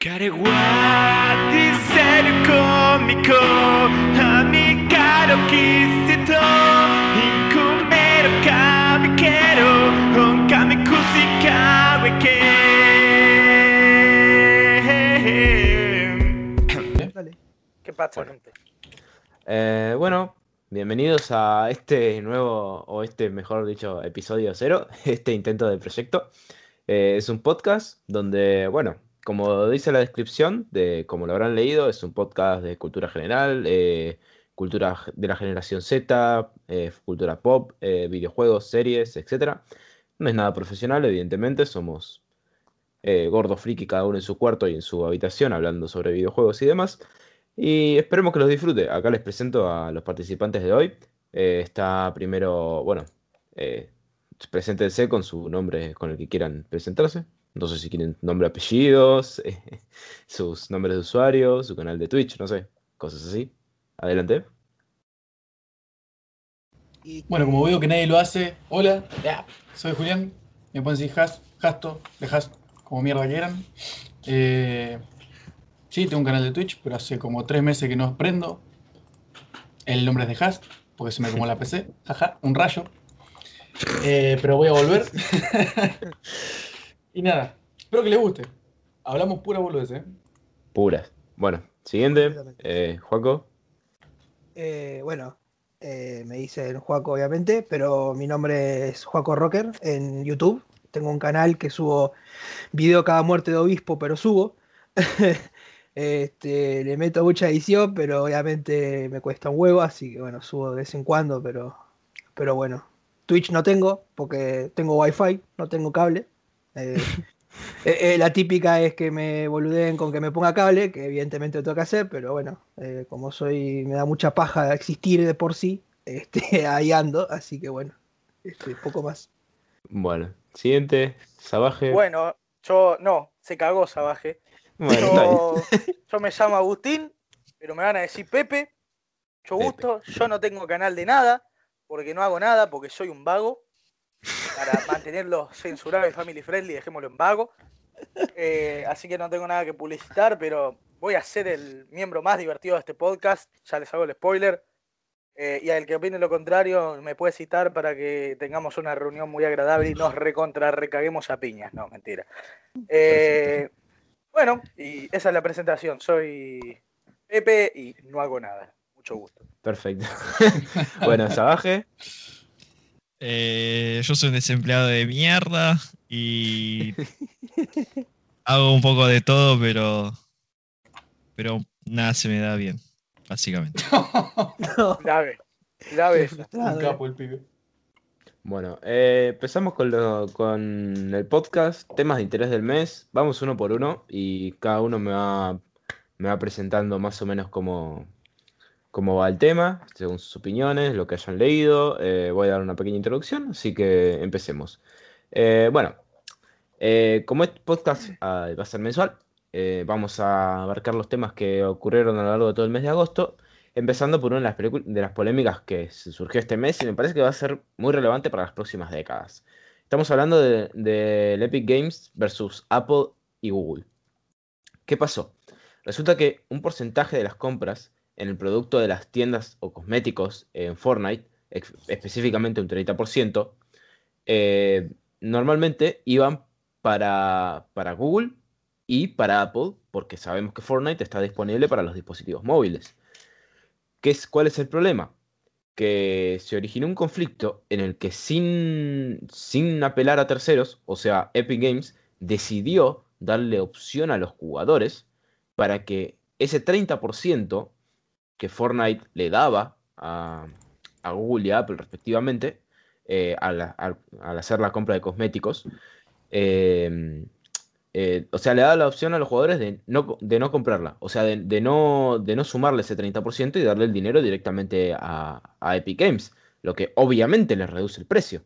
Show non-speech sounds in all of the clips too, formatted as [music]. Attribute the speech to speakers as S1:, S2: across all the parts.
S1: Careguati ser cómico, incumero cabiquero, onkami kusikawe
S2: Vale.
S3: ¿Qué pasa,
S4: bueno.
S3: gente?
S4: Eh, bueno, bienvenidos a este nuevo, o este, mejor dicho, episodio cero, [laughs] este intento de proyecto. Eh, es un podcast donde, bueno, como dice la descripción, de como lo habrán leído, es un podcast de cultura general, eh, cultura de la generación Z, eh, cultura pop, eh, videojuegos, series, etc. No es nada profesional, evidentemente, somos gordos friki cada uno en su cuarto y en su habitación hablando sobre videojuegos y demás. Y esperemos que los disfrute. Acá les presento a los participantes de hoy. Está primero, bueno, preséntense con su nombre con el que quieran presentarse. No sé si quieren nombre, apellidos, eh, [laughs] sus nombres de usuario, su canal de Twitch, no sé, cosas así. Adelante.
S5: Bueno, como veo que nadie lo hace, hola, ya, soy Julián, me pueden decir Has, Hasto, de Has, como mierda quieran. Eh, sí, tengo un canal de Twitch, pero hace como tres meses que no prendo. El nombre es de Has, porque se me quemó la PC, jaja, un rayo. Eh, pero voy a volver. [laughs] y nada, espero que les guste. Hablamos pura boludez, ¿eh?
S4: Puras. Bueno, siguiente. Eh, Juaco.
S2: eh, bueno, eh, me dicen Juaco, obviamente, pero mi nombre es Juaco Rocker en YouTube. Tengo un canal que subo video cada muerte de obispo, pero subo. [laughs] Este, le meto mucha edición, pero obviamente me cuesta un huevo, así que bueno, subo de vez en cuando, pero, pero bueno. Twitch no tengo, porque tengo wifi, no tengo cable. Eh, eh, eh, la típica es que me boludeen con que me ponga cable, que evidentemente lo tengo que hacer, pero bueno, eh, como soy, me da mucha paja existir de por sí, este, [laughs] ahí ando, así que bueno, este, poco más.
S4: Bueno, siguiente. Sabaje.
S3: Bueno, yo no, se cagó Sabaje.
S4: Bueno.
S3: Yo, [laughs] yo me llamo Agustín, pero me van a decir Pepe. Mucho
S4: Pepe.
S3: gusto. Yo no tengo canal de nada, porque no hago nada, porque soy un vago. Para mantenerlo censurado y family friendly, dejémoslo en vago. Eh, así que no tengo nada que publicitar, pero voy a ser el miembro más divertido de este podcast. Ya les hago el spoiler. Eh, y al que opine lo contrario, me puede citar para que tengamos una reunión muy agradable y nos recontra recaguemos a piñas. No, mentira. Eh, bueno, y esa es la presentación. Soy Pepe y no hago nada. Mucho gusto.
S4: Perfecto. [laughs] bueno, Sabaje.
S6: Eh, yo soy un desempleado de mierda y [laughs] hago un poco de todo, pero pero nada se me da bien, básicamente.
S2: No, [laughs]
S3: Grave. Grave.
S5: Un
S2: eh.
S5: capo el pibe.
S4: Bueno, eh, empezamos con, lo- con el podcast, temas de interés del mes. Vamos uno por uno y cada uno me va, me va presentando más o menos cómo, cómo va el tema, según sus opiniones, lo que hayan leído. Eh, voy a dar una pequeña introducción, así que empecemos. Eh, bueno, eh, como este podcast ah, va a ser mensual, vamos a abarcar los temas que ocurrieron a lo largo de todo el mes de agosto. Empezando por una de las, de las polémicas que surgió este mes y me parece que va a ser muy relevante para las próximas décadas. Estamos hablando de- del Epic Games versus Apple y Google. ¿Qué pasó? Resulta que un porcentaje de las compras en el producto de las tiendas o cosméticos en Fortnite, específicamente un 30%, eh, normalmente iban para, para Google y para Apple, porque sabemos que Fortnite está disponible para los dispositivos móviles. ¿Qué es, ¿Cuál es el problema? Que se originó un conflicto en el que sin, sin apelar a terceros, o sea, Epic Games decidió darle opción a los jugadores para que ese 30% que Fortnite le daba a, Google y Apple respectivamente, eh, al, hacer la compra de cosméticos, eh, eh, o sea, le da la opción a los jugadores de no, comprarla. O sea, de, no, sumarle ese 30% y darle el dinero directamente a, Epic Games. Lo que obviamente les reduce el precio.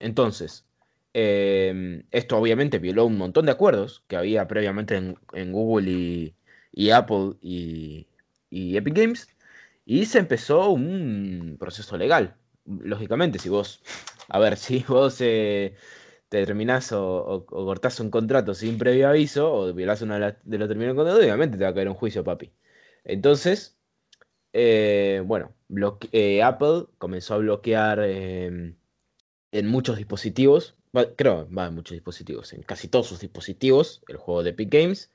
S4: Entonces, eh, esto obviamente violó un montón de acuerdos que había previamente en, en Google y, y Apple y, y Epic Games. Y se empezó un proceso legal. Lógicamente, si vos, a ver, [laughs] si vos eh, te terminás o, o- cortás un contrato sin previo aviso o violás uno de, la- de los términos del contrato, obviamente te va a caer un juicio, papi. Entonces, eh, bueno, eh, Apple comenzó a bloquear eh, en muchos dispositivos, va, creo, va en muchos dispositivos, en casi todos sus dispositivos, el juego de Epic Games.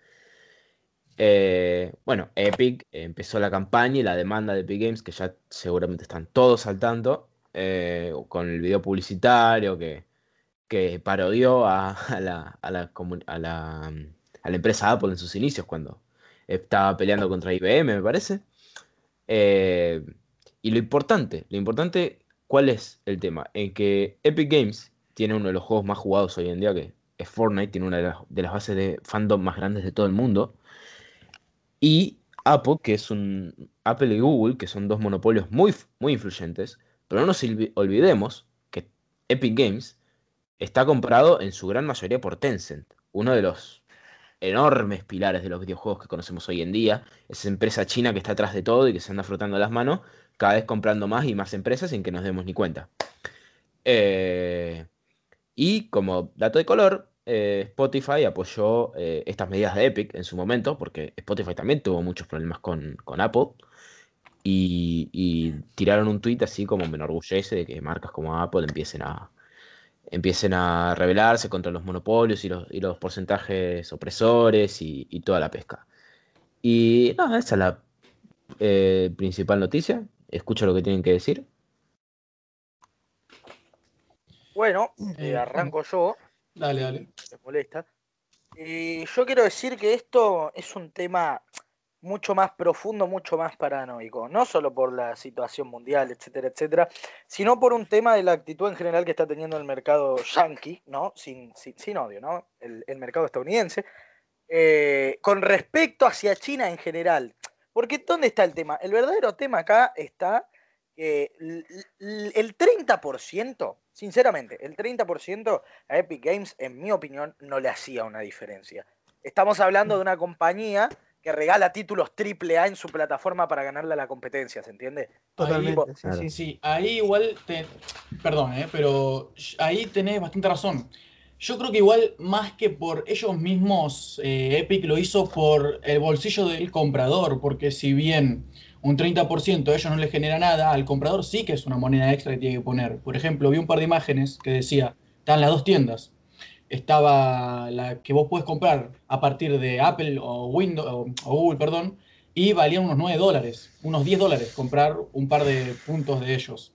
S4: Eh, bueno, Epic empezó la campaña y la demanda de Epic Games, que ya seguramente están todos al tanto, eh, con el video publicitario que, que parodió a, la, a, la, a la empresa Apple en sus inicios, cuando estaba peleando contra IBM, me parece. Eh, y lo importante, lo importante, ¿cuál es el tema? En que Epic Games tiene uno de los juegos más jugados hoy en día, que es Fortnite, tiene una de las, de las bases de fandom más grandes de todo el mundo. Y Apple, que es un. Apple y Google, que son dos monopolios muy, muy influyentes. Pero no nos olvi- olvidemos que Epic Games está comprado en su gran mayoría por Tencent, uno de los enormes pilares de los videojuegos que conocemos hoy en día. Esa empresa china que está atrás de todo y que se anda frotando las manos, cada vez comprando más y más empresas sin que nos demos ni cuenta. Eh, y como dato de color, eh, Spotify apoyó eh, estas medidas de Epic en su momento, porque Spotify también tuvo muchos problemas con, con Apple. Y, y tiraron un tweet así como me enorgullece de que marcas como Apple empiecen a, empiecen a rebelarse contra los monopolios y los, y los porcentajes opresores y, y toda la pesca. Y nada, esa es la eh, principal noticia. Escucho lo que tienen que decir.
S3: Bueno,
S7: eh,
S3: arranco yo.
S7: Dale, dale.
S3: me molesta. Y yo quiero decir que esto es un tema mucho más profundo, mucho más paranoico, no solo por la situación mundial, etcétera, etcétera, sino por un tema de la actitud en general que está teniendo el mercado yankee, ¿no? Sin, sin, sin odio, ¿no? El, mercado estadounidense, eh, con respecto hacia China en general. Porque ¿dónde está el tema? El verdadero tema acá está que el 30%, sinceramente, el 30% a Epic Games, en mi opinión, no le hacía una diferencia. Estamos hablando de una compañía que regala títulos AAA en su plataforma para ganarle a la competencia, ¿se entiende?
S2: Totalmente,
S3: Ahí,
S2: sí,
S4: Claro.
S2: sí.
S7: Sí, ahí igual te... Perdón, eh, pero ahí tenés bastante razón. Yo creo que igual más que por ellos mismos, eh, Epic lo hizo por el bolsillo del comprador, porque si bien un 30% a ellos no le genera nada, al comprador sí que es una moneda extra que tiene que poner. Por ejemplo, vi un par de imágenes que decía, están las dos tiendas. Estaba la que vos puedes comprar a partir de Apple o Windows o, Google, perdón, y valía unos 9 dólares, unos 10 dólares comprar un par de puntos de ellos.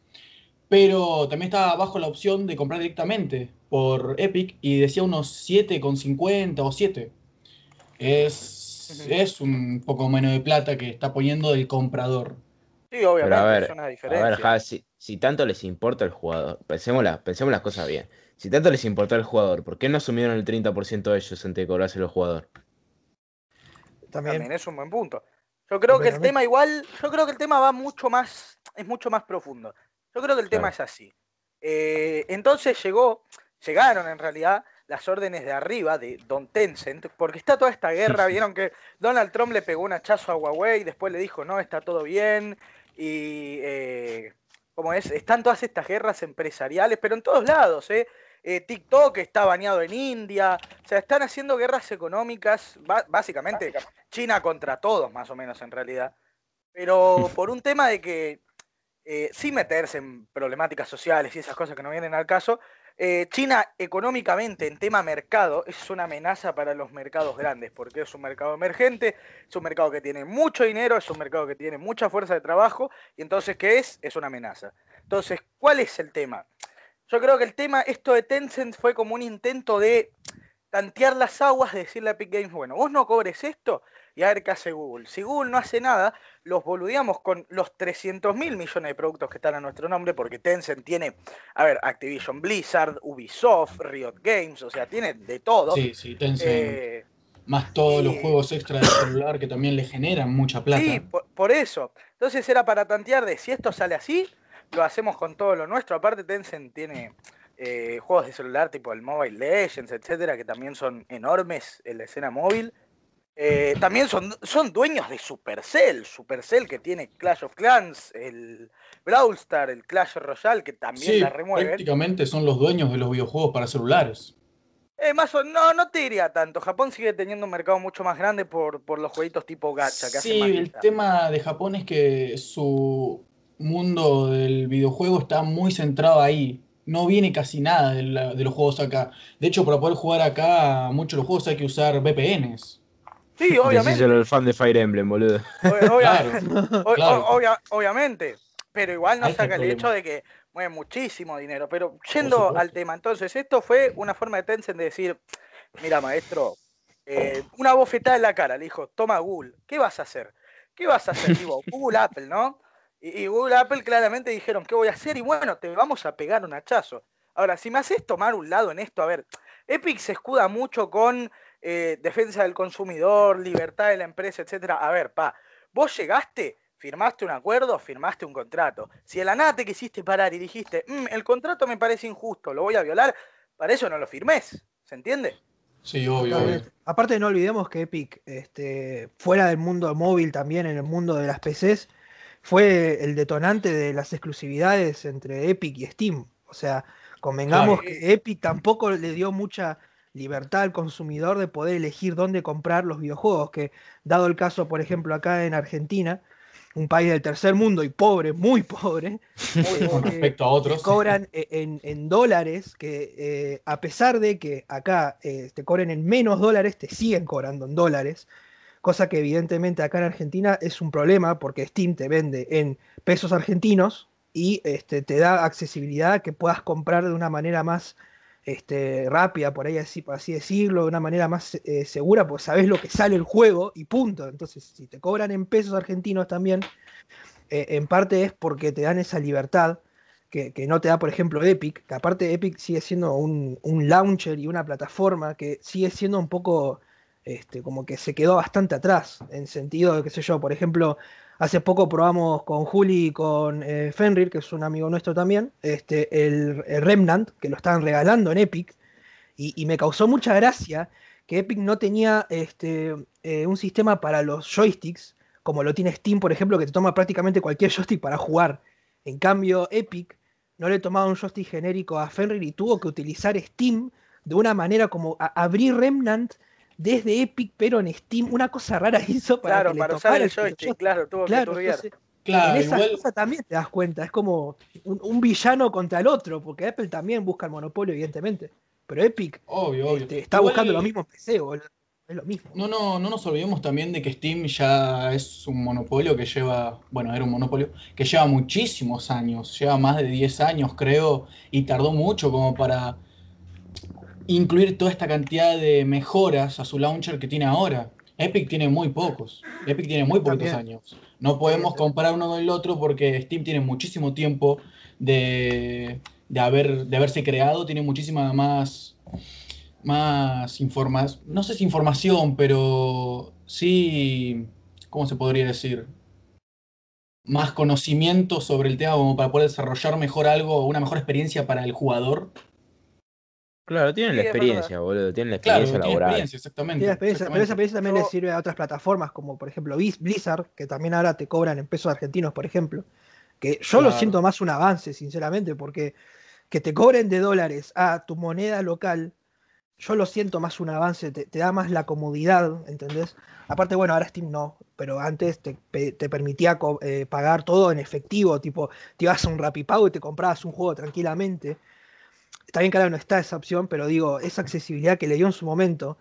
S7: Pero también estaba abajo la opción de comprar directamente por Epic y decía unos 7,50 o 7. Es, Es un poco menos de plata que está poniendo el comprador.
S3: Sí, obviamente,
S4: a ver,
S3: es una
S4: a ver. Ja, si, si tanto les importa el jugador, pensemos, la- pensemos las cosas bien. Si tanto les importa el jugador, ¿por qué no asumieron el 30% de ellos antes de cobrárselo al jugador?
S2: También.
S3: También es un buen punto. Yo creo que el tema igual, yo creo que el tema va mucho más, es mucho más profundo. Yo creo que el tema
S4: Claro.
S3: es así. Eh, entonces llegó, llegaron en realidad las órdenes de arriba de Don Tencent, porque está toda esta guerra, vieron que Donald Trump le pegó un hachazo a Huawei, después le dijo, no, está todo bien, y eh, como es, están todas estas guerras empresariales, pero en todos lados, ¿eh? Eh, TikTok está baneado en India, o sea, están haciendo guerras económicas, básicamente China contra todos, más o menos en realidad, pero por un tema de que, eh, sin meterse en problemáticas sociales y esas cosas que no vienen al caso, eh, China económicamente en tema mercado es una amenaza para los mercados grandes, porque es un mercado emergente, es un mercado que tiene mucho dinero, es un mercado que tiene mucha fuerza de trabajo, y entonces, ¿qué es? Es una amenaza. Entonces, ¿cuál es el tema? Yo creo que el tema, esto de Tencent fue como un intento de tantear las aguas, de decirle a Epic Games, bueno, vos no cobres esto y a ver qué hace Google. Si Google no hace nada, los boludeamos con los 300 mil millones de productos que están a nuestro nombre, porque Tencent tiene, a ver, Activision Blizzard, Ubisoft, Riot Games, o sea, tiene de todo.
S7: Sí, sí, Tencent.
S3: Eh,
S7: Más todos los juegos extra de celular que también le generan mucha plata.
S3: Sí, por, por eso. Entonces era para tantear de si esto sale así, lo hacemos con todo lo nuestro. Aparte, Tencent tiene eh, juegos de celular tipo el Mobile Legends, etcétera, que también son enormes en la escena móvil. Eh, también son, son dueños de Supercell, Supercell que tiene Clash of Clans, el Brawl Star, el Clash Royale, que también
S7: Sí,
S3: la remueven.
S7: prácticamente son los dueños de los videojuegos para celulares.
S3: Eh, más o- no, no te diría tanto. Japón sigue teniendo un mercado mucho más grande por, por los jueguitos tipo gacha que
S7: Sí, el tema de Japón es que su mundo del videojuego está muy centrado ahí. No viene casi nada de, la- de los juegos acá. De hecho, para poder jugar acá muchos de los juegos hay que usar VPNs.
S3: Sí, obviamente.
S4: Al fan de Fire Emblem, boludo.
S3: ob- obvia-
S7: Claro,
S3: o-
S7: claro.
S3: o- obvia- obviamente. Pero igual no
S7: el
S3: saca el
S7: problema.
S3: hecho de que mueve muchísimo dinero. Pero yendo al tema, entonces, esto fue una forma de Tencent de decir, mira, maestro, eh, una bofetada en la cara. Le dijo, toma Google, ¿qué vas a hacer? ¿Qué vas a hacer? Tipo, [laughs] Google, Apple, ¿no? Y, y Google, Apple claramente dijeron, ¿qué voy a hacer? Y bueno, te vamos a pegar un hachazo. Ahora, si me haces tomar un lado en esto, a ver, Epic se escuda mucho con eh, defensa del consumidor, libertad de la empresa, etcétera. A ver, pa, vos llegaste, firmaste un acuerdo, firmaste un contrato. Si de la nada te quisiste parar y dijiste, "Mm, el contrato me parece injusto, lo voy a violar, para eso no lo firmes, ¿se entiende?
S7: Sí, obvio, obvio.
S2: Aparte no olvidemos que Epic, este, fuera del mundo móvil también, en el mundo de las PCs, fue el detonante de las exclusividades entre Epic y Steam. O sea, convengamos
S3: Claro.
S2: que Epic tampoco le dio mucha libertad al consumidor de poder elegir dónde comprar los videojuegos, que dado el caso, por ejemplo, acá en Argentina, un país del tercer mundo y pobre, muy pobre,
S3: Muy [laughs]
S7: Con
S3: bueno.
S7: respecto a otros.
S2: cobran e- en, en dólares, que eh, a pesar de que acá eh, te cobren en menos dólares, te siguen cobrando en dólares, cosa que evidentemente acá en Argentina es un problema porque Steam te vende en pesos argentinos y este, te da accesibilidad que puedas comprar de una manera más este, rápida, por ahí así, por decirlo, de una manera más eh, segura, pues sabes lo que sale el juego y punto. Entonces, si te cobran en pesos argentinos también, eh, en parte es porque te dan esa libertad que, no te da, por ejemplo, Epic, que aparte Epic sigue siendo un, un launcher y una plataforma que sigue siendo un poco este, como que se quedó bastante atrás, en sentido de, qué sé yo, por ejemplo, hace poco probamos con Juli y con eh, Fenrir, que es un amigo nuestro también, este, el, Remnant, que lo estaban regalando en Epic, y, me causó mucha gracia que Epic no tenía este, eh, un sistema para los joysticks, como lo tiene Steam, por ejemplo, que te toma prácticamente cualquier joystick para jugar. En cambio, Epic no le tomaba un joystick genérico a Fenrir y tuvo que utilizar Steam de una manera como abrir Remnant desde Epic, pero en Steam. Una cosa rara hizo para
S3: Claro,
S2: que le
S3: para usar el joystick, claro, tuvo
S2: Claro,
S3: que
S2: entonces,
S7: Claro,
S2: en esas
S7: igual.
S2: cosas también te das cuenta. Es como un, un villano contra el otro, porque Apple también busca el monopolio, evidentemente. Pero Epic
S7: Obvio, obvio.
S2: este, está
S7: Igual-
S2: buscando lo mismo en PC, boludo. Es lo mismo.
S7: No, no, no nos olvidemos también de que Steam ya es un monopolio que lleva, bueno, era un monopolio que lleva muchísimos años, lleva más de 10 años creo, y tardó mucho como para incluir toda esta cantidad de mejoras a su launcher que tiene ahora. Epic tiene muy pocos, Epic tiene muy poquitos
S2: También.
S7: años. No podemos comparar uno con el otro porque Steam tiene muchísimo tiempo de, de, haber, de haberse creado, tiene muchísima más más información, no sé si información, pero sí, ¿cómo se podría decir? Más conocimiento sobre el tema como para poder desarrollar mejor algo, una mejor experiencia para el jugador.
S4: Claro, tienen
S3: Sí,
S4: la experiencia, boludo. Tienen la
S7: Claro,
S4: experiencia
S7: tiene
S4: laboral.
S7: experiencia, exactamente.
S2: Tiene experiencia, pero esa experiencia también
S3: Yo-
S2: le sirve a otras plataformas, como por ejemplo Blizzard, que también ahora te cobran en pesos argentinos, por ejemplo. Que yo lo
S7: Claro.
S2: siento más un avance, sinceramente, porque que te cobren de dólares a tu moneda local, yo lo siento más un avance, te, te da más la comodidad, ¿entendés? Aparte, bueno, ahora Steam no, pero antes te, pe- te permitía eh, pagar todo en efectivo, tipo, te ibas a un Rapipago y te comprabas un juego tranquilamente. Está bien que ahora no está esa opción, pero digo, esa accesibilidad que le dio en su momento,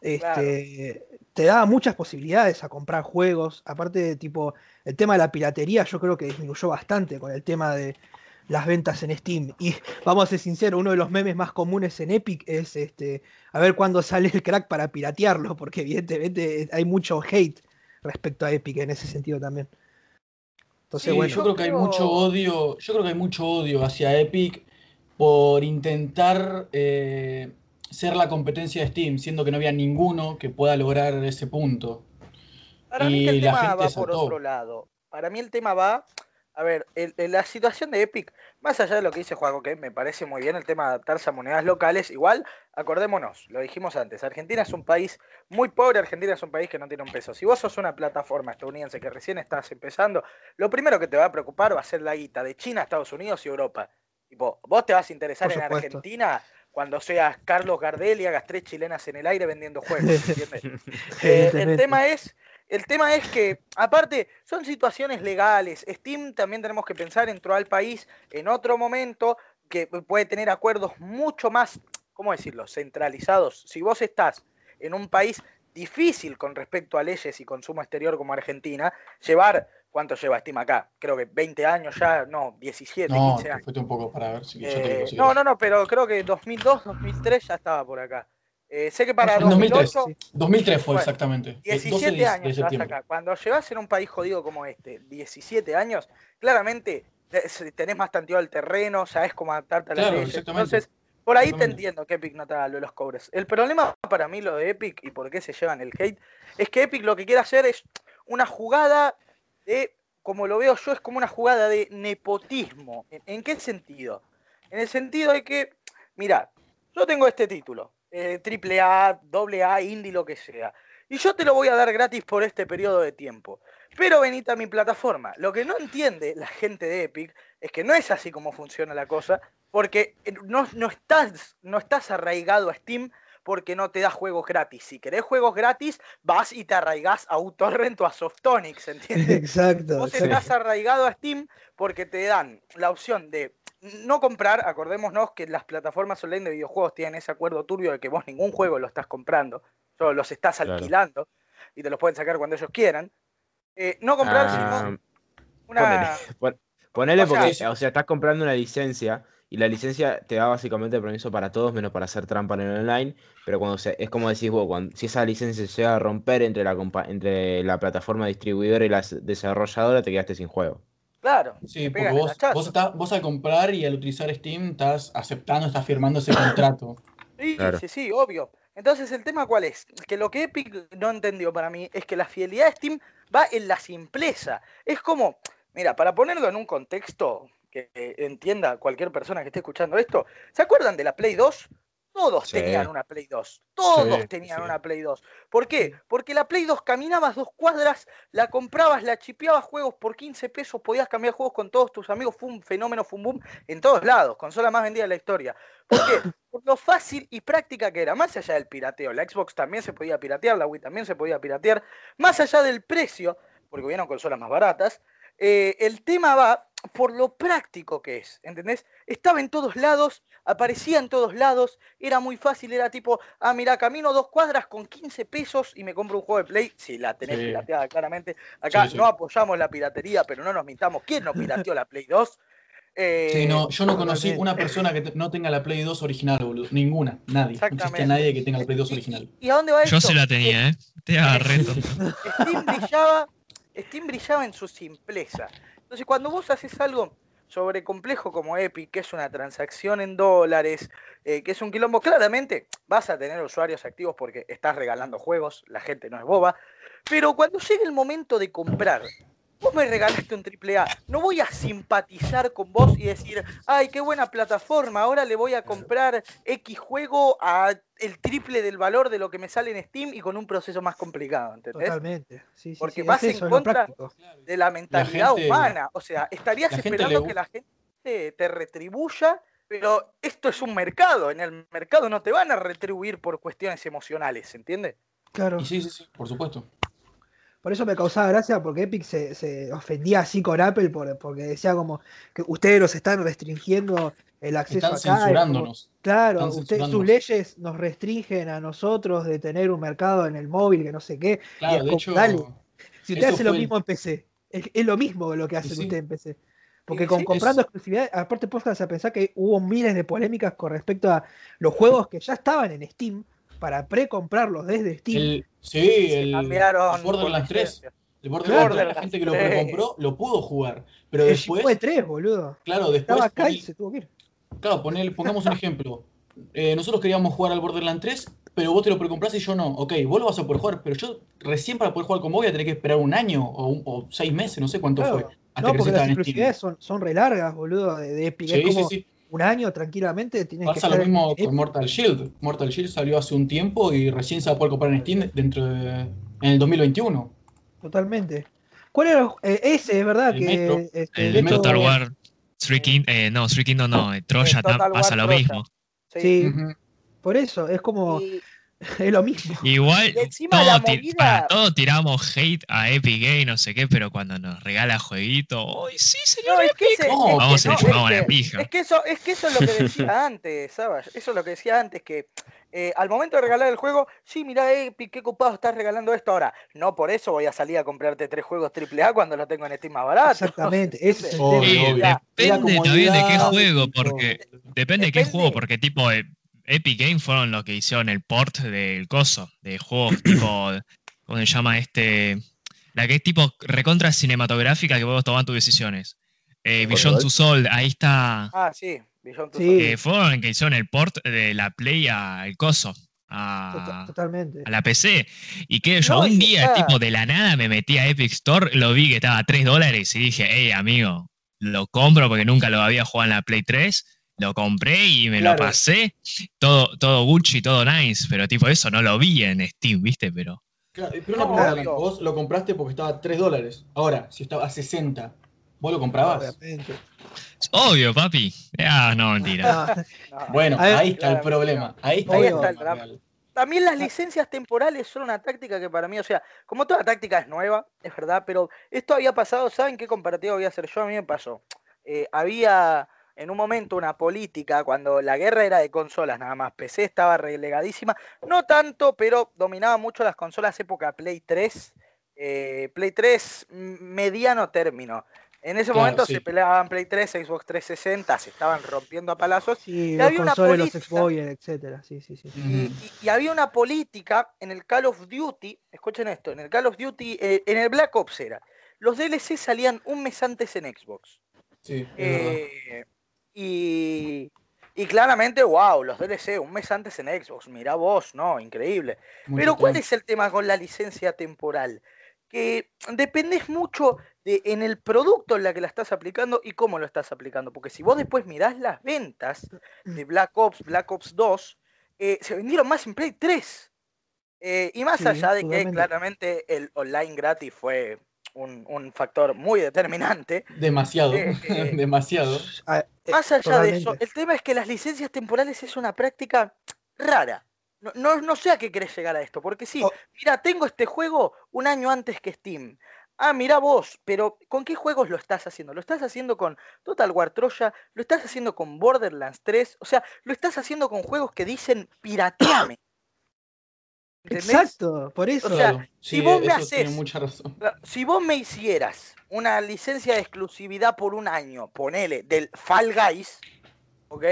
S2: este, te daba muchas posibilidades a comprar juegos. Aparte, de, tipo, el tema de la piratería yo creo que disminuyó bastante con el tema de las ventas en Steam. Y vamos a ser sinceros, uno de los memes más comunes en Epic es este, a ver cuándo sale el crack para piratearlo, porque evidentemente hay mucho hate respecto a Epic en ese sentido también. Entonces,
S7: Sí,
S2: bueno,
S7: yo creo que hay mucho odio, yo creo que hay mucho odio hacia Epic por intentar eh, ser la competencia de Steam, siendo que no había ninguno que pueda lograr ese punto.
S3: Para mí que
S7: Y
S3: el
S7: la
S3: tema va por otro lado. Para mí el tema va A ver, el- el- la situación de Epic, más allá de lo que dice Juaco, que me parece muy bien el tema de adaptarse a monedas locales, igual, acordémonos, lo dijimos antes, Argentina es un país muy pobre, Argentina es un país que no tiene un peso. Si vos sos una plataforma estadounidense que recién estás empezando, lo primero que te va a preocupar va a ser la guita de China, Estados Unidos y Europa. Tipo, vos te vas a interesar en. Argentina cuando seas Carlos Gardel y hagas tres chilenas en el aire vendiendo juegos, [laughs] ¿entiendes? [laughs] Eh, el tema es el tema es que aparte son situaciones legales Steam también tenemos que pensar entró al país en otro momento que puede tener acuerdos mucho más cómo decirlo centralizados si vos estás en un país difícil con respecto a leyes y consumo exterior como Argentina llevar cuánto lleva Steam acá creo que 20 años ya no 17
S5: No,
S3: 15
S5: te
S3: años
S5: un poco para ver si yo te
S3: Eh,
S5: digo. si
S3: no no no pero creo que 2002 2003 ya estaba por acá Eh, sé que para
S5: En 2003.
S3: 2008
S5: 2003 fue
S3: Bueno,
S5: exactamente. el 12
S3: 17
S5: de- de
S3: años llevas
S5: septiembre.
S3: acá. Cuando llevas en un país jodido como este, 17 años, claramente te- se- tenés más tanteado el terreno, sabés cómo adaptarte a las
S5: Claro,
S3: leyes. Entonces, por ahí te entiendo que Epic no te haga lo de los cobres. El problema para mí lo de Epic y por qué se llevan el hate es que Epic lo que quiere hacer es una jugada como lo veo yo, es como una jugada de nepotismo. ¿En, qué sentido? En el sentido de que, mira, yo tengo este título, eh, triple A, indie, lo que sea. Y yo te lo voy a dar gratis por este periodo de tiempo. Pero venite a mi plataforma. Lo que no entiende la gente de Epic es que no es así como funciona la cosa, porque no estás arraigado a Steam porque no te da juegos gratis. Si querés juegos gratis, vas y te arraigás a uTorrent o a Softonics, [laughs] ¿entiendes?
S2: Exacto.
S3: Vos
S2: exacto.
S3: estás arraigado a Steam porque te dan la opción de no comprar, acordémonos que las plataformas online de videojuegos tienen ese acuerdo turbio de que vos ningún juego lo estás comprando, solo los estás
S4: Claro.
S3: alquilando y te los pueden sacar cuando ellos quieran. Eh, no comprar,
S4: Ah,
S3: sino una...
S4: Ponele, [laughs] pon- ponele
S3: O sea,
S4: porque, o sea, estás comprando una licencia y la licencia te da básicamente permiso para todos menos para hacer trampa en el online, pero cuando se, es como decís vos, cuando, si esa licencia se llega a romper entre la, entre la plataforma distribuidora y la desarrolladora, te quedaste sin juego.
S3: Claro,
S5: Sí, porque vos, vos, estás- vos al comprar y al utilizar Steam estás aceptando, estás firmando ese contrato.
S3: Sí,
S4: Claro.
S3: sí, sí, obvio. Entonces el tema cuál es? Que lo que Epic no entendió para mí es que la fidelidad de Steam va en la simpleza. Es como, mira, para ponerlo en un contexto que entienda cualquier persona que esté escuchando esto, ¿se acuerdan de la Play 2? Todos
S4: Sí.
S3: tenían una Play 2. Todos
S5: Sí,
S3: tenían
S5: sí.
S3: una Play 2. ¿Por qué? Porque la Play 2 caminabas dos cuadras, la comprabas, la chipeabas juegos por 15 pesos, podías cambiar juegos con todos tus amigos. Fue un fenómeno, fue un boom en todos lados. Consola más vendida de la historia. ¿Por qué? [coughs] Por lo fácil y práctica que era. Más allá del pirateo. La Xbox también se podía piratear, la Wii también se podía piratear. Más allá del precio, porque hubieron consolas más baratas. eh, el tema va por lo práctico que es, ¿entendés? Estaba en todos lados, aparecía en todos lados, era muy fácil, era tipo, ah, mira, camino dos cuadras con 15 pesos y me compro un juego de Play, si la tenés
S5: Sí.
S3: pirateada claramente. Acá
S5: Sí, sí.
S3: no apoyamos la piratería, pero no nos mintamos. ¿Quién no pirateó la Play 2? Eh,
S5: Sí, no, yo no conocí
S2: totalmente. [laughs]
S5: una persona que te- no tenga la Play 2 original, boludo. Ninguna, nadie. No existe nadie que tenga la Play 2
S3: y-
S5: original.
S3: y- ¿Y a dónde va
S6: Yo sí la tenía, ¿eh? Te agarré [laughs] tonto.
S3: Steam brillaba, Steam brillaba en su simpleza. Entonces, cuando vos haces algo sobre complejo como Epic, que es una transacción en dólares, eh, que es un quilombo, claramente vas a tener usuarios activos porque estás regalando juegos, la gente no es boba, pero cuando llegue el momento de comprar, vos me regalaste un AAA, no voy a simpatizar con vos y decir, ay, qué buena plataforma, ahora le voy a comprar X juego a el triple del valor de lo que me sale en Steam y con un proceso más complicado, ¿entendés?
S2: Totalmente. Sí, sí,
S3: Porque
S2: sí,
S3: vas
S2: es
S3: en
S2: eso,
S3: contra- de la mentalidad
S5: gente-
S3: humana. O sea, estarías esperando
S5: le
S3: que la gente te retribuya, pero esto es un mercado. En el mercado no te van a retribuir por cuestiones emocionales, ¿entiendes?
S2: Claro.
S5: Y sí, sí, sí, por supuesto.
S2: Por eso me causaba gracia, porque Epic se, se ofendía así con Apple, por- porque decía como que ustedes nos están restringiendo el acceso
S5: Están
S2: acá. es como-
S5: censurándonos.
S2: claro,
S5: están
S2: ustedes, sus
S5: censurándonos.
S2: leyes nos restringen a nosotros de tener un mercado en el móvil, que no sé qué. y
S5: Claro,
S2: es
S5: de
S2: como,
S5: hecho,
S2: dale, si usted hace lo
S5: fue el-
S2: mismo en PC, es, es lo mismo lo que hacen
S5: sí.
S2: ustedes en PC. Porque con
S3: sí,
S2: comprando exclusividad, aparte pónganse a pensar que hubo miles de polémicas con respecto a los juegos que ya estaban en Steam para pre-comprarlos desde Steam.
S5: el, sí, el,
S3: cambiaron
S5: el Borderlands
S3: por
S5: 3.
S3: licencia.
S5: El Borderlands 3, la
S3: Borderlands
S5: gente que lo
S3: 3.
S5: precompró lo pudo jugar. Pero
S2: el
S5: después,
S2: fue 3, boludo.
S5: claro, después,
S2: Estaba acá y se tuvo que ir.
S5: claro, poné- pongamos un ejemplo. Eh, nosotros queríamos jugar al Borderlands 3, pero vos te lo precomprás y yo no. Ok, vos lo vas a poder jugar, pero yo recién para poder jugar con vos voy a tener que esperar un año o, un- o seis meses, no sé cuánto
S2: Claro.
S5: fue. hasta
S2: No,
S5: que
S2: porque las exclusividades son, son re largas, boludo, de, de Epic.
S5: Sí,
S2: es
S5: sí, sí.
S2: Un año tranquilamente tienes que
S5: Pasa lo
S2: en
S5: mismo con Mortal Shield. Mortal Shield salió hace un tiempo y recién se va a poder comprar en Steam dentro de, en el 2021.
S2: Totalmente. ¿Cuál era? eh, ese, es verdad
S5: El
S2: que.
S5: Metro.
S2: este,
S6: El
S5: Metro-
S6: Total War Three King, eh, no, Three Kingdom no, eh, Troya pasa
S3: War
S6: lo
S3: Troya.
S6: mismo.
S3: Sí.
S2: Por eso, es como.
S3: Y- [laughs]
S2: Es lo mismo.
S6: Igual, todo para, todos tiramos hate a Epic Game, no sé qué, pero cuando nos regala jueguito, ¡ay, sí, señor
S3: No, es que, ese-
S5: No,
S3: es que
S6: Vamos a
S3: no,
S6: chupar
S3: es
S6: una
S3: que-
S6: pija.
S3: Es que eso, es que eso es lo que decía [laughs] antes, ¿sabes? Eso es lo que decía antes, que eh, al momento de regalar el juego, sí, mirá, Epic, qué copado estás regalando esto ahora. No por eso voy a salir a comprarte tres juegos AAA cuando los tengo en Steam más barato.
S2: Exactamente, [laughs] es el
S5: Obvio,
S2: tema.
S6: Sí, depende
S5: la
S6: también de qué juego, porque depende de qué juego, porque tipo eh, Epic Games fueron los que hicieron el port del coso, de juegos [clears throat] tipo, ¿cómo se llama este? La que es tipo recontra cinematográfica que vos tomás tus decisiones. Eh, Beyond Two Soul, ahí está.
S3: Ah, sí, Beyond
S6: eh, fueron los que hicieron el port de la Play al coso,
S2: Tota-
S6: a,
S2: Totalmente.
S6: a la PC. Y que yo
S3: No,
S6: un día,
S3: está-
S6: tipo de la nada, me metí a Epic Store, lo vi que estaba a 3 dólares y dije, hey amigo, lo compro porque nunca lo había jugado en la Play 3. Lo compré y me
S5: Claro.
S6: lo pasé. Todo, todo Gucci, todo nice. Pero tipo, eso no lo vi en Steam, ¿viste? Pero.
S5: Claro, pero una
S3: No,
S5: pregunta, vos lo compraste porque estaba a 3 dólares. Ahora, si estaba a 60, ¿vos lo comprabas?
S2: Obviamente.
S6: Obvio, papi. Ah, no, mentira.
S2: No, [laughs]
S3: No.
S5: Bueno,
S2: ver,
S5: ahí está el problema. Ahí está,
S2: Ahí
S5: el
S2: está
S3: el
S5: problema
S3: drama. También las licencias temporales son una táctica que para mí, o sea, como toda táctica es nueva, es verdad, pero esto había pasado, ¿saben qué comparativo voy a hacer yo? A mí me pasó. Eh, había en un momento una política, cuando la guerra era de consolas nada más, PC estaba relegadísima, no tanto, pero dominaba mucho las consolas época Play 3, eh, Play 3 mm, mediano término. En ese
S5: Claro,
S3: momento
S5: sí.
S3: se peleaban Play 3, Xbox 360, se estaban rompiendo a palazos
S2: Sí,
S3: Y
S2: los
S3: había una
S2: los
S3: política-
S2: Xbox, etcétera. Sí, sí, sí.
S3: y,
S5: Ujú.
S3: y- y había una política en el Call of Duty, escuchen esto, en el Call of Duty, eh, en el Black Ops era, los DLC salían un mes antes en Xbox.
S5: Sí.
S3: Eh, y, y claramente, wow, los DLC un mes antes en Xbox, mirá vos, ¿no? Increíble. Pero ¿cuál es el tema con la licencia temporal? Que dependes mucho de en el producto en la que la estás aplicando y cómo lo estás aplicando. Porque si vos después mirás las ventas de Black Ops, Black Ops 2, eh, se vendieron más en Play 3. Eh, y más
S2: Sí,
S3: allá de que claramente el online gratis fue un, un factor muy determinante.
S5: Demasiado,
S3: Eh, [laughs] eh,
S5: demasiado.
S2: Eh,
S3: Más allá de eso, el tema es que las licencias temporales es una práctica rara. No, no, no sé a qué querés llegar a esto, porque sí,
S2: Oh.
S3: mira, tengo este juego un año antes que Steam. Ah, mira vos, pero ¿con qué juegos lo estás haciendo? ¿Lo estás haciendo con Total War Troya? ¿Lo estás haciendo con Borderlands 3? O sea, lo estás haciendo con juegos que dicen pirateame. ¿Entendés?
S2: Exacto, por eso.
S3: O sea, si vos me haces-
S5: mucha razón.
S3: Claro, Si vos me hicieras una licencia de exclusividad por un año, ponele, del Fall Guys, ¿ok?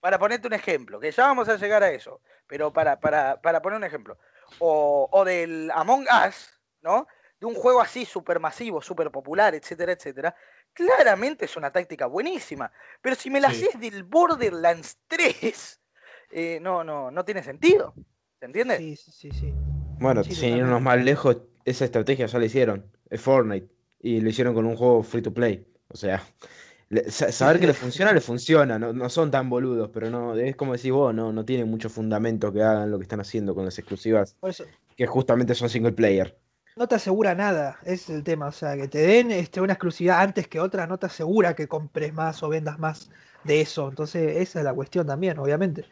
S3: Para ponerte un ejemplo, que ya vamos a llegar a eso, pero para, para, para poner un ejemplo. O, o del Among Us, ¿no? De un juego así súper masivo, súper popular, etcétera, etcétera. Claramente es una táctica buenísima. Pero si me la
S5: Sí.
S3: haces del Borderlands 3, eh, no, no, no tiene sentido. ¿Se entiende?
S2: Sí, sí, sí, sí.
S4: Bueno,
S2: Sí,
S4: sin irnos más lejos, esa estrategia ya la hicieron. Es Fortnite. Y lo hicieron con un juego free to play. O sea, saber que le funciona, le funciona. No, no son tan boludos, pero no, es como decís vos, no, no tienen mucho fundamento que hagan lo que están haciendo con las exclusivas,
S2: Por eso,
S4: que justamente son single player.
S2: no te asegura nada, ese es el tema. O sea, que te den este, una exclusividad antes que otra, no te asegura que compres más o vendas más de eso. Entonces, esa es la cuestión también, obviamente.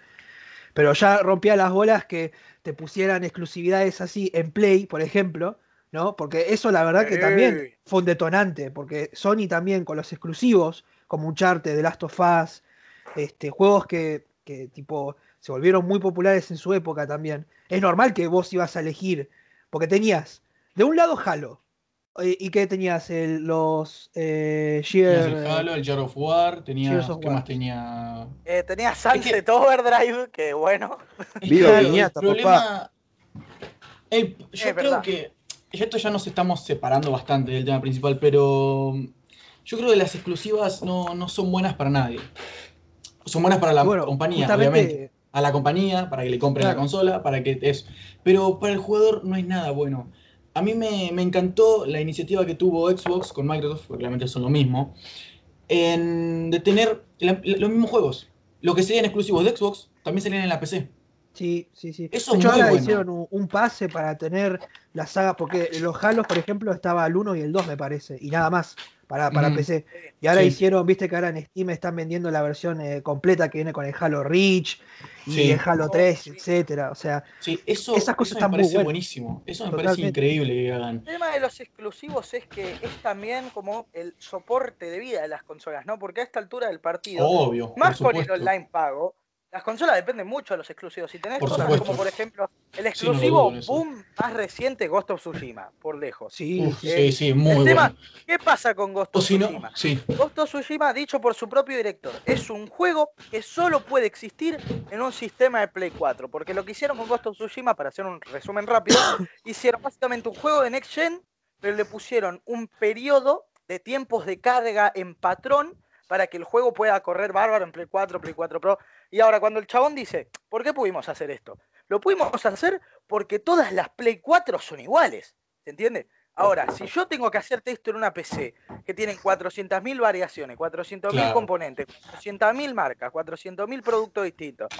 S2: Pero ya rompía las bolas que te pusieran exclusividades así en Play, por ejemplo, ¿no? Porque eso la verdad que también fue un detonante, porque Sony también con los exclusivos, como Uncharted, The Last of Us, este, juegos que, que tipo se volvieron muy populares en su época también. Es normal que vos ibas a elegir, porque tenías de un lado Halo, y que tenías el- los eh,
S5: Tenías
S2: Gear-
S5: el Halo, el Jar of War, tenías.
S2: Of
S5: ¿Qué
S2: War.
S5: más tenía?
S3: Eh, tenía Sunset Overdrive, que bueno.
S5: Es
S4: Viva
S5: claro, el problema. Yo
S3: Es
S5: creo
S3: verdad.
S5: que. Esto ya nos estamos separando bastante del tema principal, pero. Yo creo que las exclusivas no, no son buenas para nadie. Son buenas para la
S2: Bueno,
S5: compañía,
S2: justamente-
S5: obviamente. A la compañía, para que le compren la consola, para que es. Pero para el jugador no es nada bueno.
S7: A mí me, me encantó la iniciativa que tuvo Xbox con Microsoft, porque realmente son lo mismo, en, de tener la- la- los mismos juegos. Lo que serían exclusivos de Xbox también salían en la PC.
S2: Sí, sí, sí.
S7: Eso
S2: de
S7: es
S2: hecho,
S7: muy
S2: ahora
S7: bueno.
S2: hicieron un, un pase para tener la saga, porque los Halos, por ejemplo, estaba el 1 y el 2, me parece, y nada más para, para
S7: Ujú.
S2: PC. Y ahora
S7: Sí.
S2: hicieron, viste que ahora en Steam están vendiendo la versión eh, completa que viene con el Halo Reach y
S7: Sí.
S2: el Halo
S3: Oh,
S2: 3,
S3: sí.
S2: etcétera. O sea,
S7: Sí, eso,
S2: Esas cosas
S7: eso
S2: están
S7: me
S2: muy
S7: parece
S2: buenas.
S7: buenísimo. Eso me parece
S2: Totalmente.
S7: increíble que hagan.
S3: El tema de los exclusivos es que es también como el soporte de vida de las consolas, ¿no? Porque a esta altura del partido,
S7: Obvio,
S3: más con el online pago, las consolas dependen mucho de los exclusivos. Si tenés
S7: Por
S3: cosas
S7: supuesto.
S3: como, por ejemplo, el
S7: Sí, no
S3: exclusivo
S7: eso.
S3: boom más reciente, Ghost of Tsushima, por lejos.
S2: sí,
S7: Uf,
S2: sí.
S7: sí, sí, muy
S3: el
S7: bueno.
S3: tema, ¿qué pasa con Ghost of
S7: si no,
S3: Tsushima?
S7: sí.
S3: Ghost of Tsushima, dicho por su propio director, es un juego que solo puede existir en un sistema de Play 4. Porque lo que hicieron con Ghost of Tsushima, para hacer un resumen rápido, [coughs] hicieron básicamente un juego de Next Gen, pero le pusieron un periodo de tiempos de carga en patrón para que el juego pueda correr bárbaro en Play 4, Play 4 Pro. Y ahora, cuando el chabón dice, ¿por qué pudimos hacer esto? Lo pudimos hacer porque todas las Play 4 son iguales. ¿Se entiende? Ahora, si yo tengo que hacerte esto en una PC que tienen 400.000 variaciones, 400.000
S7: Claro.
S3: componentes, 400.000 marcas, 400.000 productos distintos,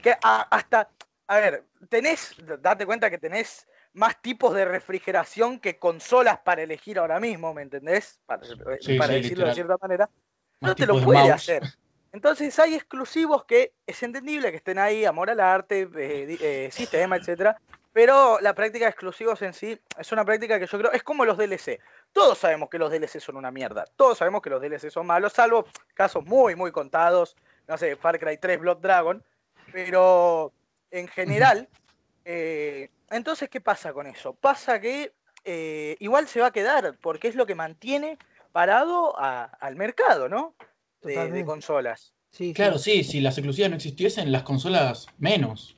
S3: que a- hasta, a ver, tenés, date cuenta que tenés más tipos de refrigeración que consolas para elegir ahora mismo, ¿me entendés? Para,
S7: Sí,
S3: para
S7: sí,
S3: decirlo de cierta manera.
S7: Más
S3: No te lo puede
S7: mouse.
S3: hacer. Entonces hay exclusivos que es entendible que estén ahí, amor al arte, eh, eh, sistema, etcétera. Pero la práctica de exclusivos en sí es una práctica que yo creo es como los DLC. Todos sabemos que los DLC son una mierda. Todos sabemos que los DLC son malos, salvo casos muy, muy contados. No sé, Far Cry 3, Blood Dragon. Pero en general, eh, entonces, ¿qué pasa con eso? Pasa que eh, igual se va a quedar, porque es lo que mantiene parado a- al mercado, ¿no? De- consolas.
S2: Sí.
S7: Claro, sí, si las exclusivas no existiesen, las consolas menos.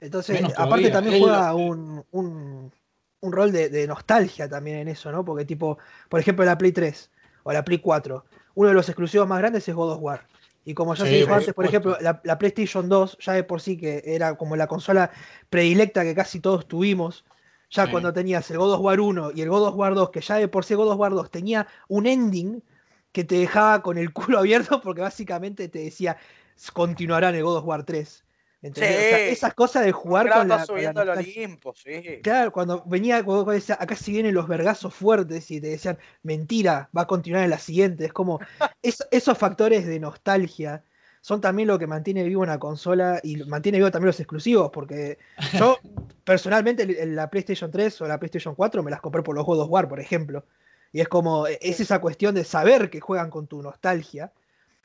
S2: Entonces,
S7: Menos
S2: aparte también
S7: El-
S2: juega un, un- un rol de, de nostalgia también en eso, ¿no? Porque tipo, por ejemplo, la Play 3 o la Play 4, uno de los exclusivos más grandes es God of War. Y como ya
S7: Sí,
S2: se dijo
S7: por
S2: antes, por ejemplo, la, la PlayStation 2 ya de por sí que era como la consola predilecta que casi todos tuvimos. Ya
S7: Sí.
S2: cuando tenías el God of War 1 y el God of War 2, que ya de por sí God of War 2 tenía un ending que te dejaba con el culo [laughs] abierto porque básicamente te decía continuará en el God of War 3. ¿entendés? O sea, esas cosas de jugar con la, con la
S3: subiendo al. Olimpo, sí.
S2: Claro, cuando venía, cuando decía, acá si vienen los vergazos fuertes y te decían, mentira, va a continuar en la siguiente. Es como, [laughs] es- esos factores de nostalgia son también lo que mantiene vivo una consola y mantiene vivo también los exclusivos, porque yo [laughs] personalmente la PlayStation 3 o la PlayStation 4 me las compré por los God of War, por ejemplo. Y es como, e- es esa cuestión de saber que juegan con tu nostalgia,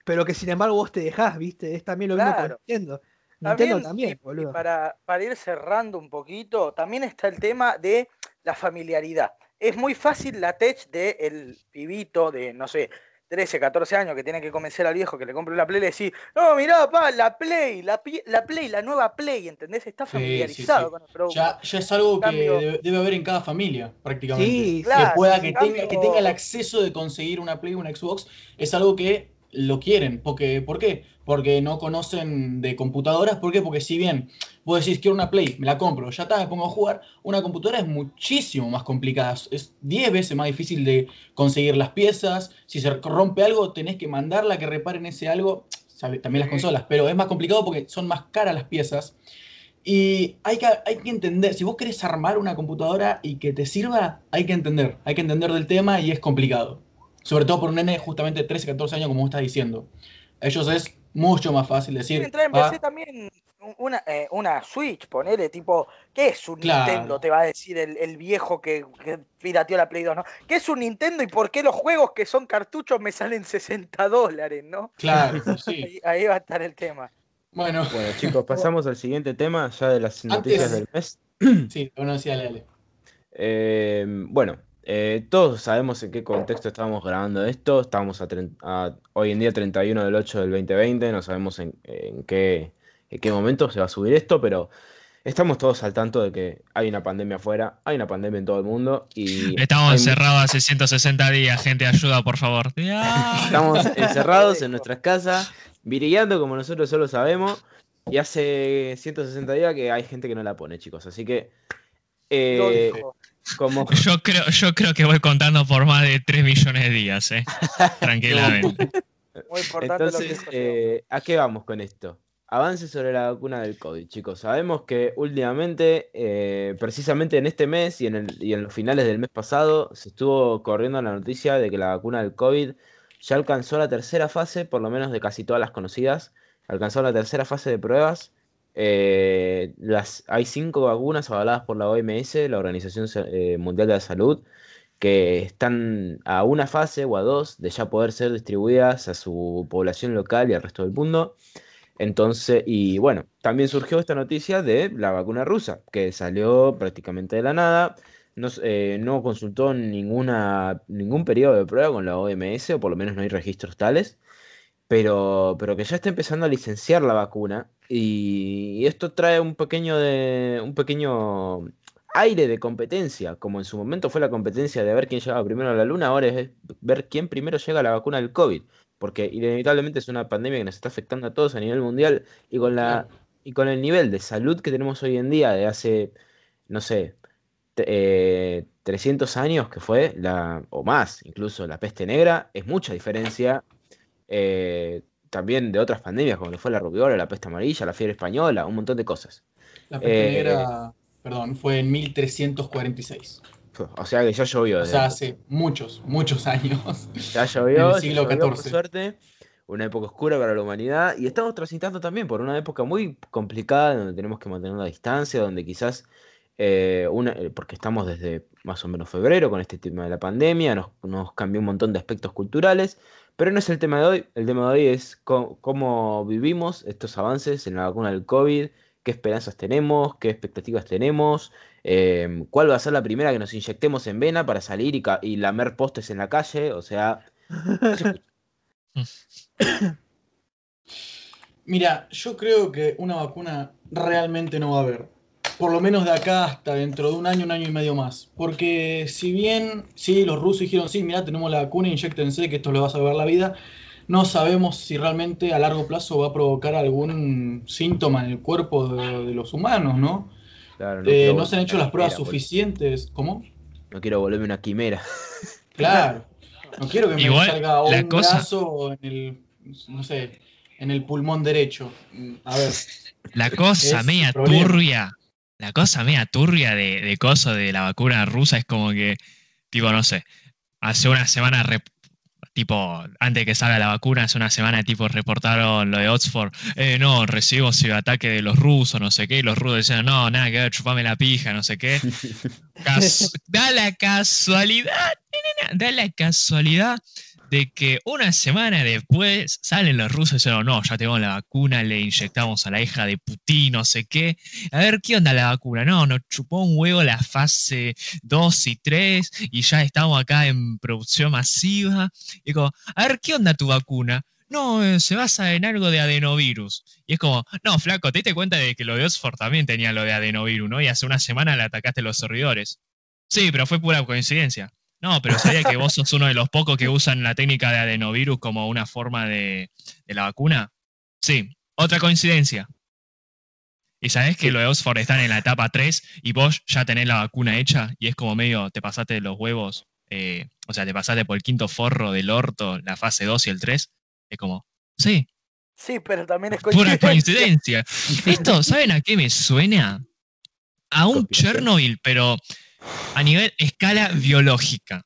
S2: pero que sin embargo vos te dejás, ¿viste? Es también lo mismo
S3: Claro.
S2: Nintendo. Nintendo también,
S3: y- y
S2: boludo.
S3: para, para ir cerrando un poquito, también está el tema de la familiaridad. Es muy fácil la tech de el pibito de, no sé, 13, 14 años que tiene que convencer al viejo que le compre la Play y le decir, no, mirá, pa, la Play, la, pi- la Play, la nueva Play, ¿entendés? Está
S7: Sí, sí,
S3: familiarizado
S7: sí.
S3: con el producto.
S7: Ya, ya es algo que debe, debe haber en cada familia, prácticamente.
S2: Sí,
S3: Claro,
S7: que pueda que
S3: en
S7: tenga, que tenga el acceso de conseguir una Play una Xbox, es algo que lo quieren. Porque, ¿Por qué? Porque no conocen de computadoras. ¿Por qué? Porque si bien vos decís quiero una Play, me la compro, ya está, me pongo a jugar, una computadora es muchísimo más complicada. Es 10 veces más difícil de conseguir las piezas. Si se rompe algo, tenés que mandarla a que reparen ese algo. También las consolas, pero es más complicado porque son más caras las piezas. Y hay que, hay que entender, si vos querés armar una computadora y que te sirva, hay que entender, hay que entender del tema y es complicado. Sobre todo por un nene justamente de 13, 14 años, como vos estás diciendo. A ellos es mucho más fácil decir,
S3: entrar en
S7: "Ah,
S3: PC también un- una, eh, una Switch, ponele tipo, ¿qué es un
S7: Claro.
S3: Nintendo? Te va a decir el, el viejo que, que pirateó la Play 2, ¿no? ¿Qué es un Nintendo y por qué los juegos que son cartuchos me salen 60 dólares, ¿no?
S7: claro, [laughs] sí.
S3: Ahí, ahí va a estar el tema.
S7: Bueno,
S4: Bueno, chicos, pasamos al siguiente tema, ya de las noticias del mes.
S7: sí, bueno, sí, dale, dale.
S4: Eh, bueno, eh, todos sabemos en qué contexto estábamos grabando esto. Estamos a, hoy en día 31 del 8 del 2020, no sabemos en, en qué, en qué momento se va a subir esto, pero estamos todos al tanto de que hay una pandemia afuera, hay una pandemia en todo el mundo y
S6: Estamos encerrados hace 160 días, gente, ayuda, por favor. [laughs]
S4: Estamos encerrados en nuestras casas, virillando como nosotros solo sabemos, y hace 160 días que hay gente que no la pone, chicos. Así que... Eh. Como, [laughs]
S6: Yo creo, yo creo que voy contando por más de 3 millones de días, ¿eh? [laughs] Tranquilamente.
S3: Muy importante lo que
S4: Entonces, eh, ¿a qué vamos con esto? Avance sobre la vacuna del COVID, chicos. Sabemos que últimamente, eh, precisamente en este mes y en, el- y en los finales del mes pasado, se estuvo corriendo la noticia de que la vacuna del COVID ya alcanzó la tercera fase, por lo menos de casi todas las conocidas. Alcanzó la tercera fase de pruebas. Eh, hay cinco vacunas avaladas por la OMS, la Organización eh, Mundial de la Salud, que están a una fase o a dos de ya poder ser distribuidas a su población local y al resto del mundo. Entonces, y bueno, también surgió esta noticia de la vacuna rusa, que salió prácticamente de la nada. No, eh, no consultó ninguna, ningún periodo de prueba con la OMS, o por lo menos no hay registros tales, pero, pero que ya está empezando a licenciar la vacuna. Y, y esto trae un pequeño, de, un pequeño aire de competencia, como en su momento fue la competencia de ver quién llegaba primero a la luna, ahora es ver quién primero llega a la vacuna del COVID, porque inevitablemente es una pandemia que nos está afectando a todos a nivel mundial y con la y con el nivel de salud que tenemos hoy en día de hace, no sé, eh, 300 años que fue, la, o más, incluso la peste negra, es mucha diferencia eh, también de otras pandemias, como lo fue la rubiola, la peste amarilla, la fiebre española, un montón de cosas.
S5: La peste
S4: Eh,
S5: negra, perdón, fue en 1346.
S4: O sea que ya llovió.
S5: O sea, hace muchos, muchos años.
S4: Ya [laughs] llovió,
S5: el
S4: ya
S5: siglo
S4: por
S5: XIV.
S4: suerte, una época oscura para la humanidad y estamos transitando también por una época muy complicada donde tenemos que mantener la distancia, donde quizás, eh, una, porque estamos desde más o menos febrero con este tema de la pandemia, nos, nos cambió un montón de aspectos culturales, pero no es el tema de hoy, el tema de hoy es cómo vivimos estos avances en la vacuna del COVID, qué esperanzas tenemos, qué expectativas tenemos, eh, cuál va a ser la primera que nos inyectemos en vena para salir y lamer postes en la calle, o sea... [laughs]
S5: Mira, yo creo que una vacuna realmente no va a haber. Por lo menos de acá hasta dentro de un año, un año y medio más. Porque si bien, sí, los rusos dijeron, sí, mira, tenemos la vacuna, inyectense, que esto le va a salvar la vida, no sabemos si realmente a largo plazo va a provocar algún síntoma en el cuerpo de, de los humanos, ¿no?
S4: Claro,
S5: Eh,
S4: quiero
S5: no se han hecho las pruebas
S4: quimera, boludo.
S5: suficientes. ¿Cómo?
S4: No quiero volverme una quimera. [laughs]
S5: Claro. No quiero que me
S6: Igual,
S5: salga
S6: la
S5: un
S6: cosa-
S5: brazo en el, no sé, en el pulmón derecho. A ver,
S6: La cosa
S5: Es
S6: media
S5: el problema.
S6: turbia, la cosa media turbia de, de coso de la vacuna rusa es como que, tipo, no sé, hace una semana, tipo, antes de que salga la vacuna, hace una semana, tipo, reportaron lo de Oxford, eh, no, recibimos ciberataque de los rusos, no sé qué, y los rusos decían, no, nada que ver, chupame la pija, no sé qué. [laughs] Da la casualidad, da la casualidad de que una semana después salen los rusos y dicen, no, ya tenemos la vacuna, le inyectamos a la hija de Putin, no sé qué. A ver, ¿qué onda la vacuna? No, nos chupó un huevo la fase 2 y 3 y ya estamos acá en producción masiva. Y como, a ver, ¿qué onda tu vacuna? No, eh, se basa en algo de adenovirus. Y es como, no, flaco, te diste cuenta de que lo de Oxford también tenía lo de adenovirus, ¿no? Y hace una semana le atacaste los servidores. Sí, pero fue pura coincidencia. No, pero sabía que vos sos uno de los pocos que usan la técnica de adenovirus como una forma de, de la vacuna. Sí, otra coincidencia. Y sabés que lo de Oxford están en la etapa 3 y vos ya tenés la vacuna hecha y es como medio, te pasaste de los huevos, eh, o sea, te pasaste por el quinto forro del orto, la fase 2 y el 3. Es como, sí,
S3: Sí, pero también es
S6: pura
S3: coincidencia.
S6: coincidencia. [laughs] Esto, ¿saben a qué me suena? A un. Chernobyl, pero a nivel escala biológica.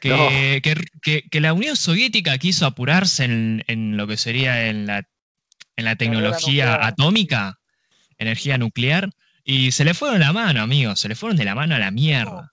S6: Que,
S4: No.
S6: que- que- que la Unión Soviética quiso apurarse en, en lo que sería en la, en la tecnología
S3: nuclear.
S6: atómica, energía nuclear, y se le fueron la mano, amigos, se le fueron de la mano a la mierda.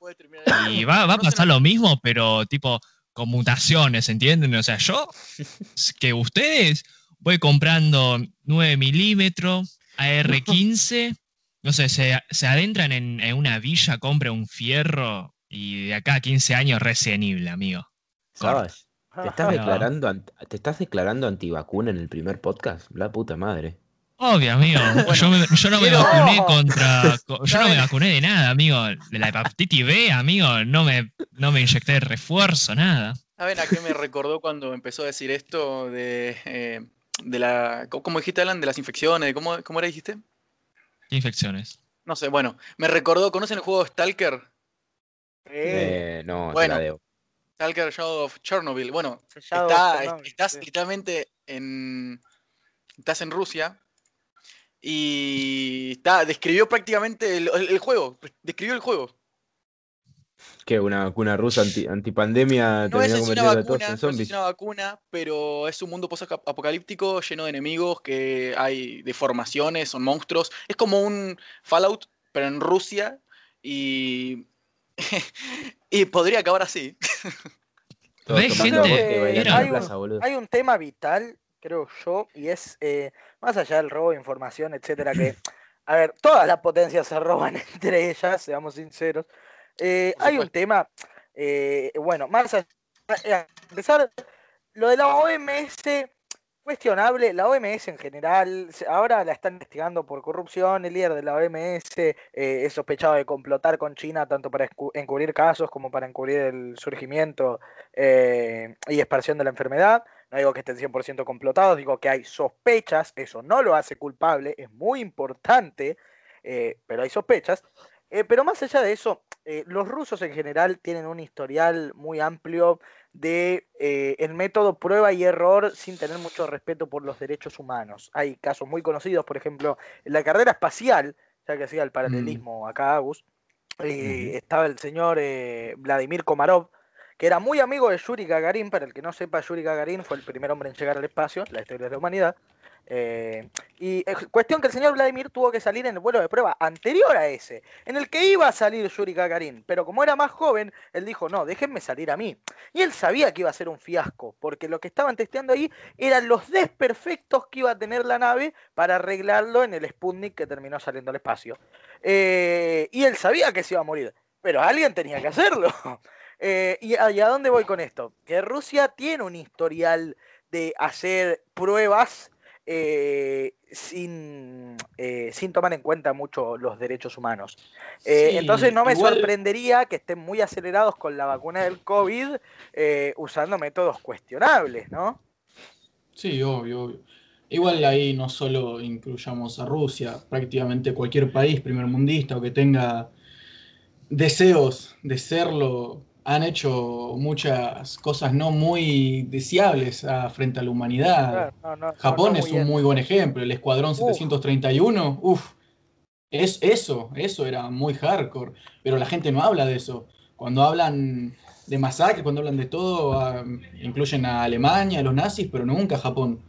S6: Y va, va a pasar lo mismo, pero tipo con mutaciones, ¿entienden? O sea, yo, [laughs] que ustedes, voy comprando 9 milímetros, AR-15, no sé, se, se adentran en, en una villa, compra un fierro y de acá a 15 años resenible, amigo.
S4: ¿Sabes? ¿Te estás, declarando, ¿Te estás declarando antivacuna en el primer podcast? La puta madre.
S6: Obvio, amigo. [laughs] yo, me- yo no me vacuné contra. [laughs] co- Yo no me vacuné de nada, amigo. De la hepatitis B, amigo, no me, no me inyecté refuerzo, nada.
S7: ¿Saben a qué me recordó cuando empezó a decir esto de, eh, de la... ¿Cómo dijiste, Alan? De las infecciones, de ¿cómo, cómo era dijiste?
S6: ¿Qué infecciones?
S7: No sé, bueno, me recordó, ¿conocen el juego Stalker?
S3: Eh,
S4: Eh, no,
S7: Bueno.
S4: la debo.
S7: Stalker Shadow of Chernobyl. Bueno, está-
S3: Chernobyl,
S7: estás
S3: sí.
S7: literalmente en. Estás en Rusia. Y está, describió prácticamente el, el- el juego. Describió el juego.
S4: ¿Qué? ¿Una vacuna rusa anti, antipandemia
S7: No es una vacuna,
S4: en
S7: no es una vacuna, pero es un mundo post-apocalíptico lleno de enemigos, que hay deformaciones, son monstruos. Es como un Fallout, pero en Rusia. Y. [laughs] y podría acabar así. [laughs]
S4: Todos
S6: ¿Ves,
S4: tomando
S6: gente?
S3: Hay un-
S4: plaza, boludo.
S3: Hay un tema vital, creo yo, y es eh, más allá del robo de información, etcétera, que, a ver, todas las potencias se roban [laughs] entre ellas, seamos sinceros. Eh, hay un tema, eh, bueno, más allá, eh, a empezar, lo de la OMS, cuestionable, la OMS en general, ahora la están investigando por corrupción, el líder de la OMS eh, es sospechado de complotar con China tanto para encubrir casos como para encubrir el surgimiento y expansión de la enfermedad. No digo que estén 100% complotados, digo que hay sospechas, eso no lo hace culpable, es muy importante, pero hay sospechas. Eh, pero más allá de eso, eh, los rusos en general tienen un historial muy amplio de eh, el método prueba y error sin tener mucho respeto por los derechos humanos. Hay casos muy conocidos, por ejemplo, en la carrera espacial, ya que hacía el paralelismo acá, Agus, eh, estaba el señor Vladimir Komarov, que era muy amigo de Yuri Gagarin, para el que no sepa, Yuri Gagarin fue el primer hombre en llegar al espacio, la historia de la humanidad. Eh, y eh, cuestión que el señor Vladimir tuvo que salir en el vuelo de prueba anterior a ese, en el que iba a salir Yuri Gagarin, pero como era más joven, él dijo, no, déjenme salir a mí. Y él sabía que iba a ser un fiasco, porque lo que estaban testeando ahí eran los desperfectos que iba a tener la nave para arreglarlo en el Sputnik que terminó saliendo al espacio. Eh, y él sabía que se iba a morir, pero alguien tenía que hacerlo. [laughs] Y, a, y a dónde voy con esto? Que Rusia tiene un historial de hacer pruebas eh, sin, eh, sin tomar en cuenta mucho los derechos humanos. Eh,
S5: Sí,
S3: entonces no me
S5: igual-
S3: sorprendería que estén muy acelerados con la vacuna del COVID usando métodos cuestionables, ¿no?
S5: Sí, obvio, obvio. Igual ahí no solo incluyamos a Rusia, prácticamente cualquier país primermundista o que tenga deseos de serlo, han hecho muchas cosas no muy deseables ah, frente a la humanidad.
S3: Claro, no, no, no,
S5: Japón
S3: no
S5: es un
S3: bien.
S5: muy buen ejemplo, el Escuadrón
S3: Uf.
S5: 731, uff, es eso, eso era muy hardcore, pero la gente no habla de eso. Cuando hablan de masacre, cuando hablan de todo, ah, incluyen a Alemania, a los nazis, pero nunca a Japón.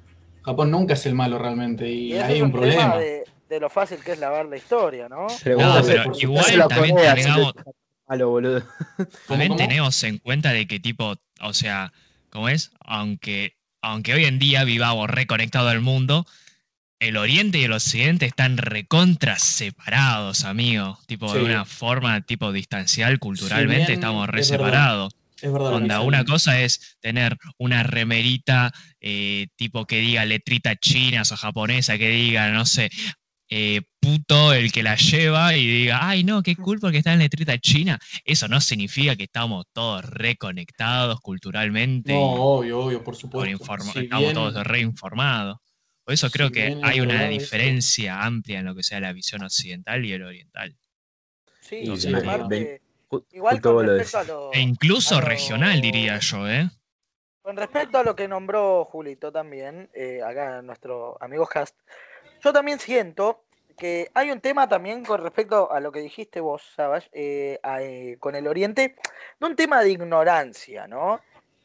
S5: Japón nunca es el malo realmente y,
S3: Y
S5: hay un problema.
S3: de, de lo fácil que es lavar la historia, ¿no?
S6: Pero igual también
S4: Malo, boludo.
S6: también tenemos en cuenta de que tipo, o sea, ¿cómo es? Aunque, aunque hoy en día vivamos reconectado al mundo, el oriente y el occidente están recontra separados, amigo. Tipo, de una forma tipo distancial, culturalmente
S5: bien
S6: estamos re
S5: es verdad.
S6: separados.
S5: Es verdad. lo que
S6: Onda, una cosa es tener una remerita eh, tipo que diga letrita chinas o japonesa, que diga, no sé, eh, puto el que la lleva y diga, ay no, qué cool porque está en letrita china. Eso no significa que estamos todos reconectados culturalmente
S5: No, obvio, obvio, por supuesto. Si
S6: estamos
S5: bien-
S6: todos reinformados. Por eso
S5: si
S6: creo que hay una
S5: eso.
S6: diferencia amplia en lo que sea la visión occidental y el oriental.
S3: Sí,
S4: y
S5: sí,
S3: aparte, igual con respecto a lo,
S6: E incluso
S3: a lo-
S6: regional, diría yo, ¿eh?
S3: Con respecto a lo que nombró Julito también, eh, acá nuestro amigo Hast, yo también siento que hay un tema también con respecto a lo que dijiste vos, Savage, eh, eh, con el Oriente, no un tema de ignorancia, ¿no?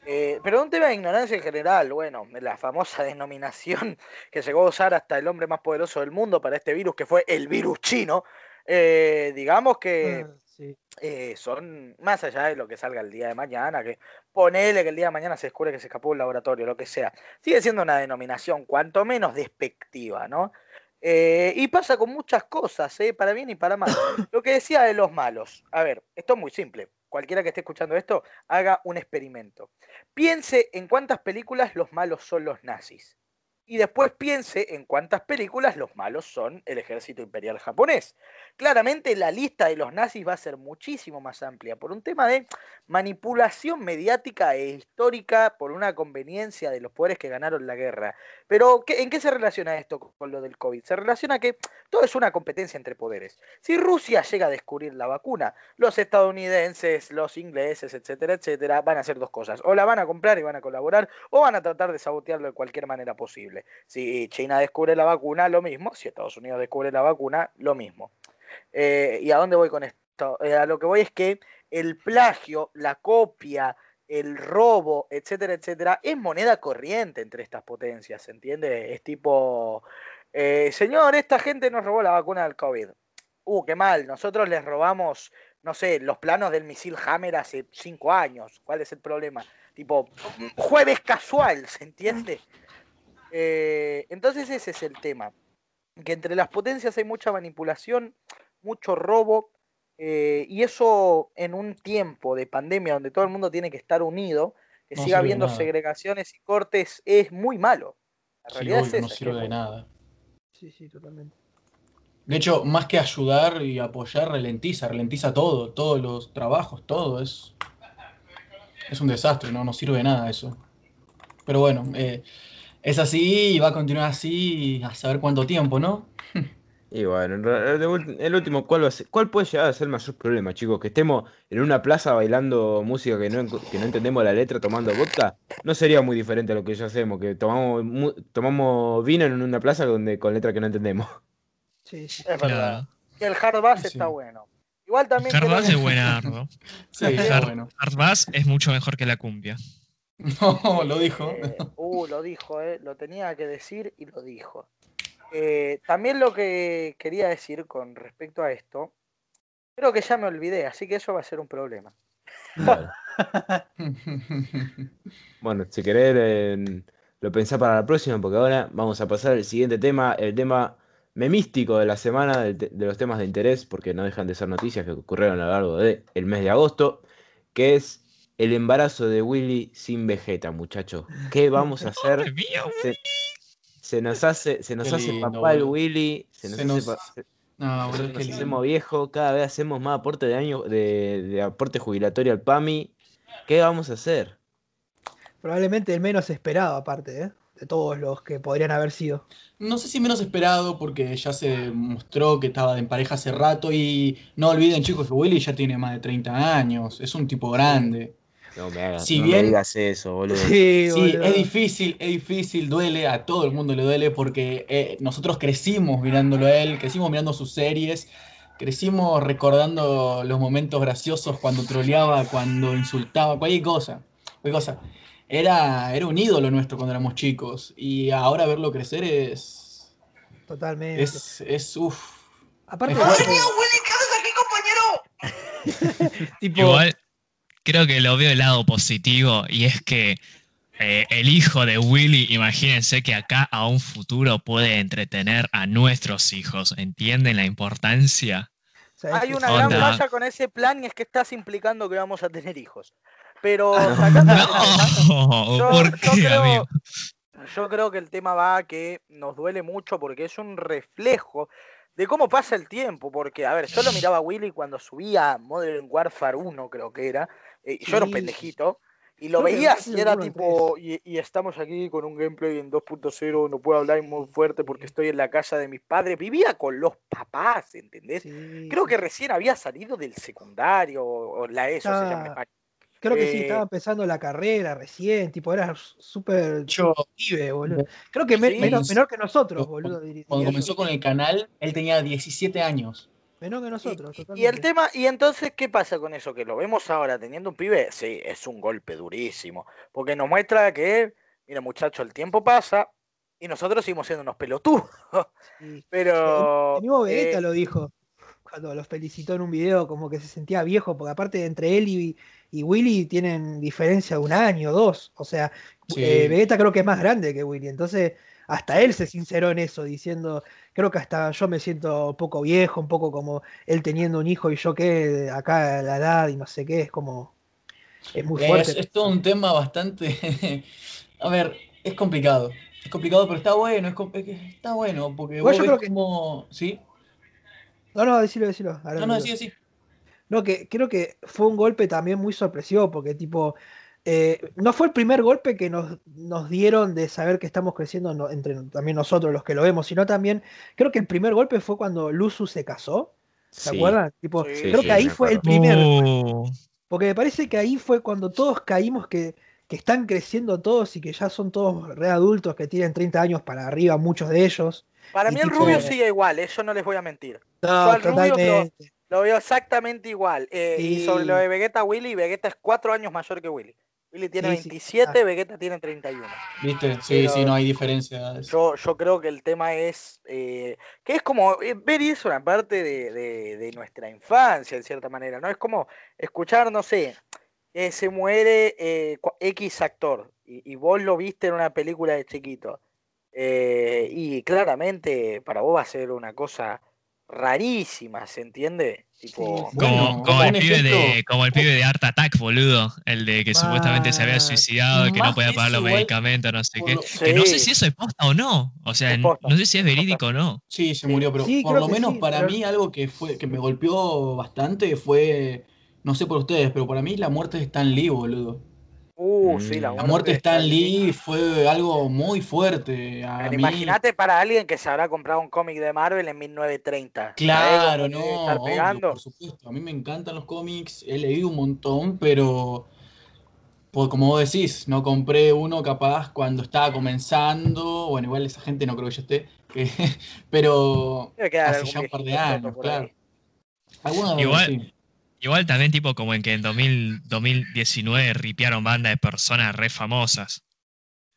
S3: Eh, pero un tema de ignorancia en general, bueno, la famosa [laughs] denominación que llegó a usar hasta el hombre más poderoso del mundo para este virus, que fue el virus chino, eh, digamos que
S2: sí.
S3: eh, son más allá de lo que salga el día de mañana, que ponele que el día de mañana se descubre que se escapó un laboratorio, lo que sea, sigue siendo una denominación cuanto menos despectiva, ¿no? Eh, y pasa con muchas cosas, ¿eh? para bien y para mal. [coughs] Lo que decía de los malos, a ver, esto es muy simple. Cualquiera que esté escuchando esto, haga un experimento. Piense en cuántas películas los malos son los nazis. y después piense en cuántas películas los malos son el ejército imperial japonés. Claramente la lista de los nazis va a ser muchísimo más amplia por un tema de manipulación mediática e histórica por una conveniencia de los poderes que ganaron la guerra. Pero ¿qué- ¿en qué se relaciona esto con lo del COVID? Se relaciona que todo es una competencia entre poderes. Si Rusia llega a descubrir la vacuna, los estadounidenses, los ingleses, etcétera, etcétera, van a hacer dos cosas. O la van a comprar y van a colaborar, o van a tratar de sabotearlo de cualquier manera posible. Si China descubre la vacuna, lo mismo. Si Estados Unidos descubre la vacuna, lo mismo. Eh, ¿Y a dónde voy con esto? Eh, a lo que voy es que el plagio, la copia, el robo, etcétera, etcétera, es moneda corriente entre estas potencias, ¿se entiende? Es tipo, eh, señor, esta gente nos robó la vacuna del COVID. Uh, qué mal, nosotros les robamos, no sé, los planos del misil Hammer hace cinco años. ¿Cuál es el problema? Tipo, jueves casual, ¿se entiende? Eh, entonces ese es el tema. Que entre las potencias hay mucha manipulación, mucho robo, eh, y eso en un tiempo de pandemia donde todo el mundo tiene que estar unido, que
S7: No
S3: siga habiendo
S7: nada.
S3: segregaciones y cortes, es muy malo. La
S7: Sí,
S3: realidad es
S7: obvio, no
S3: esa, que
S7: sirve de nada.
S2: Sí, sí, totalmente.
S7: De hecho, más que ayudar y apoyar, ralentiza, ralentiza todo, todos los trabajos, todo. Es, es un desastre, no, no sirve de nada eso. Pero bueno, eh, es así y va a continuar así a saber cuánto tiempo, ¿no? [laughs]
S4: Y bueno, el último, ¿cuál, va a ser- ¿cuál puede llegar a ser el mayor problema, chicos? Que estemos en una plaza bailando música que no, que no entendemos la letra, tomando vodka, no sería muy diferente a lo que ya hacemos, que tomamos, mu- tomamos vino en una plaza donde, con letra que no entendemos.
S2: Sí, sí.
S3: Es verdad. Y el hard bass
S7: Sí.
S3: está bueno. Igual también
S6: Hard
S3: creo
S6: bass
S3: que-
S6: es buenardo. [laughs]
S7: Sí, está
S6: Hard,
S7: bueno.
S6: hard bass es mucho mejor que la cumbia. [laughs]
S7: No, lo dijo.
S3: Eh, uh, lo dijo, eh, lo tenía que decir y lo dijo. Eh, también lo que quería decir con respecto a esto, creo que ya me olvidé, así que eso va a ser un problema.
S4: Claro. [laughs] Bueno, si querés, eh, lo pensá para la próxima, porque ahora vamos a pasar al siguiente tema, el tema memístico de la semana, de, los temas de interés, porque no dejan de ser noticias que ocurrieron a lo largo del mes de agosto, que es el embarazo de Willy sin Vegeta, muchachos. ¿Qué vamos a [laughs] hacer?
S6: ¡Madre mía,
S4: Se, se nos hace, se nos hace
S7: lindo,
S4: papá el. Willy, se nos
S7: Se
S4: hace
S7: nos-
S4: pa-
S7: No, boludo,
S4: nos hacemos viejos, cada vez hacemos más aporte de año, de, de aporte jubilatorio al PAMI. ¿Qué vamos a hacer?
S2: Probablemente el menos esperado, aparte, ¿eh? De todos los que podrían haber sido.
S7: No sé si menos esperado porque ya se mostró que estaba en pareja hace rato y no olviden chicos que Willy ya tiene más de 30 años, es un tipo grande.
S4: No me hagas,
S7: Si
S4: no
S7: bien-
S4: me digas eso, boludo.
S2: Sí,
S7: Sí,
S2: boludo.
S7: es difícil, es difícil, duele, a todo el mundo le duele porque eh, nosotros crecimos mirándolo a él, crecimos mirando sus series, crecimos recordando los momentos graciosos cuando troleaba, cuando insultaba, cualquier cosa, cualquier cosa. Era, era un ídolo nuestro cuando éramos chicos y ahora verlo crecer es,
S2: Totalmente.
S7: es, es, uff.
S2: Aparte,
S7: es fuerte. [laughs]
S2: tipo,
S6: Igual, creo que lo veo el lado positivo y es que eh, el hijo de Willy, imagínense que acá a un futuro puede entretener a nuestros hijos. ¿Entienden la importancia?
S2: ¿sabes
S3: Hay una gran falla con ese plan y es que estás implicando que vamos a tener hijos. Pero [laughs] sacando la- [laughs]
S6: No,
S3: Yo-
S6: ¿por
S3: yo
S6: qué,
S3: creo-
S6: amigo?
S3: Yo creo que el tema va a que nos duele mucho porque es un reflejo de cómo pasa el tiempo. Porque, a ver, yo lo miraba a Willy cuando subía Modern Warfare 1, creo que era, eh, y yo era un
S2: Sí.
S3: pendejito, y lo veías y era tipo, y, y estamos aquí con un gameplay en 2.0, no puedo hablar muy fuerte porque estoy en la casa de mis padres. Vivía con los papás, ¿entendés?
S2: Sí,
S3: Creo
S2: sí.
S3: que recién había salido del secundario o la ESO, se llama.
S2: Creo que sí,
S3: eh,
S2: estaba empezando la carrera recién, tipo, era súper
S7: Yo,
S2: pibe, boludo. Creo que
S3: Sí.
S2: menor, menor que nosotros,
S7: Cuando-
S2: boludo. diría
S7: cuando comenzó con el canal, él tenía 17 años.
S2: Menor que nosotros,
S3: Y- el tema, y entonces, ¿qué pasa con eso? Que lo vemos ahora teniendo un pibe, sí, es un golpe durísimo, porque nos muestra que, mira muchacho, el tiempo pasa y nosotros seguimos siendo unos pelotudos,
S2: Sí. [laughs]
S3: pero...
S2: El mismo Vegeta
S3: eh,
S2: lo dijo cuando los felicitó en un video, como que se sentía viejo, porque aparte entre él y, y Willy tienen diferencia de un año, dos. O sea,
S7: Sí.
S2: eh, Vegeta creo que es más grande que Willy. Entonces, hasta él se sinceró en eso, diciendo, creo que hasta yo me siento un poco viejo, un poco como él teniendo un hijo y yo que acá a la edad y no sé qué, es como... Es muy
S7: Es,
S2: fuerte.
S7: es todo un tema bastante. [laughs] A ver,
S5: Es complicado. Es complicado, pero está bueno. Es es está bueno, porque vos
S2: yo creo que-
S5: como... ¿Sí?
S2: No, no, decilo, decilo. ahora
S5: No, no,
S2: lo
S5: sí,
S2: digo.
S5: sí.
S2: No, que creo que fue un golpe también muy sorpresivo, porque tipo, eh, no fue el primer golpe que nos, nos dieron de saber que estamos creciendo no- entre también nosotros los que lo vemos, sino también, creo que el primer golpe fue cuando Luzu se casó, ¿se
S4: Sí.
S2: acuerdan? Tipo,
S3: Sí,
S2: creo
S4: sí,
S2: que ahí fue el primer,
S6: Uh,
S2: porque me parece que ahí fue cuando todos caímos que, que están creciendo todos y que ya son todos re adultos, que tienen 30 años para arriba, muchos de ellos.
S3: Para
S2: Y
S3: mí el
S2: tipo-
S3: rubio sigue igual, eso no les voy a mentir.
S2: No,
S3: al rubio, pero-
S2: totalmente.
S3: Lo veo exactamente igual. Eh, Y sobre lo de Vegeta Willy, Vegeta es cuatro años mayor que Willy. Willy tiene
S2: Sí, sí.
S3: 27,
S2: Ah.
S3: Vegeta tiene 31.
S5: ¿Viste? Sí,
S3: Pero-
S5: sí, no hay diferencia.
S3: Yo, yo creo que el tema es eh, que es como eh, ver y es una parte de, de- de nuestra infancia, en cierta manera, ¿no? Es como escuchar, no sé, eh, se muere eh, X actor y, y vos lo viste en una película de chiquito. eh, y claramente para vos va a ser una cosa rarísima, ¿se entiende? Tipo,
S2: Sí,
S6: como,
S5: Bueno,
S6: como el pibe de, como el pibe de Art Attack, boludo. El de que supuestamente se había
S2: Ah,
S6: suicidado y que no podía pagar los
S5: igual,
S6: medicamentos, no sé qué. Que no sé si eso es posta o no. O sea, no sé si es verídico o no.
S5: Sí, se murió, pero
S2: Sí,
S5: por lo menos
S2: sí,
S5: para
S2: pero-
S5: mí algo que fue que me golpeó bastante fue, no sé por ustedes, pero para mí la muerte de Stan Lee, boludo.
S3: Uh, sí, la.
S5: La muerte de Stan Lee fue algo muy fuerte.
S3: Imagínate para alguien que se habrá comprado un cómic de Marvel en 1930.
S5: claro, no, obvio, por supuesto. A mí me encantan los cómics, he leído un montón, pero pues, como vos decís, no compré uno capaz cuando estaba comenzando. Bueno, igual esa gente no creo que yo esté, que- [laughs] pero hace ya un par de años, claro. Algunos
S6: Igual-
S5: sí.
S6: Igual también tipo como en que en 2000, 2019 ripiaron banda de personas re famosas.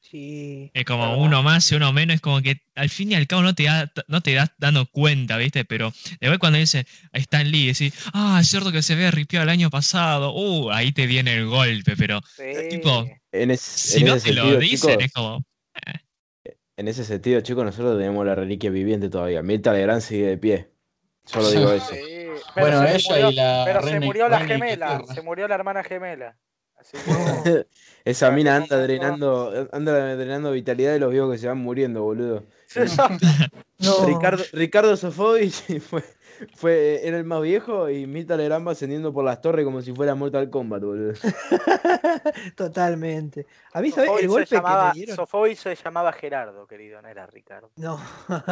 S2: Sí.
S6: Es como uno más y uno menos, es como que al fin y al cabo no te, da, no te das dando cuenta, ¿viste? Pero después cuando dice Stan Lee, decís, ah, es cierto que se había ripiado el año pasado, uh, ahí te viene el golpe, pero
S3: Sí.
S6: tipo,
S4: En, es-
S6: si
S4: en
S6: no
S4: ese
S6: te lo dicen,
S4: chicos,
S6: es como,
S4: en ese sentido, chicos, nosotros tenemos la reliquia viviente todavía. Mirta Legrand sigue de pie. Solo digo eso.
S3: Pero
S5: Bueno, ella
S3: murió-
S5: y la
S3: Pero se murió la gemela, se murió la hermana gemela. Así que, [laughs]
S4: Esa mina anda drenando, anda drenando vitalidad de los viejos que se van muriendo, boludo. [laughs]
S2: No.
S4: Ricardo, Ricardo Sofovich fue, fue, era el más viejo y Mirta Legrand va ascendiendo por las torres como si fuera Mortal Kombat, boludo. [laughs]
S2: Totalmente. A mí, ¿sabes? El golpe
S3: se llamaba,
S2: que dieron.
S3: Se llamaba Gerardo, querido, no era Ricardo.
S2: No. [laughs]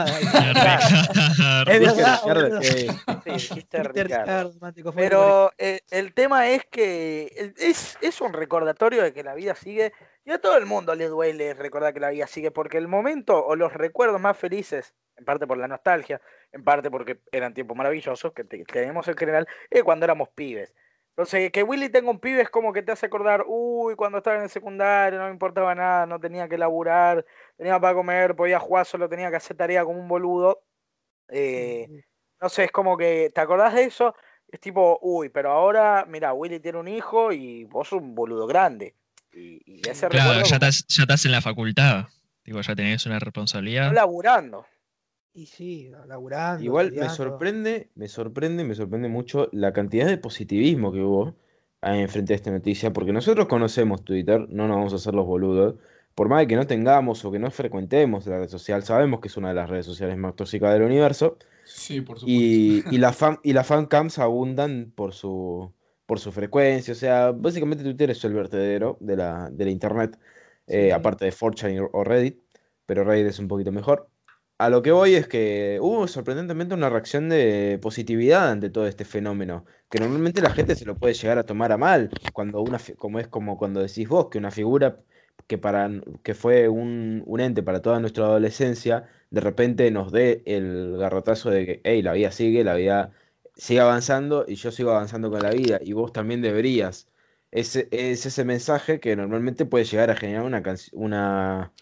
S6: Es
S2: verdad,
S4: Ricardo,
S3: Sí, dijiste Ricardo. Pero eh, el tema es que eh, es, es un recordatorio de que la vida sigue y a todo el mundo le duele recordar que la vida sigue porque el momento o los recuerdos más felices, en parte por la nostalgia, en parte porque eran tiempos maravillosos que te- tenemos en general, es cuando éramos pibes. Entonces, que Willy tenga un pibe es como que te hace acordar, uy, cuando estaba en el secundario no me importaba nada, no tenía que laburar, tenía para comer, podía jugar, solo tenía que hacer tarea como un boludo. Eh, no sé, es como que te acordás de eso, es tipo, uy, pero ahora, mira, Willy tiene un hijo y vos sos un boludo grande. Y, y ese
S6: Claro,
S3: recuerdo
S6: ya estás, ya estás en la facultad. Tipo, ya tenés una responsabilidad.
S3: no laburando.
S2: Y sí, laburando.
S4: Igual me sorprende, me sorprende, me sorprende mucho la cantidad de positivismo que hubo en frente a esta noticia, porque nosotros conocemos Twitter, no nos vamos a hacer los boludos, por más de que no tengamos o que no frecuentemos la red social, sabemos que es una de las redes sociales más tóxicas del universo,
S5: Sí, por supuesto.
S4: y, y las fan, y las fancams abundan por su, por su frecuencia, o sea, básicamente Twitter es el vertedero de la, de la internet, eh,
S2: Sí.
S4: aparte de 4chan o Reddit, pero Reddit es un poquito mejor. A lo que voy es que hubo sorprendentemente una reacción de positividad ante todo este fenómeno, que normalmente la gente se lo puede llegar a tomar a mal, cuando una, como es como cuando decís vos, que una figura que, para, que fue un, un ente para toda nuestra adolescencia, de repente nos dé el garrotazo de que, hey, la vida sigue, la vida sigue avanzando y yo sigo avanzando con la vida y vos también deberías. Ese, es ese mensaje que normalmente puede llegar a generar una, una,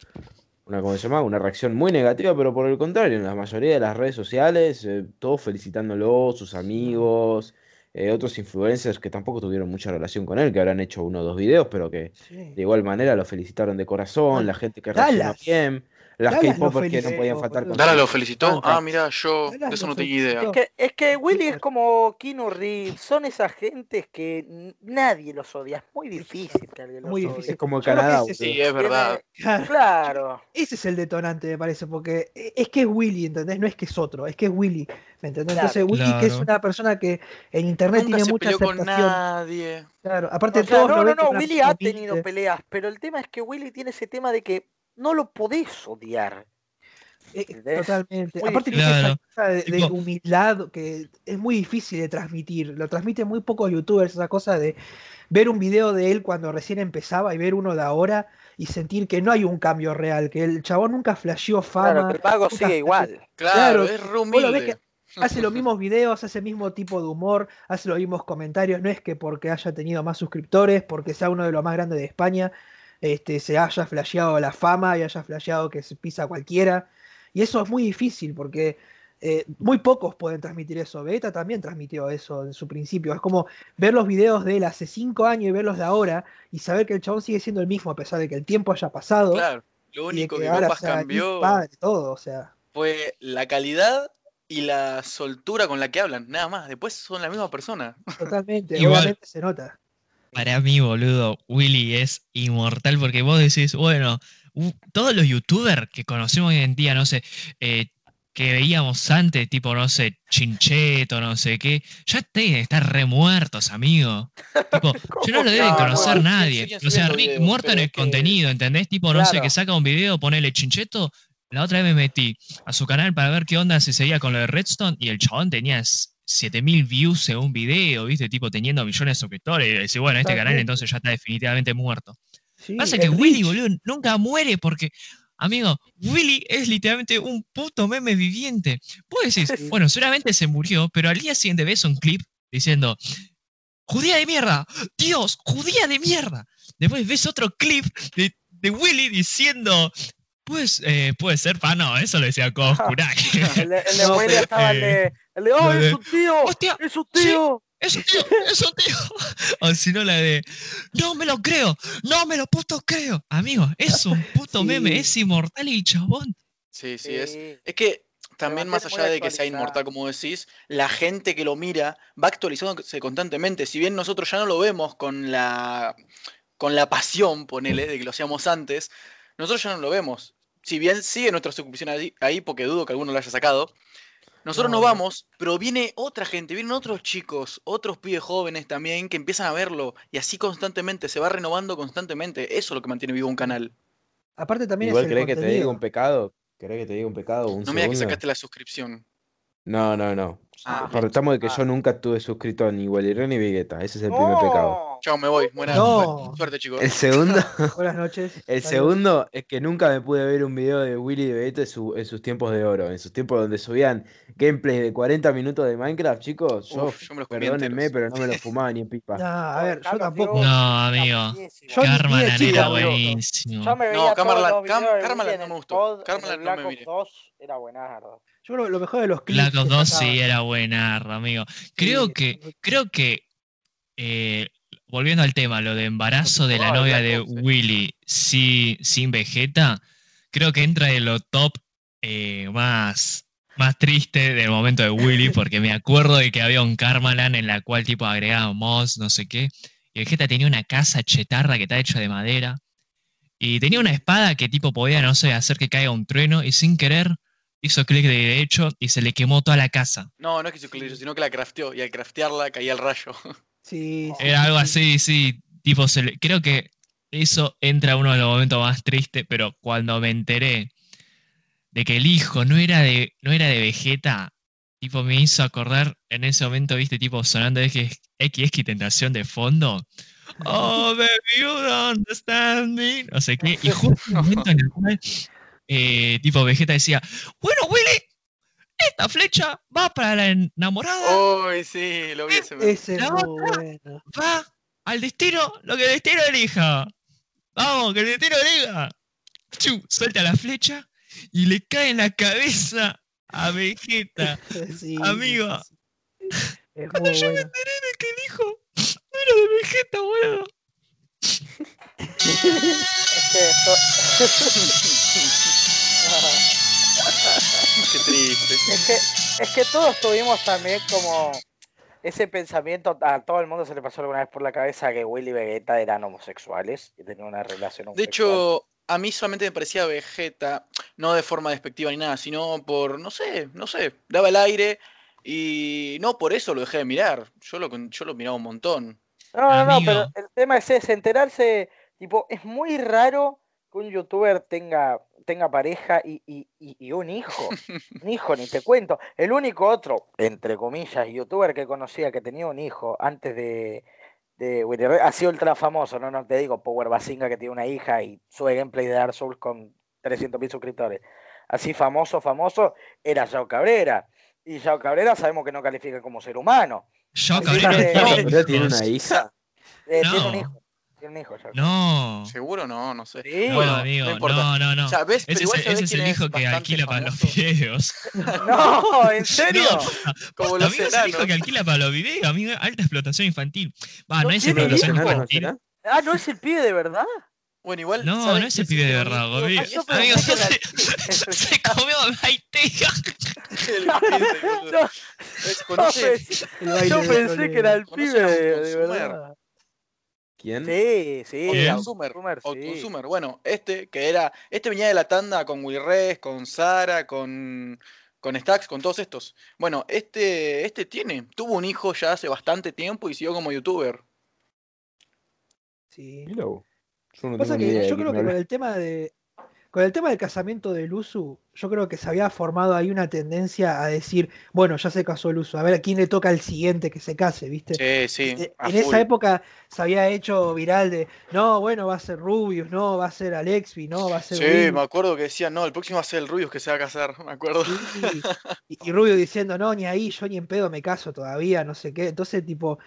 S4: una, ¿cómo se llama? Una reacción muy negativa, pero por el contrario, en la mayoría de las redes sociales, eh, todos felicitándolo, sus amigos, eh, otros influencers que tampoco tuvieron mucha relación con él, que habrán hecho uno o dos videos, pero que
S2: Sí.
S4: de igual manera lo felicitaron de corazón, la gente que reaccionó bien. Las K-popers que no
S2: felicitó,
S4: podían faltar con
S7: Dara lo felicitó. Ah, mira, yo
S2: Dallas
S7: de eso no tenía idea.
S3: Es que, es que Willy es como Keanu Reeves, son esas gentes que nadie los odia. Es muy difícil que alguien los
S2: Muy
S3: odie.
S2: difícil.
S4: Es como Canadá,
S2: es-
S7: Sí, es verdad.
S2: Claro. Ese es el detonante, me parece, porque e- es que es Willy, ¿entendés? No es que es otro, es que es Willy, ¿me entendés?
S3: Claro.
S2: Entonces Willy, que es una persona que en internet
S7: Nunca
S2: tiene
S7: se
S2: mucha
S7: peleó con
S2: aceptación.
S7: nadie.
S2: Claro, aparte
S3: O sea,
S2: todos
S3: no, no, no, Willy ha tenido peleas, pero el tema es que Willy tiene ese tema de que no lo podés odiar.
S2: Eh,
S3: ¿Entendés?
S2: Totalmente.
S3: Muy
S2: Aparte tiene esa
S6: Claro.
S2: cosa de, de
S6: Tipo-
S2: humildad que es muy difícil de transmitir. Lo transmiten muy pocos youtubers, esa cosa de ver un video de él cuando recién empezaba y ver uno de ahora y sentir que no hay un cambio real, que el chabón nunca flasheó fama.
S3: Claro, que el pago
S2: nunca
S3: sigue
S2: flasheó-
S3: igual.
S7: Claro,
S2: Claro,
S7: es humilde.
S2: Hace los mismos videos, hace el mismo tipo de humor, hace los mismos comentarios. No es que porque haya tenido más suscriptores, porque sea uno de los más grandes de España, este, se haya flasheado la fama y haya flasheado que se pisa a cualquiera. Y eso es muy difícil porque eh, muy pocos pueden transmitir eso. Vegeta también transmitió eso en su principio. Es como ver los videos de él hace cinco años y verlos de ahora y saber que el chabón sigue siendo el mismo a pesar de que el tiempo haya pasado.
S7: Claro, lo único que,
S2: ahora sea
S7: cambió
S2: padre, todo, o sea.
S7: fue la calidad y la soltura con la que hablan, nada más. Después son la misma persona.
S2: Totalmente, [laughs]
S6: Igual-
S2: obviamente se nota.
S6: Para mí, boludo, Willy es inmortal porque vos decís, bueno, todos los youtubers que conocemos hoy en día, no sé, eh, que veíamos antes, tipo, no sé, Chincheto, no sé qué, ya deben estar remuertos, amigo. [laughs] Tipo, ya no lo deben
S3: No,
S6: conocer
S3: no,
S6: nadie. O sea,
S7: subiendo
S6: Rick
S7: videos,
S6: muerto en el
S7: que-
S6: contenido, ¿entendés? Tipo, no sé, que saca un video, ponele Chincheto. La otra vez me metí a su canal para ver qué onda se seguía con lo de Redstone y el chabón tenía 7000 views en un video, ¿viste? Tipo, teniendo millones de suscriptores. Y decís, bueno, este canal entonces ya está definitivamente muerto.
S2: Sí,
S6: Pasa que Willy,
S2: Rich.
S6: boludo, nunca muere porque, amigo, Willy es literalmente un puto meme viviente. Vos decís,
S2: Sí.
S6: bueno, seguramente se murió, pero al día siguiente ves un clip diciendo, judía de mierda, Dios, judía de mierda. Después ves otro clip de, de Willy diciendo, pues, eh, puede ser, pa, no, eso lo decía. [laughs]
S3: El de, el de [laughs] Willy estaba el de. El de, ¡Oh, es un tío!
S6: ¡Hostia!
S3: ¡Es un
S6: sí.
S3: tío!
S6: Eso, tío, eso, tío. [laughs] O si no, la de, no me lo creo, no me lo puto creo. Amigo, es un puto [laughs]
S2: Sí.
S6: meme, es inmortal y chabón.
S7: Sí, sí, es.
S3: Sí.
S7: Es que también más allá de que sea inmortal, como decís, la gente que lo mira va actualizándose constantemente. Si bien nosotros ya no lo vemos con la, con la pasión, ponele, de que lo hacíamos antes, nosotros ya no lo vemos. Si bien sigue nuestra suscripción ahí, ahí, porque dudo que alguno lo haya sacado, nosotros no,
S2: No.
S7: vamos, pero viene otra gente, vienen otros chicos, otros pibes jóvenes también que empiezan a verlo y así constantemente, se va renovando constantemente. Eso es lo que mantiene vivo un canal.
S2: Aparte también
S4: Igual
S2: es el
S4: que te diga un pecado. ¿Querés que te diga un pecado? Un
S7: No me digas que sacaste la suscripción.
S4: No, no, no.
S7: Ah,
S4: Partamos de que
S3: ah.
S4: yo nunca estuve suscrito ni Walirón ni Vegeta. Ese es el primer pecado.
S3: No.
S7: Chao, me voy. Buena
S2: No.
S7: suerte, chicos.
S4: El segundo, [laughs]
S2: Buenas noches. [laughs]
S4: el segundo es que nunca me pude ver un video de Willy y de Vegeta en, su- en sus tiempos de oro. En sus tiempos donde subían gameplays de 40 minutos de Minecraft, chicos. Yo,
S7: Uf, yo me los
S4: perdónenme, pero no me lo fumaba ni en pipa. [laughs]
S2: No, a ver, yo tampoco.
S6: No, amigo. Carmalan era buenísimo.
S3: Yo me
S7: No,
S3: veía los de
S7: Carmalan no me gustó. Carmalan no me
S3: Black Ops
S7: miré.
S3: 2 era buenardo.
S2: Yo creo que lo mejor de los clips.
S6: Black Ops
S2: que
S6: 2
S2: sacaban.
S6: sí era buenardo, amigo. Creo
S2: Sí,
S6: que, creo que, eh, volviendo al tema, lo de embarazo de la novia de. Willy si- sin Vegeta, creo que entra en lo top eh, más, más triste del momento de Willy, [laughs] porque me acuerdo de que había un Karmalan en la cual tipo agregaba mods, no sé qué, y Vegeta tenía una casa chetarra que está hecha de madera, y tenía una espada que tipo podía, no sé, hacer que caiga un trueno, y sin querer hizo clic de derecho y se le quemó toda la casa.
S7: No, no es que hizo clic, sino que la crafteó y al craftearla caía el rayo. [laughs]
S2: Sí, sí,
S6: Era
S2: sí,
S6: algo
S2: sí.
S6: así, sí, tipo, se le- creo que eso entra uno de los momentos más tristes, pero cuando me enteré de que el hijo no era de, no era de Vegeta, tipo, me hizo acordar en ese momento, viste, tipo, sonando X, X Tentación de fondo. [laughs] Oh, baby, you don't understand me. No sé qué. Y [laughs] justo un momento en el cual, eh, tipo, Vegeta decía, bueno, Willy, esta flecha va para la enamorada.
S7: Uy, sí, lo vi ese
S6: La otra-
S2: bueno.
S6: va al destino lo que el destino elija. Vamos, que el destino elija. Chu, suelta la flecha y le cae en la cabeza a Vegeta. [laughs]
S2: Sí,
S6: Amigo. Cuando yo me
S2: bueno.
S6: enteré de que el hijo no era de Vegeta, boludo. [laughs]
S3: Es que esto...
S7: Qué triste.
S3: Es que, es que todos tuvimos también como ese pensamiento, a todo el mundo se le pasó alguna vez por la cabeza que Willy y Vegeta eran homosexuales y tenían una relación
S7: De
S3: homosexual.
S7: hecho, a mí solamente me parecía Vegeta, no de forma despectiva ni nada, sino por, no sé, no sé, daba el aire y no por eso lo dejé de mirar. Yo lo, con- yo lo miraba un montón.
S3: No, no, no, pero el tema es ese, enterarse, tipo, es muy raro que un youtuber tenga, tenga pareja y, y- y- y un hijo. [laughs] Un hijo, ni te cuento. El único otro, entre comillas, youtuber que conocía que tenía un hijo antes de, de Rex, así ultra famoso, no, no te digo Power Basinga que tiene una hija y sube gameplay de Dark Souls con 300.000 suscriptores. Así famoso, famoso, era Yao Cabrera. Y Yao Cabrera sabemos que no califica como ser humano. Sí, [laughs]
S6: Cabrera, tiene
S3: sí.
S4: ¿Pero tiene
S6: hijos.
S4: una hija?
S3: Eh, Tiene un hijo. Tiene un hijo, Yao
S6: No.
S7: ¿Seguro? No, no sé.
S3: Sí.
S6: No,
S7: Bueno,
S6: amigo,
S7: no importa.
S6: no, no, no.
S7: O sea, ¿ves? Pero
S6: ese es, ese el hijo que alquila para los videos.
S3: No, ¿en serio?
S7: Como los
S6: amigo, es el hijo que alquila para los videos, amigo. Alta explotación infantil. Va,
S3: ¿No
S6: no es
S3: tiene
S4: ¿Pero los
S6: explotación
S3: hijo?
S4: enanos no
S6: infantil.
S4: será?
S3: Ah, ¿no es el pibe de verdad?
S7: Bueno, igual.
S6: No,
S7: ¿saben
S6: no es el pibe de verdad? Gobi.
S3: Ah,
S6: Amigo, se, [laughs] se comió Maite.
S7: El [laughs] pibe, boludo.
S3: No, yo
S7: ¿conoce-
S3: pensé, que era el
S7: ¿Conocen
S3: pibe de, verdad.
S4: ¿Quién?
S3: Sí, sí.
S6: ¿Quién?
S7: Outconsumer,
S3: Outconsumer, sí.
S7: Bueno, este que era. Este venía de la tanda con Will Res, con Sara, con. Con Stacks, con todos estos. Bueno, este, este tiene, tuvo un hijo ya hace bastante tiempo y siguió como youtuber.
S2: Sí.
S4: Yo no
S2: Pasa
S4: tengo
S2: que
S4: idea de
S2: yo creo que con el tema de. Con el tema del casamiento del Usu, yo creo que se había formado ahí una tendencia a decir, bueno, ya se casó el Usu, a ver a quién le toca el siguiente que se case, ¿viste?
S7: Sí, sí.
S2: En esa
S7: full.
S2: época se había hecho viral de, no, bueno, va a ser Rubius, no, va a ser Alexby, no, va a ser
S7: Sí,
S2: Will".
S7: me acuerdo que decían, no, el próximo va a ser el Rubius que se va a casar, me acuerdo.
S2: Sí, [laughs] Y, y Rubio diciendo, no, ni ahí, yo ni en pedo me caso todavía, no sé qué. Entonces, tipo,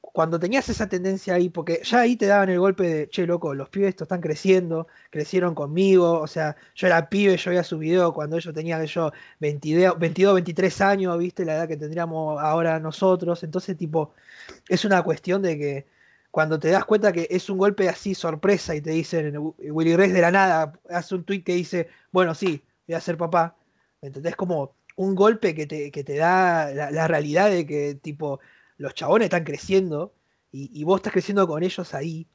S2: cuando tenías esa tendencia ahí, porque ya ahí te daban el golpe de, che, loco, los pibes estos están creciendo, crecieron conmigo, o sea, yo era pibe, yo veía su video cuando ellos tenían yo 22, 22, 23 años, viste, la edad que tendríamos ahora nosotros. Entonces, tipo, es una cuestión de que cuando te das cuenta que es un golpe así sorpresa y te dicen, Willy Rex de la nada hace un tweet que dice, bueno, sí, voy a ser papá. ¿Me entendés? Como un golpe que te, que te da la realidad de que, tipo, los chabones están creciendo y, y vos estás creciendo con ellos ahí.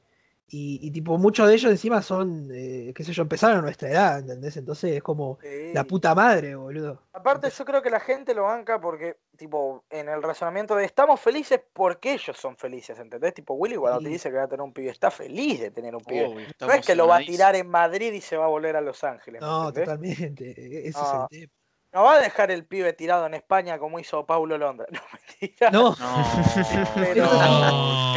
S2: Y, y, tipo, muchos de ellos encima son, eh, qué sé yo, empezaron a nuestra edad, ¿entendés? Entonces es como
S3: Sí.
S2: la puta madre, boludo.
S3: Aparte, yo creo que la gente lo banca porque, tipo, en el razonamiento de estamos felices porque ellos son felices, ¿entendés? Tipo, Willy cuando te dice que va a tener un pibe, está feliz de tener un pibe.
S7: Obvio,
S3: no es que lo va a tirar en Madrid y se va a volver a Los Ángeles. ¿me
S2: No,
S3: entendés?
S2: totalmente. [laughs] Ese
S3: No.
S2: es el tema.
S3: No va a dejar el pibe tirado en España como hizo Paulo Londra. [laughs] No, mentira.
S2: No,
S7: No,
S3: Pero-
S7: no.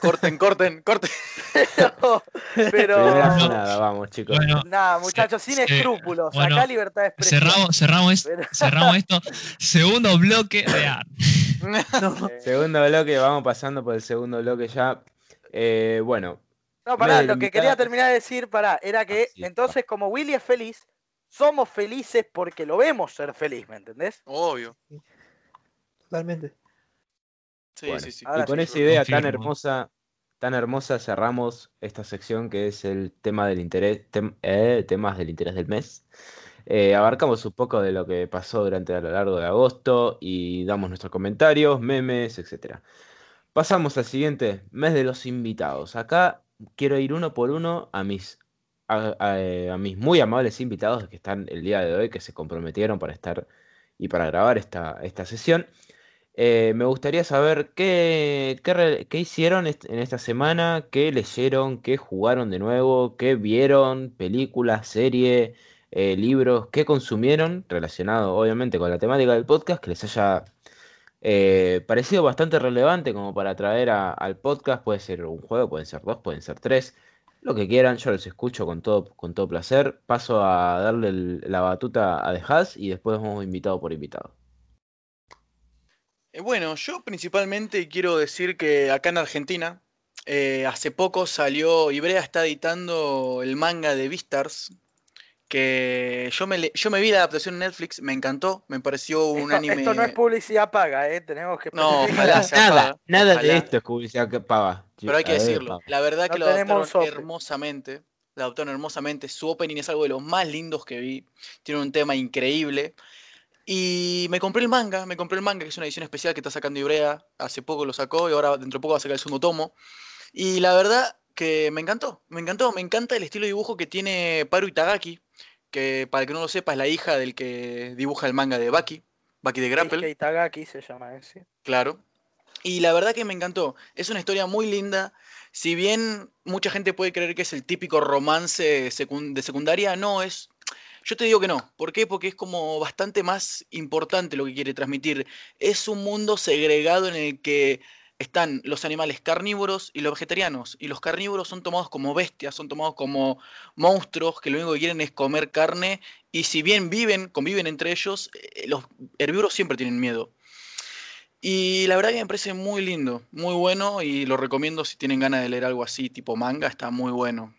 S7: corten, corten, corten. [laughs]
S3: pero,
S6: No.
S4: jornada, vamos, chicos.
S6: Bueno,
S3: nada, muchachos, sin escrúpulos.
S6: bueno,
S3: Acá libertad de expresión.
S6: cerramos, cerramos, es-
S3: Pero-
S6: cerramos [laughs] esto. Segundo bloque.
S3: Eh,
S4: Segundo bloque, vamos pasando por el segundo bloque ya. Eh, bueno,
S3: No, pará, lo que quería terminar de decir, pará, era que
S4: Ah, sí,
S3: entonces como Willy es feliz, somos felices porque lo vemos ser feliz, ¿me entendés?
S7: Obvio.
S2: Totalmente.
S7: Sí,
S4: Bueno,
S7: sí, sí.
S3: Ahora
S4: y con
S3: sí,
S4: esa idea tan hermosa, tan hermosa cerramos esta sección que es el tema del interés, tem- eh, temas del interés del mes. Eh, abarcamos un poco de lo que pasó durante a lo largo de agosto y damos nuestros comentarios, memes, etcétera. Pasamos al siguiente, mes de los invitados. Acá quiero ir uno por uno a mis, a, mis muy amables invitados que están el día de hoy, que se comprometieron para estar y para grabar esta, esta sesión. Eh, me gustaría saber qué, qué, hicieron en esta semana, qué leyeron, qué jugaron de nuevo, qué vieron, películas, serie, eh, libros, qué consumieron, relacionado obviamente con la temática del podcast, que les haya eh, parecido bastante relevante como para traer al podcast. Puede ser un juego, pueden ser dos, pueden ser tres, lo que quieran, yo los escucho con todo, con todo placer. Paso a darle la batuta a The Has y después vamos invitado por invitado.
S7: Eh, Bueno, yo principalmente quiero decir que acá en Argentina, eh, hace poco salió, Ibrea está editando el manga de Beastars, que yo me, yo me vi la adaptación en Netflix, me encantó, me pareció [laughs] un
S3: Esto,
S7: anime...
S3: esto no es publicidad paga, ¿eh? Tenemos que
S7: No, ojalá sea
S4: Nada,
S7: paga,
S4: nada de esto es publicidad que paga.
S7: Pero hay que decirlo, la verdad que lo adaptaron hermosamente. la adaptaron hermosamente. Su opening es algo de los más lindos que vi. Tiene un tema increíble. Y me compré el manga, me compré el manga, que es una edición especial que está sacando Ibrea. Hace poco lo sacó y ahora dentro de poco va a sacar el segundo tomo. Y la verdad que me encantó, me encantó, me encanta el estilo de dibujo que tiene Paru Itagaki, que para el que no lo sepa es la hija del que dibuja el manga de Baki, Baki de Grapple.
S3: Itagaki se llama ese.
S7: Claro. Y la verdad que me encantó. Es una historia muy linda. Si bien mucha gente puede creer que es el típico romance de secundaria, no, es... Yo te digo que no. ¿Por qué? Porque es como bastante más importante lo que quiere transmitir. Es un mundo segregado en el que están los animales carnívoros y los vegetarianos. Y los carnívoros son tomados como bestias, son tomados como monstruos que lo único que quieren es comer carne. Y si bien viven, conviven entre ellos, eh, los herbívoros siempre tienen miedo. Y la verdad que me parece muy lindo, muy bueno y lo recomiendo si tienen ganas de leer algo así, tipo manga, está muy bueno.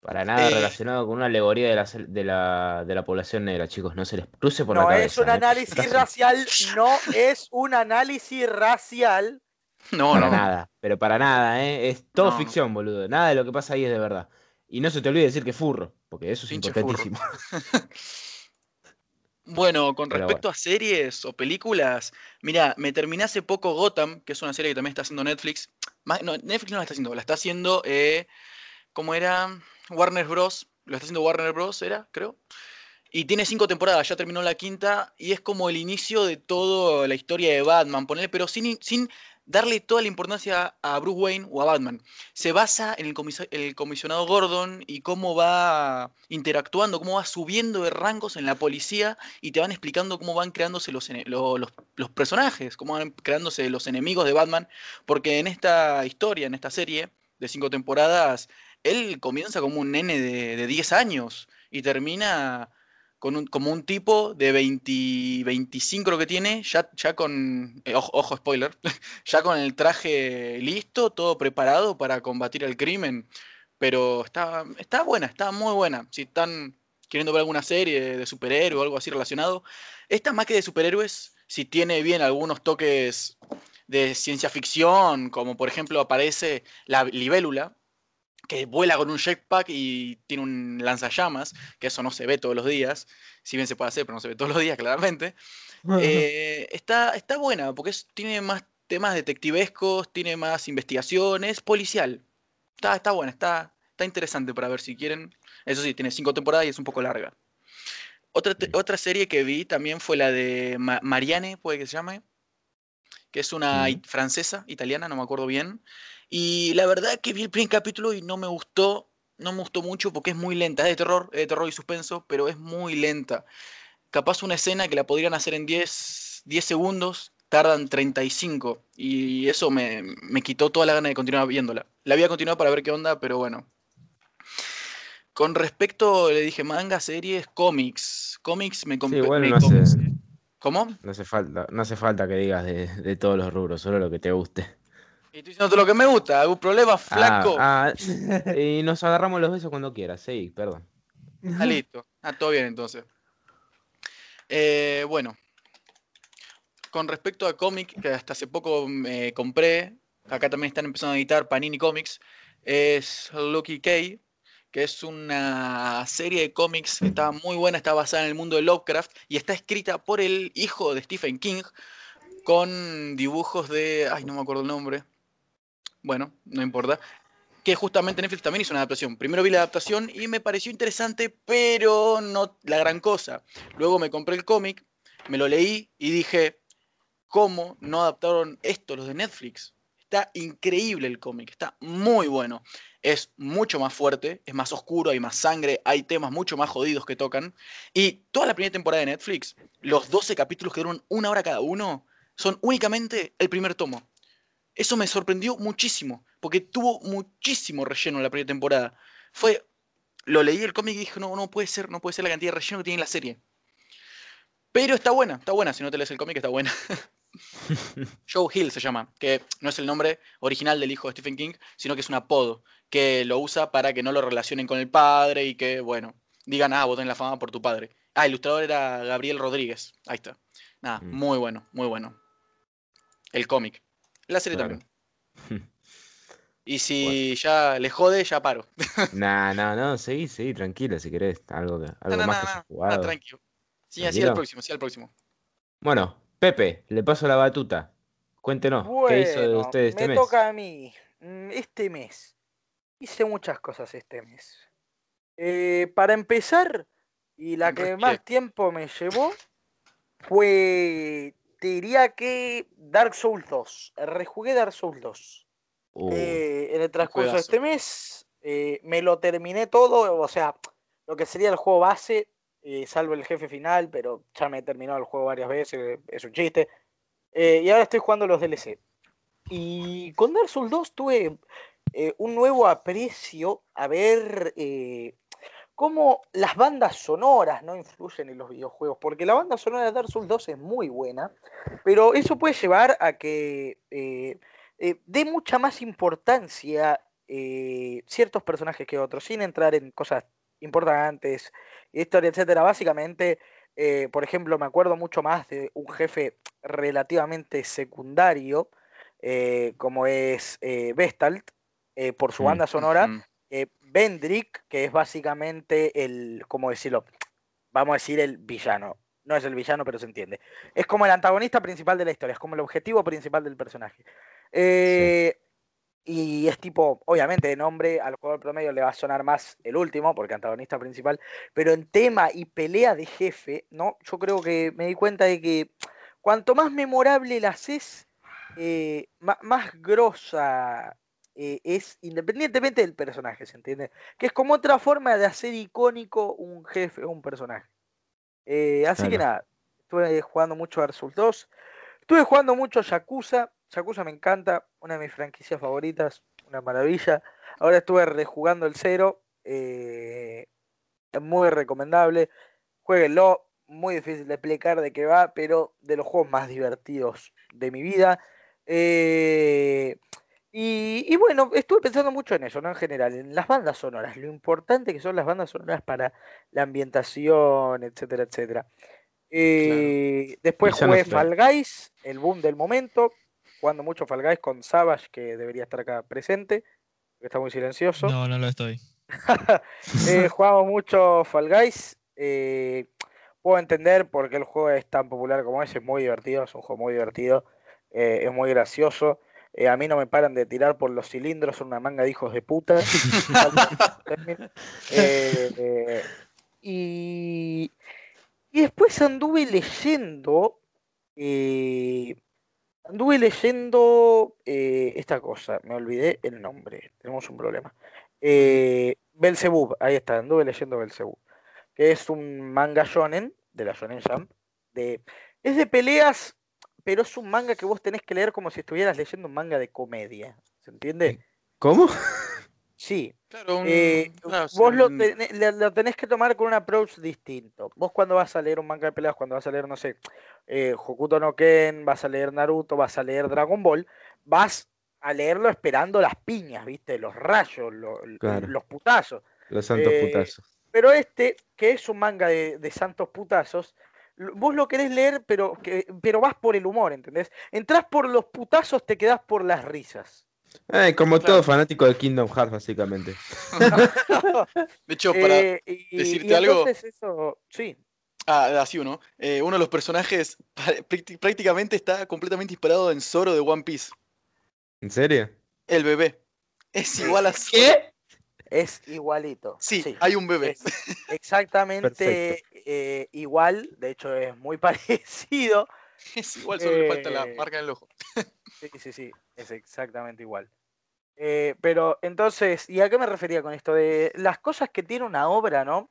S4: Para nada
S7: Eh.
S4: relacionado con una alegoría de la, de la, de la población negra, chicos. No se les cruce por la
S3: No es un
S4: ¿eh?
S3: análisis racial, no es un análisis racial. [laughs]
S7: No,
S4: Para
S7: no.
S4: nada, pero para nada, ¿eh? Es todo
S7: No.
S4: ficción, boludo. Nada de lo que pasa ahí es de verdad. Y no se te olvide decir que furro, porque eso es
S7: Pinche
S4: importantísimo. [laughs] [laughs]
S7: Bueno, con
S4: Pero
S7: respecto a series o películas, mira, me terminé hace poco Gotham, que es una serie que también está haciendo Netflix. No, Netflix no la está haciendo, la está haciendo, eh, ¿cómo era? Warner Bros. Lo está haciendo Warner Bros. era, creo. Y tiene cinco temporadas, ya terminó la quinta, y es como el inicio de toda la historia de Batman, ponerle, pero sin, sin darle toda la importancia a Bruce Wayne o a Batman. Se basa en el, el comisionado Gordon y cómo va interactuando, cómo va subiendo de rangos en la policía y te van explicando cómo van creándose los, los personajes, cómo van creándose los enemigos de Batman, porque en esta historia, en esta serie de cinco temporadas, él comienza como un nene de, de 10 años y termina con un, como un tipo de 20, 25 lo que tiene, ya, ya con, eh, ojo, spoiler, [laughs] ya con el traje listo, todo preparado para combatir el crimen. Pero está, está buena, está muy buena. Si están queriendo ver alguna serie de superhéroe o algo así relacionado, esta más que de superhéroes, si tiene bien algunos toques de ciencia ficción, como por ejemplo aparece la libélula, que vuela con un jetpack y tiene un lanzallamas, que eso no se ve todos los días, si bien se puede hacer, pero no se ve todos los días, claramente. Eh, está, está buena, porque es- tiene más temas detectivescos, tiene más investigaciones, policial. Está, está buena, está, está interesante para ver si quieren. Eso sí, tiene cinco temporadas y es un poco larga. Otra, otra serie que vi también fue la de Ma- Marianne, puede que se llame, que es una francesa, italiana, no me acuerdo bien. Y la verdad que vi el primer capítulo y no me gustó, no me gustó mucho porque es muy lenta, es de terror, es de terror y suspenso, pero es muy lenta. Capaz una escena que la podrían hacer en 10, 10 segundos, tardan 35 y eso me, me quitó toda la gana de continuar viéndola. La voy a continuar para ver qué onda, pero bueno. Con respecto, le dije manga, series, cómics. Cómics me
S4: Sí,
S7: compré.
S4: igual
S7: me
S4: no
S7: com-
S4: hace,
S7: ¿Cómo?
S4: no hace falta, no hace falta que digas de, de todos los rubros, solo lo que te guste.
S7: Y estoy diciendo lo que me gusta, ¿algún problema,
S4: Ah,
S7: flaco?
S4: ah, y nos agarramos los besos cuando quieras, sí, perdón.
S7: Ah, listo. Ah, todo bien entonces. Eh, bueno. Con respecto a cómic, que hasta hace poco me compré, acá también están empezando a editar Panini Comics, es Lucky K, que es una serie de cómics que está muy buena, está basada en el mundo de Lovecraft y está escrita por el hijo de Stephen King con dibujos de... Ay, no me acuerdo el nombre. Bueno, no importa que justamente Netflix también hizo una adaptación. Primero vi la adaptación y me pareció interesante, pero no la gran cosa. Luego me compré el cómic, me lo leí y dije, ¿cómo no adaptaron esto los de Netflix? Está increíble el cómic, está muy bueno. Es mucho más fuerte, es más oscuro, hay más sangre, hay temas mucho más jodidos que tocan. Y toda la primera temporada de Netflix, los 12 capítulos que duran una hora cada uno, son únicamente el primer tomo. Eso me sorprendió muchísimo, porque tuvo muchísimo relleno en la primera temporada. Fue, lo leí el cómic y dije, no, no puede ser, no puede ser la cantidad de relleno que tiene la serie. Pero está buena, está buena, si no te lees el cómic está buena. [laughs] Joe Hill se llama, que no es el nombre original del hijo de Stephen King, sino que es un apodo, que lo usa para que no lo relacionen con el padre y que, bueno, digan, ah, vos tenés la fama por tu padre. Ah, el ilustrador era Gabriel Rodríguez, ahí está. Nada,
S4: Mm.
S7: muy bueno, muy bueno. El cómic. La serie
S4: Claro.
S7: también. [laughs] Y si ya le jode, ya paro. [laughs]
S4: Nah, no, no, seguí, seguí, tranquilo si querés. Algo, que- algo
S7: No, no,
S4: más
S7: no,
S4: que
S7: tranquilo. Sí, así al próximo, sí al próximo.
S4: Bueno, Pepe, le paso la batuta. Cuéntenos, ¿qué hizo de usted este
S3: me
S4: mes?
S3: toca a mí. Mm, Este mes. Hice muchas cosas este mes. Eh, para empezar, y la que más tiempo me llevó, fue, te diría que Dark Souls 2. Rejugué Dark Souls 2.
S4: Uh,
S3: Eh, en el transcurso de este mes eh, me lo terminé todo, o sea, lo que sería el juego base, eh, salvo el jefe final, pero ya me he terminado el juego varias veces, es un chiste. Y ahora estoy jugando los DLC. Y con Dark Souls 2 tuve un nuevo aprecio a ver cómo las bandas sonoras no influyen en los videojuegos, porque la banda sonora de Dark Souls 2 es muy buena, pero eso puede llevar a que eh, eh, dé mucha más importancia eh, ciertos personajes que otros, sin entrar en cosas importantes, historia, etcétera. Básicamente, por ejemplo, me acuerdo mucho más de un jefe relativamente secundario, como es Vestalt, por su
S4: Mm.
S3: banda sonora. Eh, Vendrick, que es básicamente el, ¿cómo decirlo? Vamos a decir el villano. No es el villano, pero se entiende. Es como el antagonista principal de la historia, es como el objetivo principal del personaje. Eh, Y es tipo, obviamente, de nombre al jugador promedio le va a sonar más el último, porque antagonista principal, pero en tema y pelea de jefe, ¿no? Yo creo que me di cuenta de que cuanto más memorable la haces, eh, más grosa eh, es, independientemente del personaje, ¿se entiende? Que es como otra forma de hacer icónico un jefe o un personaje. Eh, así que nada, estuve jugando mucho Dark Souls 2. Estuve jugando mucho Yakuza. Yakuza me encanta, una de mis franquicias favoritas, una maravilla. Ahora estuve rejugando el cero. eh, muy recomendable. Jueguenlo, muy difícil de explicar de qué va, pero de los juegos más divertidos de mi vida. Eh, y, y bueno, estuve pensando mucho en eso, ¿no? En general, en las bandas sonoras, lo importante que son las bandas sonoras para la ambientación, etcétera, etcétera. Eh, Después
S4: no
S3: jugué
S4: sé.
S3: Fall Guys, el boom del momento, jugando mucho Fall Guys con Savage, que debería estar acá presente, que está muy silencioso.
S6: No, no lo estoy. [laughs]
S3: Eh, jugamos mucho Fall Guys. eh, puedo entender por qué el juego es tan popular como es. Es muy divertido, es un juego muy divertido. eh, es muy gracioso. Eh, a mí no me paran de tirar por los cilindros, son una manga de hijos de puta. [laughs] Eh, eh, y, y después anduve leyendo. anduve leyendo esta cosa. Me olvidé el nombre. Tenemos un problema. Belzebub, ahí está, anduve leyendo Belzebub, que es un manga shonen de la Shonen Jump. De, es de peleas, pero es un manga que vos tenés que leer como si estuvieras leyendo un manga de comedia. ¿Se entiende?
S4: ¿Cómo?
S3: Sí.
S7: Claro, un-
S3: Eh,
S7: claro, sí,
S3: vos lo, tenés que tomar con un approach distinto. Vos cuando vas a leer un manga de peleas, cuando vas a leer, no sé, eh, Hokuto no Ken, vas a leer Naruto, vas a leer Dragon Ball, vas a leerlo esperando las piñas, ¿viste? Los rayos, lo-
S4: Claro.
S3: los putazos.
S4: Los santos
S3: Eh,
S4: putazos.
S3: Pero este, que es un manga de, de santos putazos, vos lo querés leer, pero, que, pero vas por el humor, ¿entendés? Entrás por los putazos, te quedás por las risas.
S4: Eh, como
S7: claro.
S4: todo fanático de Kingdom Hearts, básicamente. [laughs]
S7: De hecho, para.
S3: Eh, y,
S7: decirte
S3: y
S7: algo-
S3: eso, sí.
S7: Ah, así uno. Eh, uno de los personajes [laughs] prácticamente está completamente inspirado en Zoro de One Piece.
S4: ¿En serio?
S7: El bebé. Es igual a Zoro.
S4: ¿Qué?
S3: Es igualito.
S7: Sí, hay un bebé.
S3: es exactamente eh, igual, de hecho es muy [laughs] parecido.
S7: Es igual, solo le falta la
S3: Eh,
S7: marca en el ojo.
S3: Sí, sí, sí, es exactamente igual. Eh, pero entonces, ¿y a qué me refería con esto? De las cosas que tiene una obra, ¿no?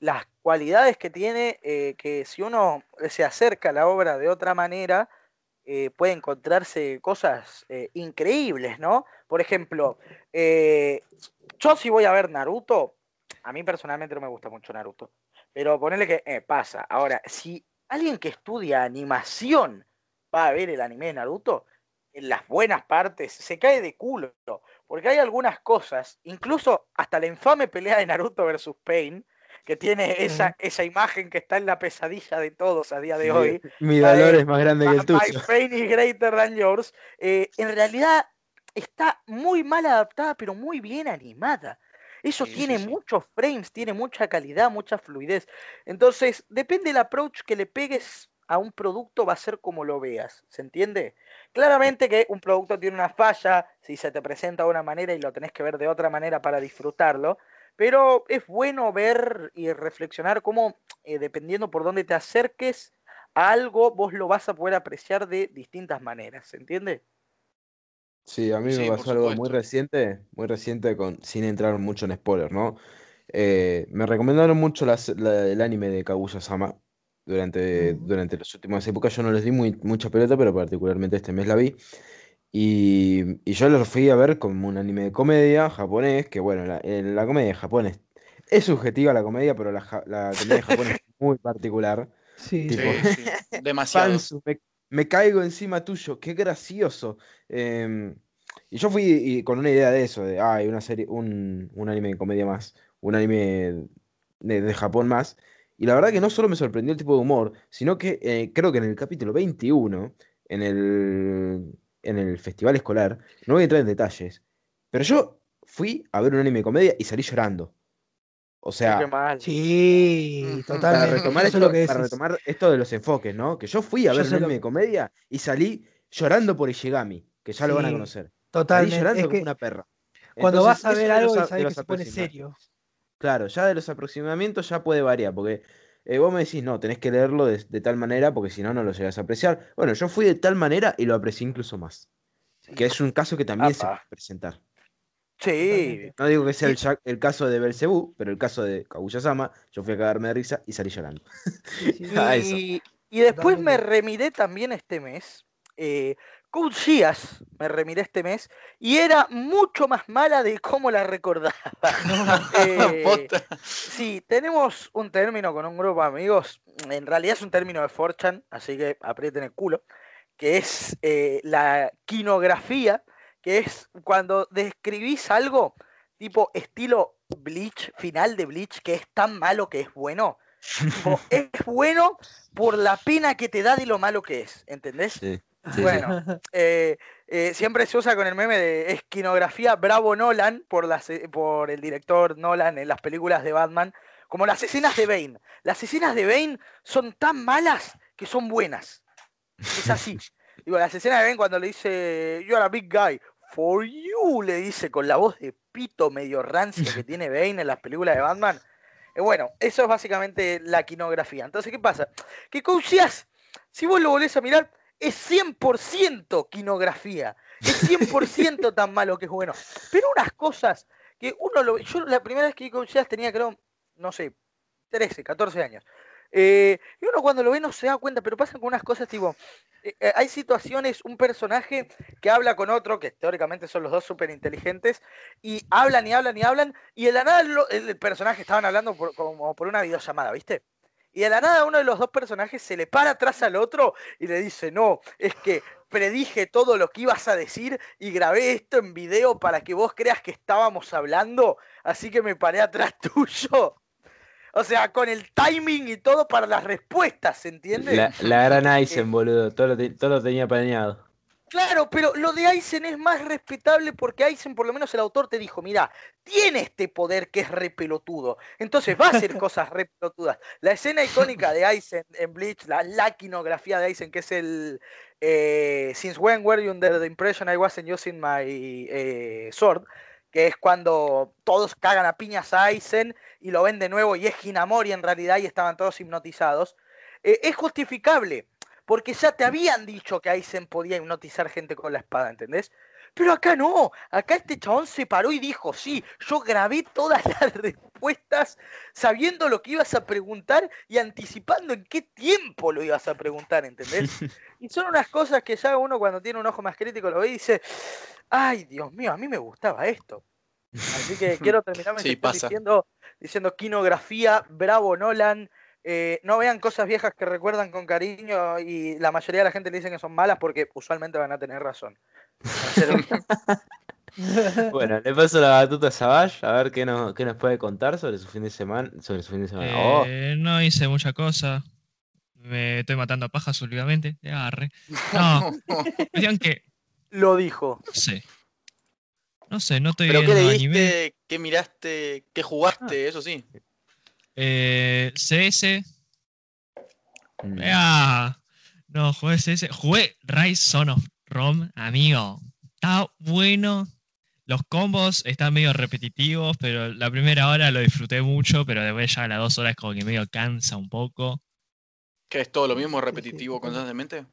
S3: Las cualidades que tiene, que si uno se acerca a la obra de otra manera, eh, puede encontrarse cosas eh, increíbles, ¿no? Por ejemplo, eh, yo si voy a ver Naruto, a mí personalmente no me gusta mucho Naruto, pero ponerle que eh, pasa. Ahora, si alguien que estudia animación va a ver el anime de Naruto, en las buenas partes se cae de culo, porque hay algunas cosas, incluso hasta la infame pelea de Naruto versus Pain, que tiene esa, esa imagen que está en la pesadilla de todos a día de hoy,
S4: Mi
S3: de
S4: dolor es más grande que el
S3: My- My
S4: tuyo.
S3: pain is greater than yours. eh, en realidad está muy mal adaptada, pero muy bien animada. Eso
S7: Sí, sí,
S3: tiene
S7: sí.
S3: muchos frames, tiene mucha calidad, mucha fluidez. Entonces, depende del approach que le pegues a un producto, va a ser como lo veas. ¿Se entiende? Claramente que un producto tiene una falla, si se te presenta de una manera y lo tenés que ver de otra manera para disfrutarlo, pero es bueno ver y reflexionar cómo, eh, dependiendo por dónde te acerques a algo, vos lo vas a poder apreciar de distintas maneras. ¿Se entiende?
S4: Sí, a mí
S7: Sí,
S4: me pasó algo muy reciente, muy reciente con, sin entrar mucho en spoiler, ¿no? Eh, me recomendaron mucho las- la- el anime de Kaguya-sama durante,
S2: Ujú.
S4: durante las últimas épocas. Yo no les di muy, mucha pelota, pero particularmente este mes la vi. Y, y yo lo fui a ver como un anime de comedia japonés, que bueno, la, eh, la comedia de Japón es, es subjetiva la comedia, pero la, la comedia de Japón es [laughs] muy particular.
S2: Sí,
S4: Tipo,
S7: Sí, sí. [laughs] Demasiado.
S4: Me, caigo encima tuyo, qué gracioso. Em, y yo fui con una idea de eso, de, ah, una serie, un, anime de comedia más, un anime de, de Japón más. Y la verdad que no solo me sorprendió el tipo de humor, sino que eh, creo que en el capítulo 21, en el, en el festival escolar, no voy a entrar en detalles, pero yo fui a ver un anime de comedia y salí llorando. O sea.
S2: Sí,
S4: para
S2: totalmente.
S4: retomar,
S2: Eso es
S4: esto,
S2: lo que
S4: para retomar esto de los enfoques, ¿no? Que yo fui a
S2: Yo
S4: ver un de comedia y salí llorando por Ishigami, que ya lo van a conocer. Salí
S2: Totalmente.
S4: llorando
S2: Es
S4: como
S2: que
S4: una perra.
S2: cuando
S4: Entonces,
S2: vas a ver algo sabes que se pone serio.
S4: Claro, ya de los aproximamientos ya puede variar, porque eh, vos me decís, no, tenés que leerlo de, de tal manera, porque si no, no lo llegas a apreciar. Bueno, yo fui de tal manera y lo aprecié incluso más. Que es un caso que también se puede presentar.
S3: Sí.
S4: No digo que sea el, caso de Belcebú, pero el caso de Kaguya-sama, yo fui a cagarme de risa y salí llorando.
S2: Sí, sí, sí. [laughs]
S4: a eso.
S3: Y, y después me remiré también este mes. Eh, Code Geass me remiré este mes y era mucho más mala de cómo la recordaba. [laughs] Eh, sí, tenemos un término con un grupo de amigos, en realidad es un término de Forchan, así que aprieten el culo, que es eh, la quinografía, que es cuando describís algo tipo estilo Bleach, final de Bleach, que es tan malo que es bueno. Tipo, [laughs] es bueno por la pena que te da de lo malo que es, ¿entendés?
S4: Sí, sí, sí.
S3: Bueno, eh, eh, siempre se usa con el meme de esquinografía Bravo Nolan por, las, eh, por el director Nolan en las películas de Batman, como las escenas de Bane. Las escenas de Bane son tan malas que son buenas. Es así. [laughs] Digo, las escenas de Bane cuando le dice, You're a big guy, for you, le dice con la voz de pito medio rancia que tiene Bane en las películas de Batman. Eh, bueno, eso es básicamente la quinografía. Entonces, ¿qué pasa? Que Coach Geass, si vos lo volvés a mirar, es 100% quinografía. Es 100% [laughs] tan malo que es bueno. Pero unas cosas que uno lo... Yo la primera vez que vi Coach Geass tenía, creo, no sé, 13, 14 años. Eh, y uno cuando lo ve no se da cuenta, pero pasan con unas cosas tipo... eh, eh, hay situaciones, un personaje que habla con otro, que teóricamente son los dos súper inteligentes, y hablan y hablan y hablan, y de la nada lo- el, personaje estaban hablando por- como por una videollamada, ¿viste? Y de la nada uno de los dos personajes se le para atrás al otro y le dice, no, es que predije todo lo que ibas a decir y grabé esto en video para que vos creas que estábamos hablando, así que me paré atrás [laughs] tuyo. O sea, con el timing y todo para las respuestas, ¿se entiende?
S4: La, la gran Aizen, boludo, todo lo, te- todo lo tenía planeado.
S3: Claro, pero lo de Aizen es más respetable porque Aizen, por lo menos el autor, te dijo, mira, tiene este poder que es repelotudo. Entonces va a hacer [laughs] cosas repelotudas. La escena icónica de Aizen en Bleach, la, la quinografía de Aizen, que es el eh, Since when were you under the impression I wasn't using my eh, sword? Que es cuando todos cagan a piñas a Aizen y lo ven de nuevo y es Hinamori en realidad y estaban todos hipnotizados. Eh, es justificable porque ya te habían dicho que Aizen podía hipnotizar gente con la espada, ¿entendés? Pero acá no, acá este chabón se paró y dijo, sí, yo grabé todas [laughs] las respuestas sabiendo lo que ibas a preguntar y anticipando en qué tiempo lo ibas a preguntar, ¿entendés? [laughs] Y son unas cosas que ya uno cuando tiene un ojo más crítico lo ve y dice, ay, Dios mío, a mí me gustaba esto. Así que [laughs] quiero terminar mi
S7: Sí,
S3: diciendo, diciendo quinografía, bravo Nolan, eh, no vean cosas viejas que recuerdan con cariño y la mayoría de la gente le dicen que son malas porque usualmente van a tener razón. [laughs]
S4: Bueno, le paso la batuta a Savage, a ver qué nos, qué nos puede contar sobre su fin de semana. Sobre su fin de semana. Oh,
S6: Eh, no hice mucha cosa. Me estoy matando a pajas últimamente. de Arre. No, [laughs] cuestión que,
S3: lo dijo.
S6: no sé. No sé, no estoy
S7: ¿Pero qué
S6: viendo
S7: leíste?
S6: anime.
S7: ¿Qué miraste? ¿Qué jugaste? Eso sí.
S6: Eh, CS.
S4: Mm.
S6: Ah, no, jugué CS. Jugué Rise Son of Rome, amigo. Está bueno. Los combos están medio repetitivos, pero la primera hora lo disfruté mucho, pero después ya a las dos horas como que medio cansa un poco.
S7: ¿Que es todo lo mismo, repetitivo constantemente?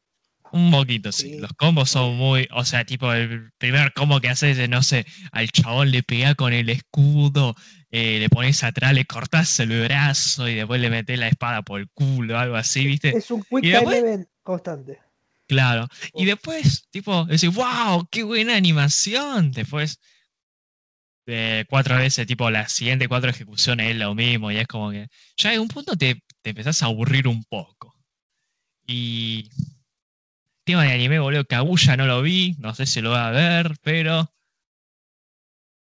S6: Un poquito, sí.
S2: Sí.
S6: Los combos son muy. O sea, tipo, el primer combo que haces es, no sé, al chabón le pegás con el escudo, eh, le pones atrás, le cortás el brazo y después le metés la espada por el culo, algo así, ¿viste?
S2: Es un quick time
S6: después-
S2: event constante.
S6: Claro. Y después, tipo, decís, wow, qué buena animación. Después, de cuatro veces, tipo, las siguientes cuatro ejecuciones es lo mismo. Y es como que. Ya en un punto te, te empezás a aburrir un poco. Y. Tema de anime, boludo. Kaguya no lo vi. No sé si lo va a ver, pero.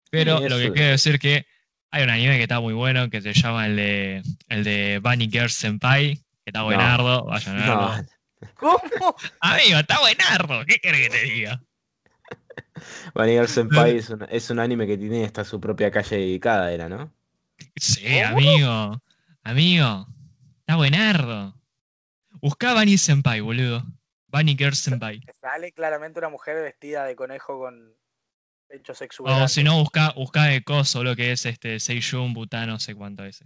S6: Pero lo que quiero decir que hay un anime que está muy bueno que se llama el de, el de Bunny Girl Senpai. Que está buenardo. Vayan a verlo.
S4: No,
S3: ¿Cómo?
S6: Amigo, está buenardo. ¿Qué querés que te diga?
S4: Vanilla Senpai es un, es un anime que tiene hasta su propia calle dedicada, era, ¿no?
S6: Sí,
S3: ¿Cómo?
S6: amigo. Amigo. Está buenardo. Buscá Bunny Senpai, boludo. Bunny Girl Senpai.
S3: Sale claramente una mujer vestida de conejo con pechos
S6: O
S3: exuberantes.
S6: si no, buscá, buscá de coso, lo que es este Seiyun, Buta, no sé cuánto es.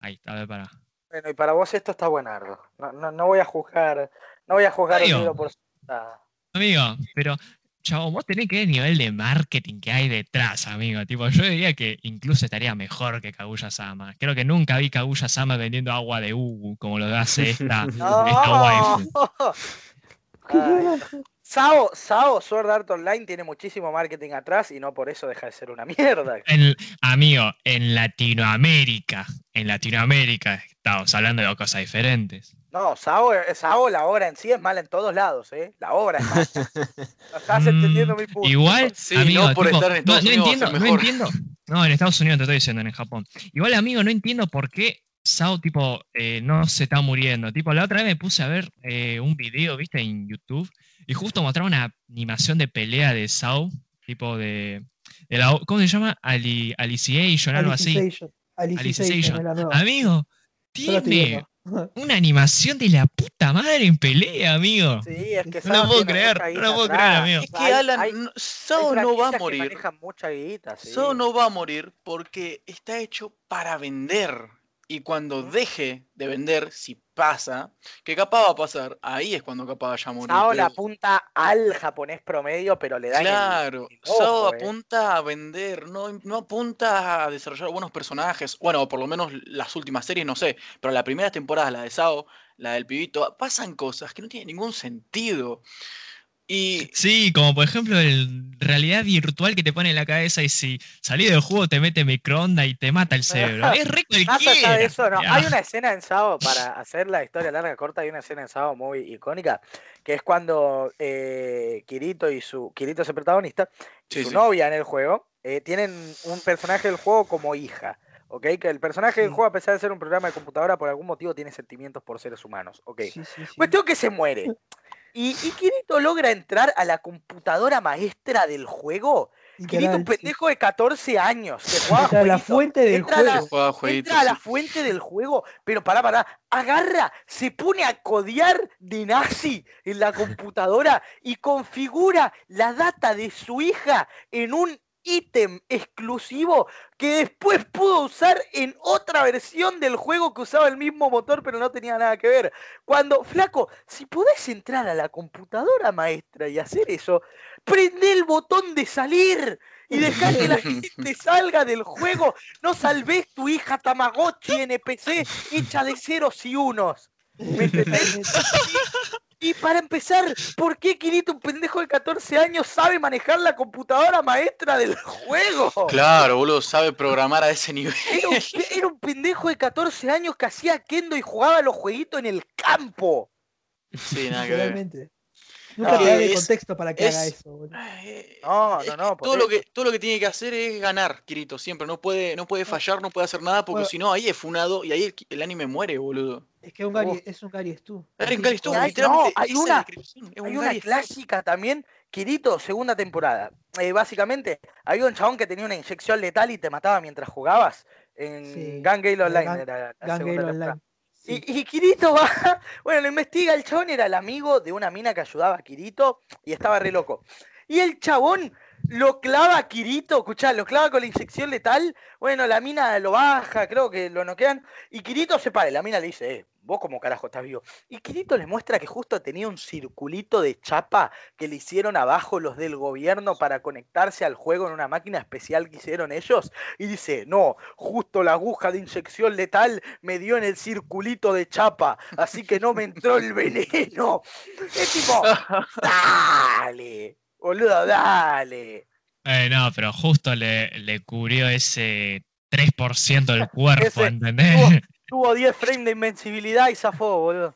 S6: Ahí está, a ver, para.
S3: Bueno, y para vos esto está buenardo. No, no, no voy a juzgar, no voy a juzgar el
S6: Amigo.
S3: libro por nada.
S6: Amigo, pero, chavo, vos tenés que ver el nivel de marketing que hay detrás, amigo. Tipo, yo diría que incluso estaría mejor que Kaguya Sama. Creo que nunca vi Kaguya Sama vendiendo agua de Ugu, como lo hace esta, [laughs] esta waifu. [laughs]
S3: Ay. Sao, Sao, Sword Art Online tiene muchísimo marketing atrás y no por eso deja de ser una mierda.
S6: En- amigo, en Latinoamérica, en Latinoamérica, estamos hablando de dos cosas diferentes.
S3: No, Sao, Sao, la obra en sí es mala en todos lados, ¿eh? La obra es mala. [laughs] No estás entendiendo mi punto.
S6: Mm, Igual,
S7: Sí,
S6: amigo,
S7: no por
S6: tipo,
S7: estar en Estados
S6: no,
S7: Unidos a
S6: entiendo, no entiendo. No, en Estados Unidos te estoy diciendo, no en Japón. Igual, amigo, no entiendo por qué Sao, tipo, eh, no se está muriendo. Tipo, la otra vez me puse a ver eh, un video, viste, en YouTube, y justo mostraba una animación de pelea de Sao, tipo de. de la, ¿Cómo se llama? Ali, Alicization, algo así.
S2: Nueva.
S6: Amigo, tiene [laughs] una animación de la puta madre en pelea, amigo.
S3: Sí, es que
S6: No puedo creer, no lo puedo creer, amigo.
S7: Es que Alan,
S3: hay-
S7: no-
S3: hay
S7: no va a morir.
S3: guita, sí.
S7: Sao no va a morir porque está hecho para vender. Y cuando deje de vender, si pasa, que capaz va a pasar, ahí es cuando capaz vaya a morir.
S3: Sao le
S7: pero-
S3: apunta al japonés promedio, pero le da el-
S7: Claro,
S3: el ojo,
S7: Sao
S3: eh.
S7: apunta a vender, no, no apunta a desarrollar buenos personajes. Bueno, por lo menos las últimas series, no sé, pero la primera temporada, la de Sao, la del pibito, pasan cosas que no tienen ningún sentido. Y
S6: Sí, como por ejemplo el realidad virtual que te pone en la cabeza y si salís del juego te mete microondas y te mata el cerebro. Es re [laughs]
S3: Más allá
S6: cualquiera.
S3: de eso, no. Hay una escena en Sao, para hacer la historia larga corta, hay una escena en Sao muy icónica, que es cuando eh, Kirito y su. Kirito es el protagonista, y
S7: Sí,
S3: su
S7: sí.
S3: novia en el juego, eh, tienen un personaje del juego como hija. ¿Ok? Que el personaje del
S2: Sí.
S3: juego, a pesar de ser un programa de computadora, por algún motivo tiene sentimientos por seres humanos. ¿Ok?
S2: Sí, sí, sí.
S3: Cuestión que se muere. Y, y Kirito logra entrar a la computadora maestra del juego. Kirito,
S2: Literal,
S3: un
S2: sí.
S3: pendejo de 14 años, que jugaba
S2: Entra a la fuente del
S3: entra a la-
S2: juego.
S7: juega jueguitos,
S3: Entra a la
S7: sí.
S3: fuente del juego, pero pará, pará, agarra, se pone a codear de nazi en la computadora y configura la data de su hija en un ítem exclusivo que después pudo usar en otra versión del juego que usaba el mismo motor pero no tenía nada que ver. Cuando, flaco, si podés entrar a la computadora maestra y hacer eso, prende el botón de salir y dejar que la [laughs] gente salga del juego. No salves tu hija Tamagotchi NPC hecha de ceros y unos. ¿Me entendés? [laughs] Y para empezar, ¿por qué Kirito, un pendejo de 14 años, sabe manejar la computadora maestra del juego?
S7: Claro, boludo, sabe programar a ese nivel.
S3: Era un, pe- era un pendejo de 14 años que hacía kendo y jugaba los jueguitos en el campo.
S7: Sí, nada que ver.
S2: Nunca
S3: No,
S2: te da
S7: es-
S2: el contexto para que haga
S7: es-
S2: eso. boludo.
S7: Eh,
S3: No,
S7: es
S3: no, no,
S7: todo lo que todo lo que tiene que hacer es ganar, Kirito, siempre. No puede, no puede fallar, no puede hacer nada, porque
S2: Bueno.
S7: si no, ahí es funado y ahí el, el anime muere, boludo.
S2: Es que un Gary, es un Gary Stu.
S7: Gary
S2: Así
S7: Gary Stu, literalmente,
S3: no, hay
S7: es
S3: una-
S7: es un
S3: clásica también Kirito, segunda temporada. Eh, básicamente, había un chabón que tenía una inyección letal y te mataba mientras jugabas. En
S2: Sí,
S3: Gale Online era la
S2: Gun Gale
S3: segunda
S2: Online.
S3: Y, y Kirito [laughs] va, bueno, lo investiga, el chabón era el amigo de una mina que ayudaba a Kirito y estaba re loco. Y el chabón lo clava a Kirito, escuchá, lo clava con la inyección letal, bueno, la mina lo baja, creo que lo noquean, y Kirito se para, la mina le dice, eh, vos como carajo estás vivo. Y Kirito le muestra que justo tenía un circulito de chapa que le hicieron abajo los del gobierno para conectarse al juego en una máquina especial que hicieron ellos, y dice, no, justo la aguja de inyección letal me dio en el circulito de chapa, así que no me entró el veneno. [laughs] Es tipo, dale, boludo, dale.
S6: Eh, no, pero justo le, le cubrió ese 3% del [laughs] cuerpo,
S3: Ese
S6: ¿entendés?
S3: Tuvo 10 frames de invencibilidad y zafó, boludo.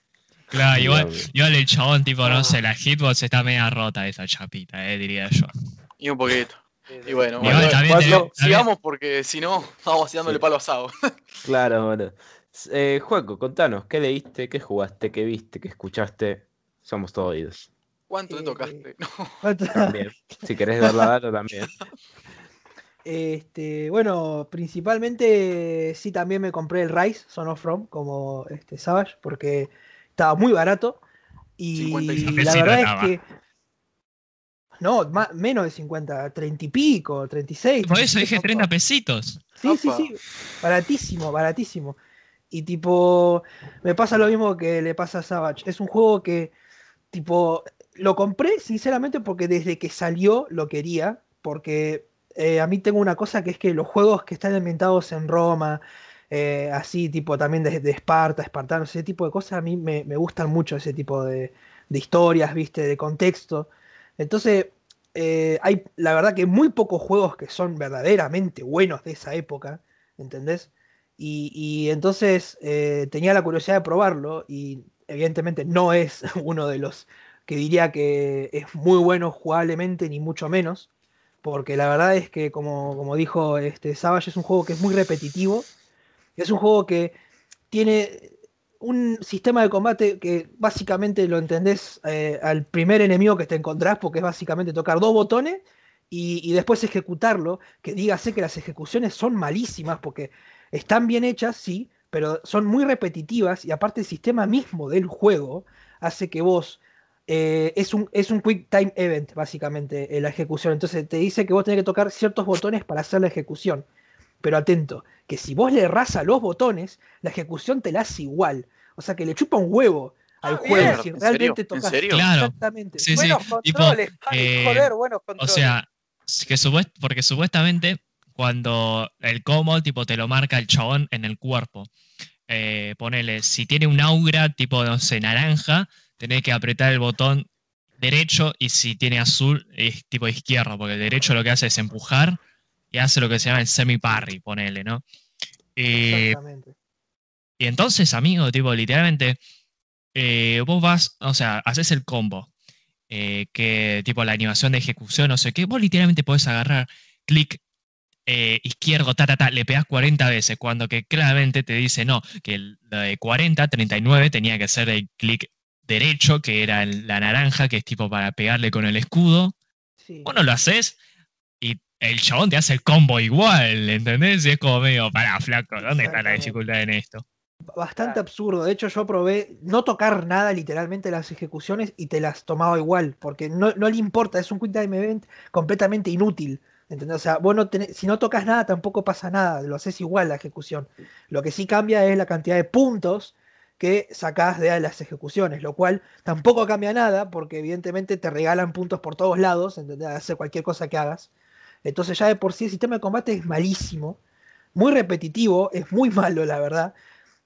S6: Claro, igual, igual el chabón, tipo, no
S3: Ah.
S6: sé, la hitbox está media rota esa chapita, eh, diría yo.
S7: Y un poquito. Y bueno,
S6: Igual
S7: bueno,
S6: también
S7: sigamos porque si no, vamos dándole
S4: Sí.
S7: palo asado. [laughs]
S4: Claro, boludo. Eh, Juaco, contanos, ¿qué leíste, qué jugaste, qué viste, qué escuchaste? Somos todos oídos.
S7: ¿Cuánto te
S2: Eh,
S7: tocaste? No. [laughs]
S2: ¿Cuánto-
S4: También. si querés dar la data también. [laughs]
S2: Este, bueno, principalmente sí también me compré el Rise Son of From como este Savage porque estaba muy barato y
S7: 56
S2: la verdad es que no, menos de 50, 30 y pico, 36.
S6: Por eso
S2: 36,
S6: dije
S2: no,
S6: 30 pesitos.
S2: Sí, sí, sí, baratísimo, baratísimo. Y tipo, me pasa lo mismo que le pasa a Savage. Es un juego que, tipo, lo compré sinceramente porque desde que salió lo quería, porque eh, a mí tengo una cosa que es que los juegos que están ambientados en Roma, eh, así tipo también de, Esparta, espartanos, ese tipo de cosas, a mí me, gustan mucho ese tipo de, historias, viste, de contexto. Entonces, eh, hay la verdad que muy pocos juegos que son verdaderamente buenos de esa época, ¿entendés? Y, entonces tenía la curiosidad de probarlo y evidentemente no es [laughs] uno de los que diría que es muy bueno jugablemente, ni mucho menos, porque la verdad es que como, como dijo este Savage, es un juego que es muy repetitivo, es un juego que tiene un sistema de combate que básicamente lo entendés eh, al primer enemigo que te encontrás, porque es básicamente tocar dos botones y, y después ejecutarlo, que dígase que las ejecuciones son malísimas, porque están bien hechas, sí, pero son muy repetitivas y aparte el sistema mismo del juego hace que vos... eh, es, un, es un quick time event, básicamente, eh, la ejecución. Entonces te dice que vos tenés que tocar ciertos botones para hacer la ejecución. Pero atento, que si vos le errás a los botones, la ejecución te la hace igual. O sea que le chupa un huevo al
S3: Ah,
S2: juego
S3: bien.
S2: si
S7: ¿En
S2: realmente tocas.
S7: serio?
S6: Claro.
S2: Exactamente.
S6: Sí, sí.
S3: buenos
S6: tipo,
S3: controles,
S6: eh,
S3: joder, buenos
S6: O
S3: controles.
S6: sea, s- que supuest- porque supuestamente cuando el combo tipo te lo marca el chabón en el cuerpo. Eh, ponele, si tiene un aura tipo, no sé, naranja, tenés que apretar el botón derecho y si tiene azul es tipo izquierdo, porque el derecho lo que hace es empujar y hace lo que se llama el semi-parry, ponele, ¿no? Eh,
S2: Exactamente.
S6: y entonces, amigo, tipo, literalmente, eh, vos vas, o sea, haces el combo, eh, que tipo la animación de ejecución, no sé qué, vos literalmente podés agarrar clic eh, izquierdo, ta, ta, ta, le pegás 40 veces, cuando que claramente te dice, no, que el- de 40, 39 tenía que ser el clic derecho, que era el- la naranja, que es tipo para pegarle con el escudo.
S2: Sí.
S6: Vos no lo haces y el chabón te hace el combo igual, ¿entendés? Y es como medio, pará, flaco, ¿dónde está la dificultad en esto?
S2: Bastante absurdo. De hecho, yo probé no tocar nada literalmente las ejecuciones y te las tomaba igual, porque no, no le importa, es un quick time event completamente inútil. ¿entendés? O sea, vos no tenés- si no tocas nada tampoco pasa nada, lo haces igual la ejecución. Lo que sí cambia es la cantidad de puntos que sacás de las ejecuciones, lo cual tampoco cambia nada, porque evidentemente te regalan puntos por todos lados, ¿entendés? Hacer cualquier cosa que hagas. Entonces ya de por sí el sistema de combate es malísimo, muy repetitivo, es muy [laughs] malo la verdad.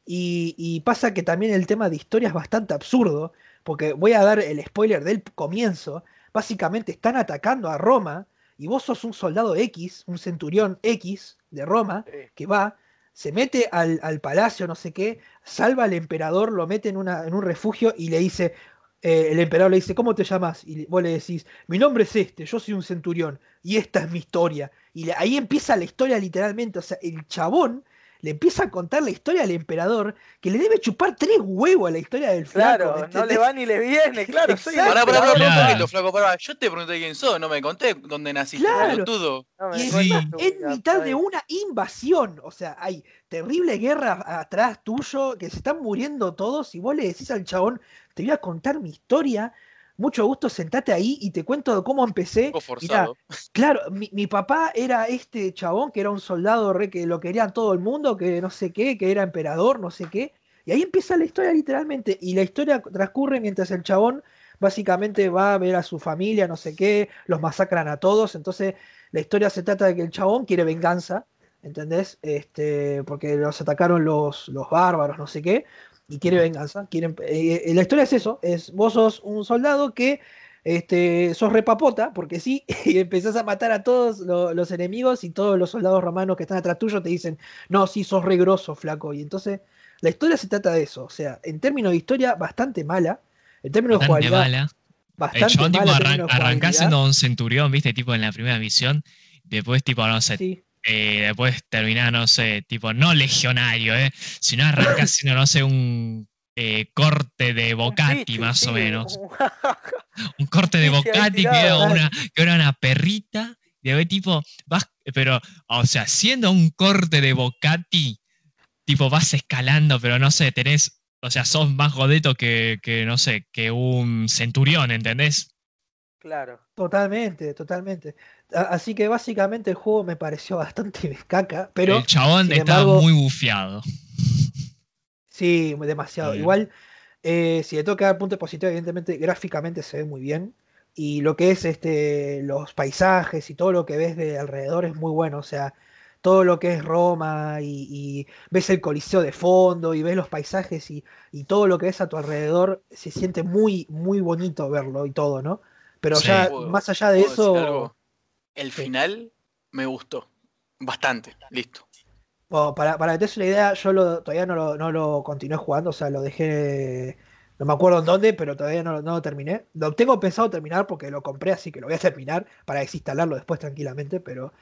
S2: Y, y pasa que también el tema de historia es bastante absurdo, porque voy a dar el spoiler del comienzo. Básicamente están atacando a Roma y vos sos un soldado X, un centurión X de Roma, que va, se mete al, al palacio, no sé qué, salva al emperador, lo mete en, una, en un refugio y le dice, eh, el emperador le dice, ¿cómo te llamas? Y vos le decís, mi nombre es este, yo soy un centurión y esta es mi historia. Y ahí empieza la historia literalmente, o sea, el chabón le empieza a contar la historia al emperador que le debe chupar tres huevos a la historia del flaco.
S3: Claro,
S2: ¿me
S3: no le va ni le viene, claro. Soy el
S2: Exacto.
S7: Pará, pará, pará,
S3: emperador.
S7: un
S6: Claro.
S7: poquito, flaco, pará. Yo te pregunté quién sos, no me conté dónde naciste,
S2: Claro.
S7: pelotudo.
S3: No
S2: Y
S6: sí.
S2: en mitad de una invasión. O sea, hay terrible guerra atrás tuyo, que se están muriendo todos, y vos le decís al chabón, te voy a contar mi historia. Mucho gusto, sentate ahí y te cuento cómo empecé. Mirá, claro, mi, mi papá era este chabón que era un soldado re que lo quería todo el mundo, que no sé qué, que era emperador, no sé qué. Y ahí empieza la historia literalmente. Y la historia transcurre mientras el chabón básicamente va a ver a su familia, no sé qué, los masacran a todos. Entonces la historia se trata de que el chabón quiere venganza, ¿entendés? Este, porque los atacaron los, los bárbaros, no sé qué, y quiere venganza. Quieren, eh, eh, la historia es eso, es vos sos un soldado que este, sos repapota, porque sí, [laughs] y empezás a matar a todos lo- los enemigos y todos los soldados romanos que están atrás tuyo te dicen, no, sí, sos re grosso, flaco. Y entonces la historia se trata de eso, o sea, en términos de historia, bastante mala, en términos de
S6: Bastante
S2: jugabilidad,
S6: mala. El
S2: bastante
S6: chabón tipo
S2: mala en
S6: arran- arrancás siendo un centurión, viste, tipo en la primera misión. Después, tipo, no sé,
S2: Sí,
S6: eh, después terminás, no sé, tipo, no legionario, ¿eh? Sino arrancás siendo, no sé, un eh, corte de [laughs] Bocati, más o menos. [laughs]
S3: un-
S6: corte de Bocati que era, una, que era una perrita. Y después, tipo, vas, pero, o sea, siendo un corte de Bocati, tipo, vas escalando, pero no sé, tenés, o sea, sos más godeto que, que no sé, que un centurión, ¿entendés?
S3: Claro.
S2: totalmente, totalmente. Así que básicamente el juego me pareció [laughs] bastante caca, pero
S6: el chabón estaba
S2: embargo-
S6: muy bufeado.
S2: Sí, demasiado.
S6: Bien.
S2: Igual, eh, si le tengo que dar punto positivo, evidentemente gráficamente se ve muy bien. Y lo que es este, los paisajes y todo lo que ves de alrededor es muy bueno. O sea, todo lo que es Roma y, y ves el Coliseo de fondo y ves los paisajes y, y todo lo que ves a tu alrededor, se siente muy, muy bonito verlo y todo, ¿no? Pero
S6: Sí.
S2: ya,
S7: ¿Puedo-
S2: más allá de eso?
S7: El
S2: Sí.
S7: final me gustó. Bastante. Listo.
S2: Bueno, para, para que te des una idea, yo lo, todavía no lo, no lo continué jugando, o sea, lo dejé, no me acuerdo en dónde, pero todavía no, lo- no lo terminé. Lo tengo pensado terminar porque lo compré, así que lo voy a terminar para desinstalarlo después tranquilamente, pero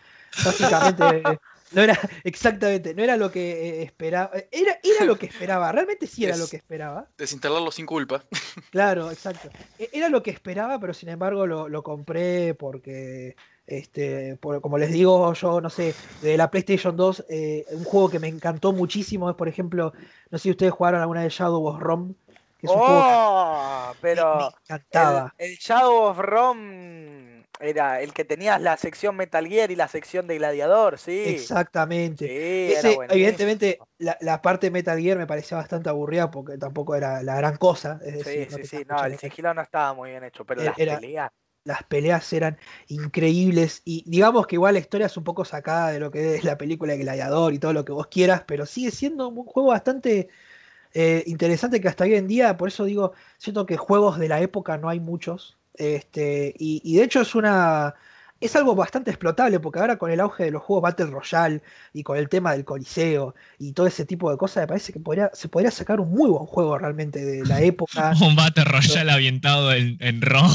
S2: básicamente [laughs] no era [laughs] exactamente, no era lo que eh, esperaba, era, era lo que esperaba, realmente sí era lo que esperaba.
S7: Desinstalarlo sin culpa. [laughs]
S2: Claro, exacto. E- Era lo que esperaba, pero sin embargo lo, lo compré porque, este, por- como les digo, yo no sé, de la PlayStation 2, eh, un juego que me encantó muchísimo es, por ejemplo, no sé si ustedes jugaron alguna de Shadow of Rome, que es un juego
S3: ¡Oh!
S2: que
S3: Pero
S2: me encantaba.
S3: el, el Shadow of Rome era el que tenías la sección Metal Gear y la sección de Gladiador, sí.
S2: Exactamente.
S3: Sí, era
S2: Ese, evidentemente, la, la parte de Metal Gear me parecía bastante aburrida porque tampoco era la gran cosa. Es
S3: Sí,
S2: decir, no
S3: sí, sí.
S2: estás
S3: No, el sigilo no estaba muy bien hecho, pero
S2: Era-
S3: las peleas.
S2: las peleas eran increíbles y digamos que igual la historia es un poco sacada de lo que es la película de Gladiador y todo lo que vos quieras, pero sigue siendo un juego bastante eh, interesante que hasta hoy en día, por eso digo, siento que juegos de la época no hay muchos, este, y, y de hecho es una... Es algo bastante explotable porque ahora con el auge de los juegos Battle Royale y con el tema del Coliseo y todo ese tipo de cosas, me parece que podría, se podría sacar un muy buen juego realmente de la [laughs] época.
S6: Un Battle Royale avientado en, en Roma.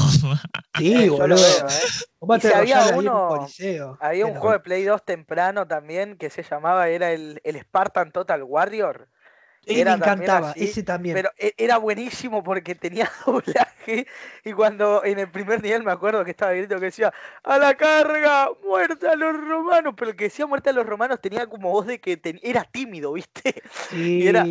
S2: Sí,
S3: Eh,
S2: boludo.
S3: veo, ¿eh?
S2: Un Battle
S3: si había
S2: Royale ahí en un
S3: uno-
S2: Coliseo.
S3: Había un juego de Play 2 temprano también que se llamaba, era el, el Spartan Total Warrior.
S2: Me
S3: era también
S2: encantaba,
S3: así,
S2: ese también.
S3: Pero e- era buenísimo porque tenía [laughs] doblaje y cuando en el primer nivel me acuerdo que estaba grito que decía a la carga, muerte a los romanos, pero el que decía muerte a los romanos tenía como voz de que ten- era tímido, [laughs] ¿viste?
S2: Sí.
S3: y era-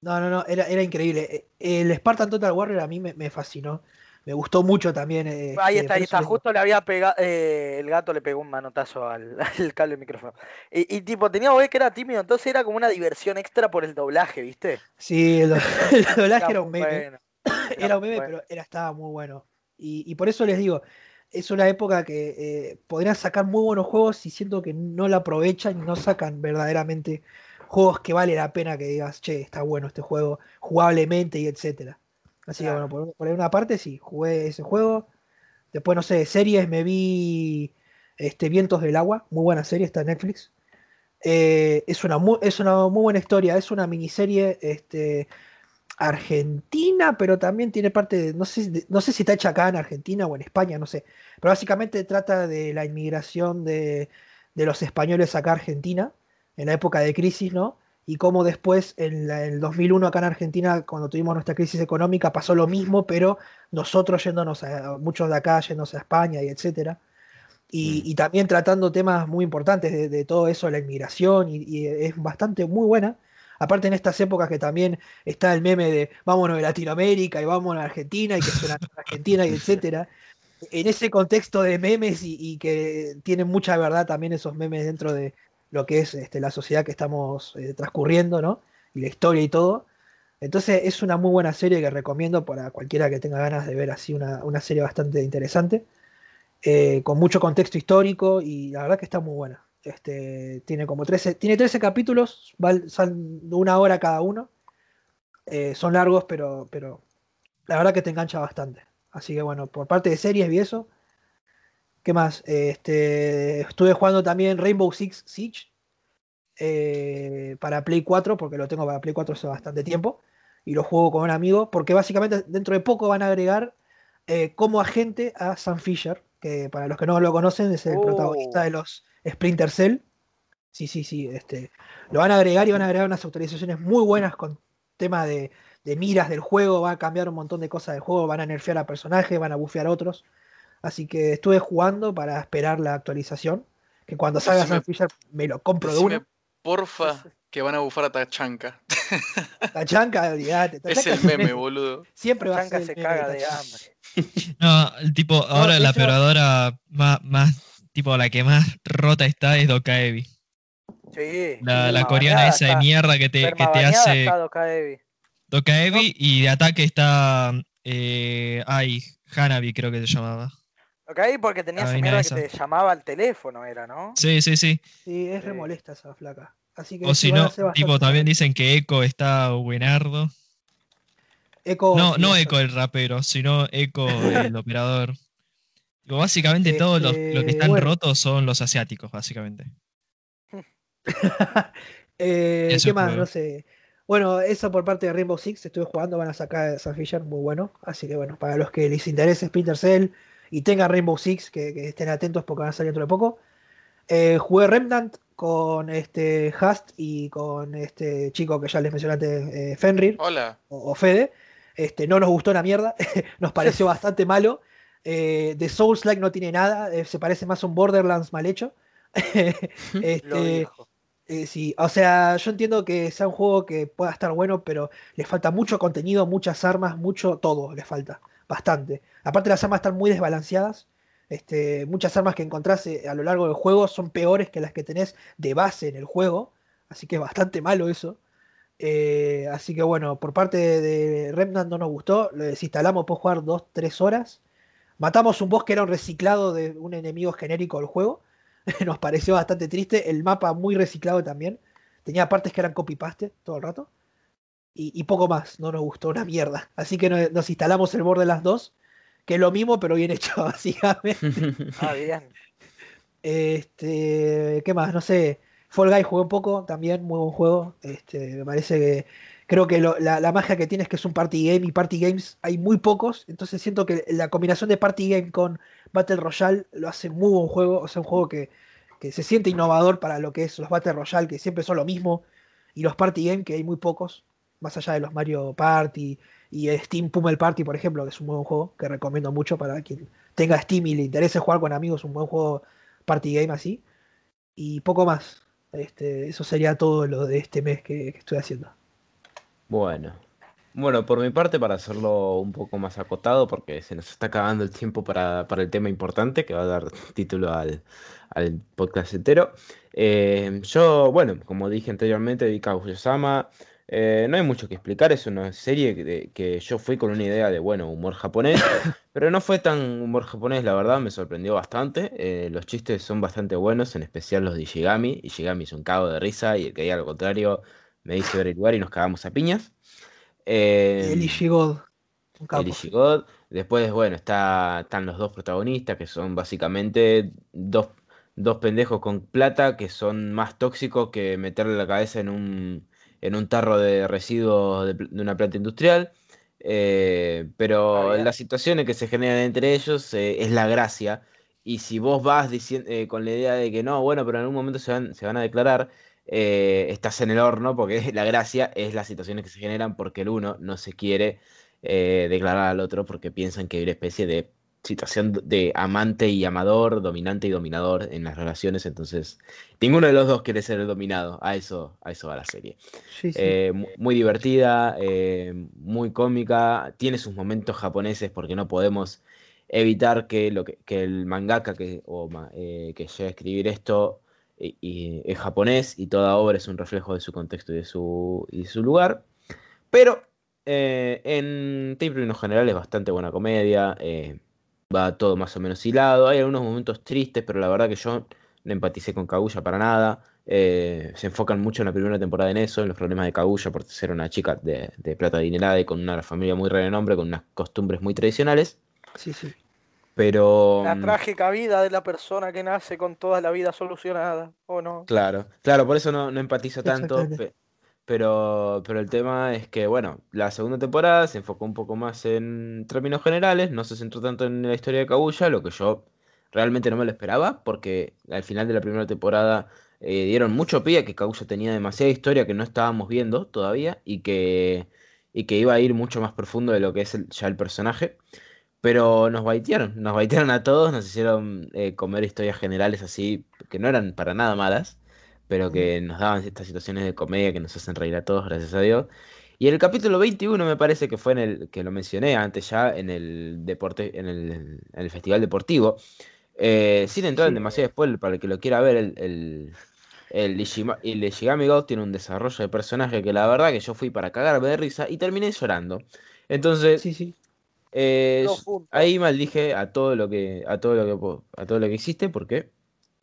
S2: No, no, no, era, era increíble. Eh, El Spartan Total Warrior a mí me, me fascinó. Me gustó mucho también. eh,
S3: Ahí
S2: este,
S3: está, ahí está, justo le había pegado, el gato le pegó un manotazo al, [laughs] al cable del micrófono. Y, y tipo, tenía voz que era tímido, entonces era como una diversión extra por el doblaje, ¿viste?
S2: Sí, el, do- [laughs] el [laughs] doblaje era un meme.
S3: bueno. [coughs]
S2: Era un meme,
S3: bueno.
S2: pero era, estaba muy bueno. Y, y por eso les digo, es una época que eh, podrían sacar muy buenos juegos y siento que no la aprovechan y no sacan verdaderamente juegos que vale la pena que digas, che, está bueno este juego, jugablemente y etcétera. Así
S3: Claro.
S2: que bueno, por, por una parte sí, jugué ese juego. Después, no sé, series me vi este, Vientos del Agua, muy buena serie, está en Netflix. Eh, es, una muy, es una muy buena historia, es una miniserie este, argentina, pero también tiene parte de, no sé, de- no sé si está hecha acá en Argentina o en España, no sé. Pero básicamente trata de la inmigración de, de los españoles acá a Argentina. en la época de crisis, ¿no? Y cómo después, en el 2001, acá en Argentina, cuando tuvimos nuestra crisis económica, pasó lo mismo, pero nosotros yéndonos a, muchos de acá yéndose a España y etcétera. Y,
S4: Mm.
S2: y también tratando temas muy importantes de, de todo eso, la inmigración, y, y es bastante muy buena. Aparte en estas épocas que también está el meme de vámonos de Latinoamérica y vámonos a Argentina y que suena [laughs] Argentina y etcétera. En ese contexto de memes y, y que tienen mucha verdad también esos memes dentro de lo que es este, la sociedad que estamos eh, transcurriendo, ¿no? Y la historia y todo. Entonces es una muy buena serie que recomiendo para cualquiera que tenga ganas de ver así una, una serie bastante interesante, eh, con mucho contexto histórico y la verdad que está muy buena. Este, tiene como 13, tiene 13 capítulos, son una hora cada uno. Eh, son largos, pero, pero la verdad que te engancha bastante. Así que bueno, por parte de series y eso. ¿Qué más? Este, estuve jugando también Rainbow Six Siege eh, para Play 4, porque lo tengo para Play 4 hace bastante tiempo. Y lo juego con un amigo, porque básicamente dentro de poco van a agregar eh, como agente a Sam Fisher, que para los que no lo conocen es el
S3: Oh.
S2: protagonista de los Splinter Cell. Sí, sí, sí. Este, lo van a agregar y van a agregar unas actualizaciones muy buenas con tema de, de miras del juego. Va a cambiar un montón de cosas del juego. Van a nerfear a personajes, van a bufear a otros. Así que estuve jugando para esperar la actualización. Que cuando salga
S7: Decime-
S2: Sam Fisher me lo compro de
S7: Decime,
S2: uno.
S7: porfa, que van a bufar a Tachanka. [laughs]
S2: Tachanka, olvídate.
S7: Es el meme, boludo.
S2: Siempre va a ser.
S3: se
S2: meme
S3: caga de hambre. [laughs]
S6: No, el tipo, ahora
S2: de
S6: la operadora más, más, tipo, la que más rota está es Dokaevi.
S3: Sí.
S6: La, coreana esa de mierda que te, que te hace
S3: está Dokaevi.
S6: Dokaevi y de ataque está, eh, ay, Hanabi creo que se llamaba.
S3: Dokaevi porque tenía
S6: La
S3: esa mierda
S6: esa.
S3: que te llamaba al teléfono, era, ¿no?
S6: Sí, sí, sí.
S2: Sí, es remolesta esa flaca. Así que
S6: O si no, tipo, también dicen que Echo está buenardo.
S2: Echo,
S6: No,
S2: sí,
S6: no. Echo el rapero, sino Echo el [laughs] operador. Digo, básicamente todos los, los que están
S2: bueno.
S6: rotos son los asiáticos, básicamente. [laughs]
S2: Eh, ¿Qué más?
S6: juego.
S2: No sé. Bueno, eso por parte de Rainbow Six, estuve jugando, van a sacar a Sam Fisher, muy bueno. Así que bueno, para los que les interese Splinter Cell y tengan Rainbow Six, que, que estén atentos porque van a salir dentro de poco. Eh, jugué Remnant con este Hast y con este chico que ya les mencioné antes, eh, Fenrir
S7: Hola.
S2: o, o Fede. Este, no nos gustó una mierda, [laughs] nos pareció [laughs] bastante malo. Eh, de Souls Like no tiene nada, eh, se parece más a un Borderlands mal hecho. [laughs] Este, eh, sí, o sea, yo entiendo que sea un juego que pueda estar bueno, pero le falta mucho contenido, muchas armas, mucho todo le falta, bastante. Aparte las armas están muy desbalanceadas. Este, muchas armas que encontrás eh, a lo largo del juego son peores que las que tenés de base en el juego, así que es bastante malo eso. Eh, así que bueno, por parte de, Remnant no nos gustó, lo desinstalamos, puedo jugar 2-3 horas. Matamos un boss que era un reciclado de un enemigo genérico del juego. [laughs] Nos pareció bastante triste. El mapa muy reciclado también. Tenía partes que eran copy-paste todo el rato. Y, y poco más. No nos gustó una mierda. Así que no- nos instalamos el Borderlands 2. Que es lo mismo, pero bien hecho, [laughs] básicamente. [laughs]
S3: Ah, bien.
S2: Este, ¿qué más? No sé. Fall Guys jugué un poco también, muy buen juego. Este, me parece que creo que lo- la, la magia que tiene es que es un party game y party games hay muy pocos. Entonces siento que la combinación de party game con Battle Royale lo hace muy buen juego. O sea, un juego que, que se siente innovador para lo que es los Battle Royale, que siempre son lo mismo. Y los party game, que hay muy pocos. Más allá de los Mario Party y Steam Pummel Party, por ejemplo, que es un buen juego que recomiendo mucho para quien tenga Steam y le interese jugar con amigos, un buen juego party game así. Y poco más. Este, eso sería todo lo de este mes que, estoy haciendo.
S4: Bueno. Bueno, por mi parte, para hacerlo un poco más acotado, porque se nos está acabando el tiempo para, para el tema importante que va a dar título al, al podcast entero. Eh, yo, bueno, como dije anteriormente, vi Kaguya-sama. Eh, no hay mucho que explicar, es una serie que, yo fui con una idea de, bueno, humor japonés, [coughs] pero no fue tan humor japonés, la verdad, me sorprendió bastante. Eh, los chistes son bastante buenos, en especial los de Ishigami. Ishigami es un cago de risa y el que diga lo contrario me dice ver el lugar y nos cagamos a piñas. Eh,
S2: el Ishigod,
S4: el Ishigod. Después, bueno, está, están los dos protagonistas, que son básicamente dos, dos pendejos con plata que son más tóxicos que meterle la cabeza en un, en un tarro de residuos de, una planta industrial. Eh, pero
S3: Ah,
S4: las situaciones que se generan entre ellos eh, es la gracia. Y si vos vas diciendo, con la idea de que no, bueno, pero en algún momento se van, se van a declarar, eh, estás en el horno porque [laughs] la gracia es las situaciones que se generan porque el uno no se quiere eh, declarar al otro porque piensan que hay una especie de situación de amante y amador, dominante y dominador en las relaciones, entonces ninguno de los dos quiere ser el dominado, a eso, a eso va la serie.
S2: Sí, sí.
S4: Eh, mu- muy divertida, eh, muy cómica, tiene sus momentos japoneses porque no podemos evitar que, lo que, que el mangaka que, eh, que llega a escribir esto y- y es japonés y toda obra es un reflejo de su contexto y de su, y de su lugar. Pero en términos generales es bastante buena comedia, va todo más o menos hilado, hay algunos momentos tristes, pero la verdad que yo no empaticé con Kaguya para nada. Eh, se enfocan mucho en la primera temporada en eso, en los problemas de Kaguya por ser una chica de, de plata adinerada y con una familia muy renombre, con unas costumbres muy tradicionales.
S2: Sí, sí.
S4: Pero.
S3: La
S4: mm,
S3: trágica vida de la persona que nace con toda la vida solucionada, ¿o no?
S4: Claro, claro, por eso no, no empatizo tanto. Pero, pero el tema es que, bueno, la segunda temporada se enfocó un poco más en términos generales, no se centró tanto en la historia de Kaguya, lo que yo realmente no me lo esperaba, porque al final de la primera temporada eh, dieron mucho pie que Kaguya tenía demasiada historia que no estábamos viendo todavía y que, y que iba a ir mucho más profundo de lo que es el- ya el personaje. Pero nos baitearon, nos baitearon a todos, nos hicieron eh, comer historias generales así, que no eran para nada malas, pero que nos daban estas situaciones de comedia que nos hacen reír a todos, gracias a Dios. Y el capítulo 21 me parece que fue en el, que lo mencioné antes ya, en el deporte, en el, en el festival deportivo. Eh, sin entrar en demasiado spoiler, para el que lo quiera ver, el, el, el, Ishima- el Ishigami God tiene un desarrollo de personaje que la verdad que yo fui para cagarme de risa y terminé llorando. Entonces,
S2: Sí, sí.
S4: eh, ahí maldije a todo lo que, a todo lo que, a todo lo que existe porque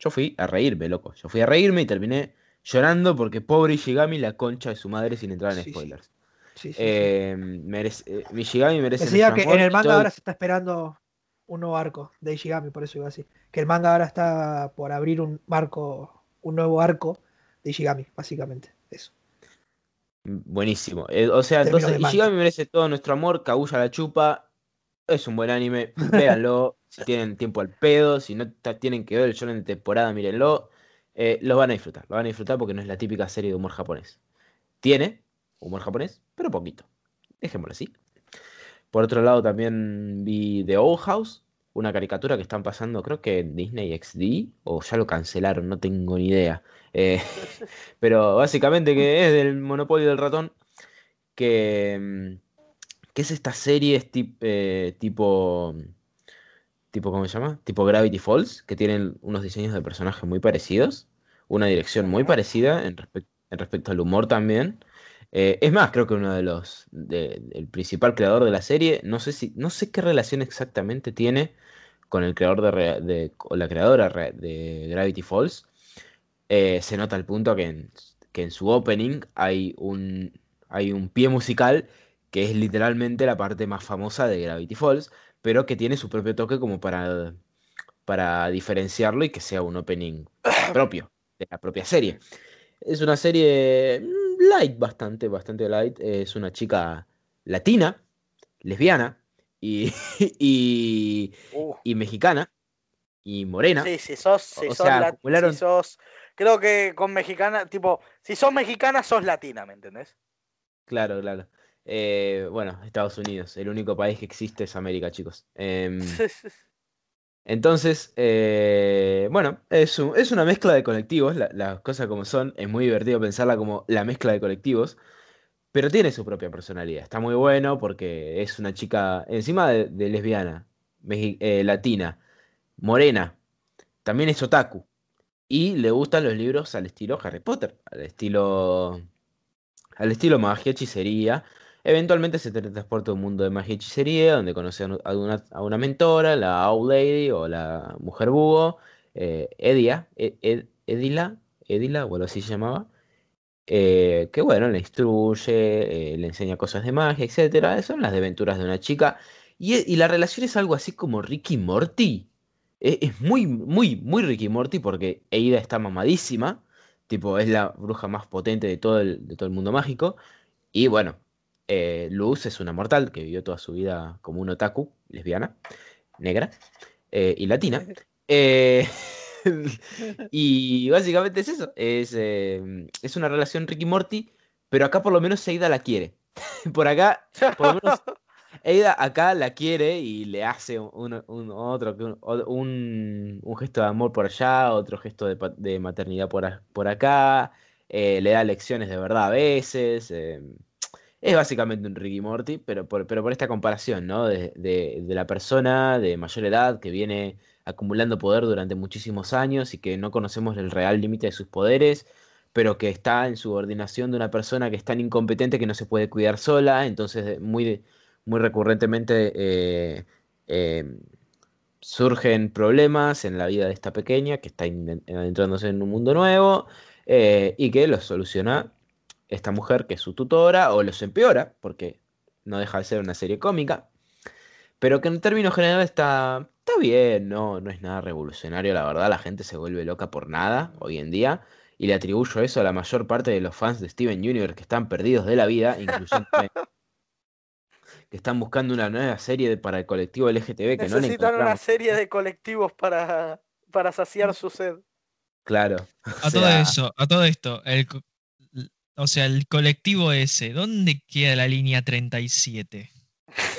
S4: yo fui a reírme, loco. Yo fui a reírme y terminé llorando porque pobre Ishigami la concha de su madre sin entrar en
S2: Sí,
S4: spoilers.
S2: sí, sí.
S4: Eh, merece, eh, Ishigami merece
S2: Decía que en el manga ahora se está esperando un nuevo arco de Ishigami, por eso iba así. Que el manga ahora está por abrir un marco, un nuevo arco de Ishigami, básicamente. Eso.
S4: Buenísimo. Eh, o sea, entonces. Ishigami merece todo nuestro amor, Kaguya la chupa. Es un buen anime, [laughs] véanlo. si tienen tiempo al pedo, si no tienen que ver el shonen de temporada, mírenlo. Eh, lo van a disfrutar, lo van a disfrutar porque no es la típica serie de humor japonés. Tiene humor japonés, pero poquito. Dejémoslo así. Por otro lado, también vi The Old House, una caricatura que están pasando, creo que en Disney XD, o ya lo cancelaron, no tengo ni idea. Eh, [laughs] pero básicamente que es del Monopolio del Ratón, que, mm, que es esta serie es tip- eh, tipo, tipo, ¿cómo se llama? Tipo Gravity Falls, que tienen unos diseños de personajes muy parecidos, una dirección muy parecida en, respec- en respecto al humor también. Eh, es más, creo que uno de los, de- el principal creador de la serie, no sé si, no sé qué relación exactamente tiene con el creador de, re- de- o la creadora re- de Gravity Falls. Eh, se nota al punto que en, que en su opening hay un, hay un pie musical que es literalmente la parte más famosa de Gravity Falls, pero que tiene su propio toque como para, para diferenciarlo y que sea un opening [coughs] propio de la propia serie. Es una serie mm, light, bastante, bastante light. Es una chica latina, lesbiana y, [laughs] y,
S3: Uh,
S4: y mexicana y morena.
S3: sí, si sos, si
S4: O
S3: sos,
S4: sea,
S3: lat-
S4: acumularon-
S3: si sos, creo que con mexicana, tipo, si sos mexicana, sos latina, ¿me entendés?
S4: Claro, claro. Eh, bueno, Estados Unidos, el único país que existe es América, chicos. Em, [laughs] entonces, eh, bueno, es, un- es una mezcla de colectivos, la- las cosas como son, es muy divertido pensarla como la mezcla de colectivos, pero tiene su propia personalidad. Está muy bueno porque es una chica, encima de, de lesbiana, mexi- eh, latina, morena, también es otaku, y le gustan los libros al estilo Harry Potter, al estilo al estilo magia, hechicería. Eventualmente se transporta a un mundo de magia y hechicería, donde conoce a una, a una mentora, la Owl Lady o la Mujer Búho, eh, Edia, Ed- Ed- Edila, Edila, o así se llamaba, eh, que bueno, le instruye, eh, le enseña cosas de magia, etcétera. Son las aventuras de una chica. Y, e- y la relación es algo así como Ricky Morty. E- Es, muy, muy, muy Ricky Morty porque Eida está mamadísima. Tipo, es la bruja más potente de todo el, de todo el mundo mágico. Y bueno, eh, Luz es una mortal que vivió toda su vida como un otaku, lesbiana, negra eh, y latina. [laughs] Eh, [laughs] y básicamente es eso. Es, eh, es una relación Ricky Morty, pero acá por lo menos Seida la quiere. [laughs] por acá, por lo menos Eida acá la quiere y le hace un, un- otro, un, un- gesto de amor por allá, otro gesto de, maternidad por, a- por acá, le da lecciones de verdad a veces. Es básicamente un Ricky Morty, pero por, pero por esta comparación, ¿no? De, de- la persona de mayor edad que viene acumulando poder durante muchísimos años y que no conocemos el real límite de sus poderes, pero que está en subordinación de una persona que es tan incompetente que no se puede cuidar sola, entonces muy, muy recurrentemente eh, eh, surgen problemas en la vida de esta pequeña que está adentrándose en un mundo nuevo eh, y que los soluciona esta mujer que es su tutora o los empeora, porque no deja de ser una serie cómica, pero que en términos generales está, está bien, no, no es nada revolucionario, la verdad, la gente se vuelve loca por nada hoy en día. Y le atribuyo eso a la mayor parte de los fans de Steven Universe que están perdidos de la vida, incluyendo [laughs] que están buscando una nueva serie de- para el colectivo LGTB que no le
S3: Necesitan una serie de colectivos para, para saciar su sed.
S4: Claro.
S6: A
S4: o
S6: todo eso, a todo esto, el, o sea, el colectivo ese, ¿dónde queda la línea 37?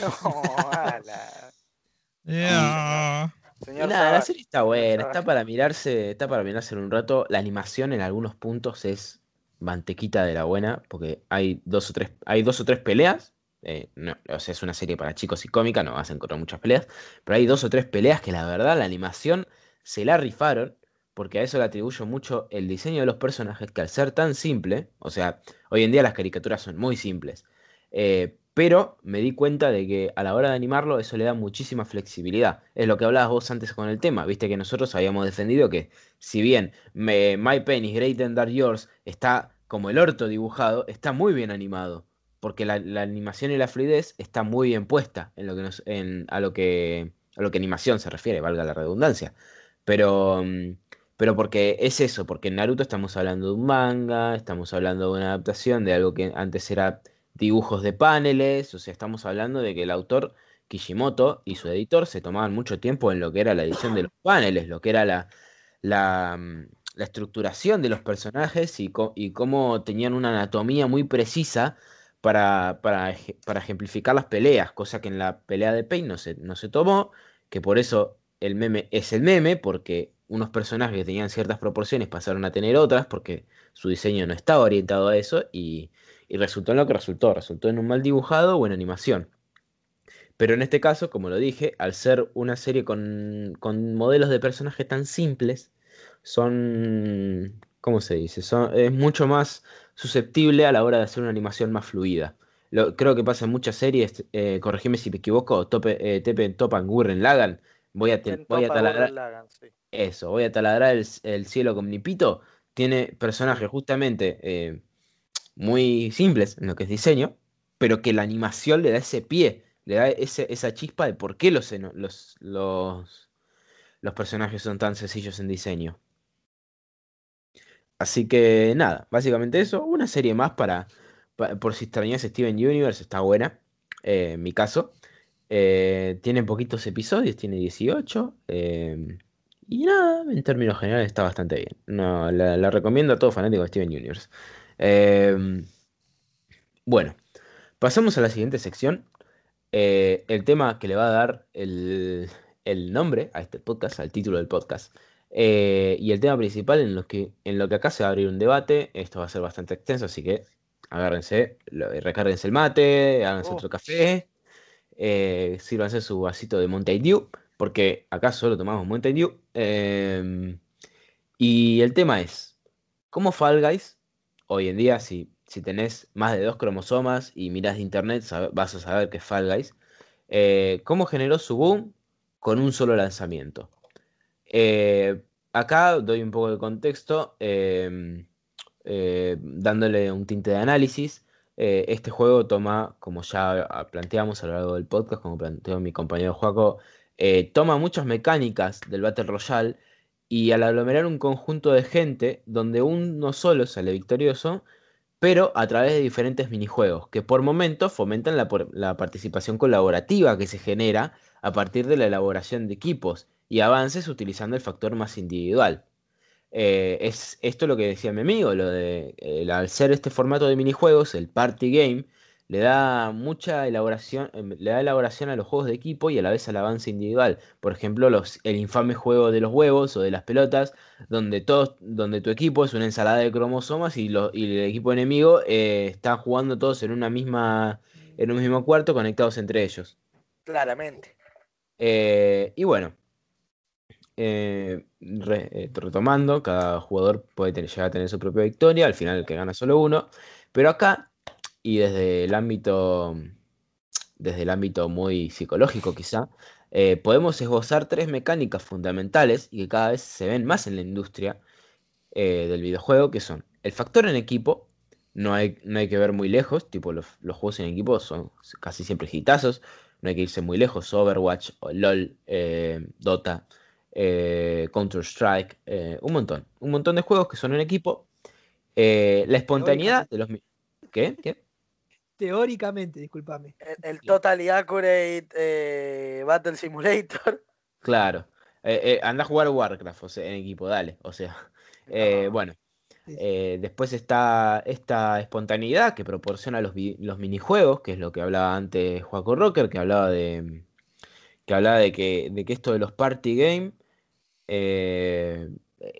S3: No, [laughs] ala. Señor
S4: Nada, la serie está buena, está para mirarse, está para mirarse en un rato. La animación en algunos puntos es mantequita de la buena, porque hay dos o tres, hay dos o tres peleas. eh, no, o sea, es una serie para chicos y cómica, no vas a encontrar muchas peleas, pero hay dos o tres peleas que la verdad la animación se la rifaron, porque a eso le atribuyo mucho el diseño de los personajes, que al ser tan simple, o sea, hoy en día las caricaturas son muy simples, eh, pero me di cuenta de que a la hora de animarlo eso le da muchísima flexibilidad. Es lo que hablabas vos antes con el tema, viste que nosotros habíamos defendido que si bien me- My Pen is Great and Dark Yours está como el orto dibujado, está muy bien animado, porque la, animación y la fluidez está muy bien puesta en lo que nos- en- a lo que a lo que animación se refiere, valga la redundancia. Pero mm, pero porque es eso, porque en Naruto estamos hablando de un manga, estamos hablando de una adaptación de algo que antes era dibujos de paneles, o sea, estamos hablando de que el autor Kishimoto y su editor se tomaban mucho tiempo en lo que era la edición de los [clears throat] paneles, lo que era la, la, mm, la estructuración de los personajes y, y cómo tenían una anatomía muy precisa para, para, para ejemplificar las peleas, cosa que en la pelea de Pain no se, no se tomó, que por eso el meme es el meme, porque unos personajes que tenían ciertas proporciones pasaron a tener otras, porque su diseño no estaba orientado a eso, y, y resultó en lo que resultó, resultó en un mal dibujado o en animación. Pero en este caso, como lo dije, al ser una serie con, con modelos de personajes tan simples, son, ¿cómo se dice? Son, es mucho más susceptible a la hora de hacer una animación más fluida. Lo, creo que pasa en muchas series, eh, corregime si me equivoco, Tope, eh, Tepen, Topan, Gurren, Lagan, voy a, voy a taladrar,
S3: sí.
S4: Eso, voy a taladrar el, el cielo con mi pito, tiene personajes justamente eh, muy simples en lo que es diseño, pero que la animación le da ese pie, le da ese- esa chispa de por qué los, los, los, los personajes son tan sencillos en diseño. Así que nada, básicamente eso, una serie más para, pa- por si extrañas Steven Universe, está buena, eh, en mi caso. Eh, tiene poquitos episodios, tiene 18. eh, y nada, en términos generales está bastante bien. No, la, la recomiendo a todo fanático de Steven Universe. Eh, bueno, pasamos a la siguiente sección. Eh, el tema que le va a dar el, el nombre a este podcast, al título del podcast. Eh, y el tema principal en lo que, en lo que acá se va a abrir un debate. Esto va a ser bastante extenso, así que agárrense, recárguense el mate, háganse
S3: Oh.
S4: otro café, eh, sírvanse su vasito de Mountain Dew, porque acá solo tomamos Mountain Dew. em, y el tema es, ¿cómo Fall Guys, hoy en día, si, si tenés más de dos cromosomas y mirás de internet, vas a saber que es Fall Guys, eh, ¿cómo generó su boom con un solo lanzamiento? Eh, acá doy un poco de contexto, em, eh, dándole un tinte de análisis. Eh, este juego toma, como ya planteamos a lo largo del podcast, como planteó mi compañero Joaco, eh, toma muchas mecánicas del Battle Royale y al aglomerar un conjunto de gente donde uno solo sale victorioso, pero a través de diferentes minijuegos que por momentos fomentan la, participación colaborativa que se genera a partir de la elaboración de equipos y avances utilizando el factor más individual. Eh, es esto lo que decía mi amigo, lo de al ser este formato de minijuegos, el party game, le da mucha elaboración, em, le da elaboración a los juegos de equipo y a la vez al avance individual. Por ejemplo, los, el infame juego de los huevos o de las pelotas, donde todos, donde tu equipo es una ensalada de cromosomas y, lo- y el equipo enemigo eh, está jugando todos en una misma, en un mismo cuarto conectados entre ellos.
S3: Claramente.
S4: Eh, y bueno, eh, re- eh, retomando, cada jugador puede tener- llegar a tener su propia victoria, al final el que gana solo uno, pero acá, y desde el ámbito, desde el ámbito muy psicológico quizá, eh, podemos esbozar tres mecánicas fundamentales y que cada vez se ven más en la industria eh, del videojuego, que son el factor en equipo, no hay, no hay que ver muy lejos, tipo los, los juegos en equipo son casi siempre hitazos, no hay que irse muy lejos, Overwatch, LOL, eh, Dota, Counter-Strike, un montón, un montón de juegos que son en equipo. La espontaneidad de los... ¿Qué? ¿Qué?
S2: Teóricamente, discúlpame.
S3: El, el Totally Accurate eh, Battle Simulator. [laughs]
S4: Claro. Eh, eh, anda a jugar Warcraft o sea, en equipo, dale. O sea, eh, bueno.
S2: Sí, sí.
S4: Eh, después está esta espontaneidad que proporciona los, los minijuegos, que es lo que hablaba antes Juaco Rocker, que hablaba de que hablaba de que, de que esto de los party game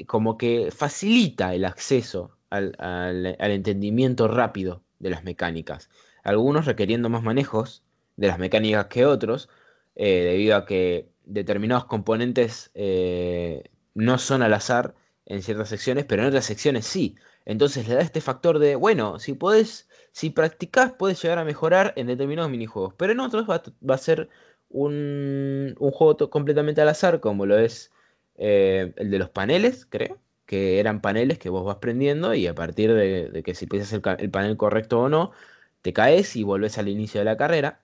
S4: como que facilita el acceso al, al- al entendimiento rápido de las mecánicas. Algunos requiriendo más manejos de las mecánicas que otros, eh, debido a que determinados componentes eh, no son al azar en ciertas secciones, pero en otras secciones sí. Entonces le da este factor de, bueno, si podés, si practicás, puedes llegar a mejorar en determinados minijuegos, pero en otros va, a ser un, un juego completamente al azar, como lo es eh, el de los paneles, creo, que eran paneles que vos vas prendiendo y a partir de, que si piensas el, el panel correcto o no, te caes y volvés al inicio de la carrera.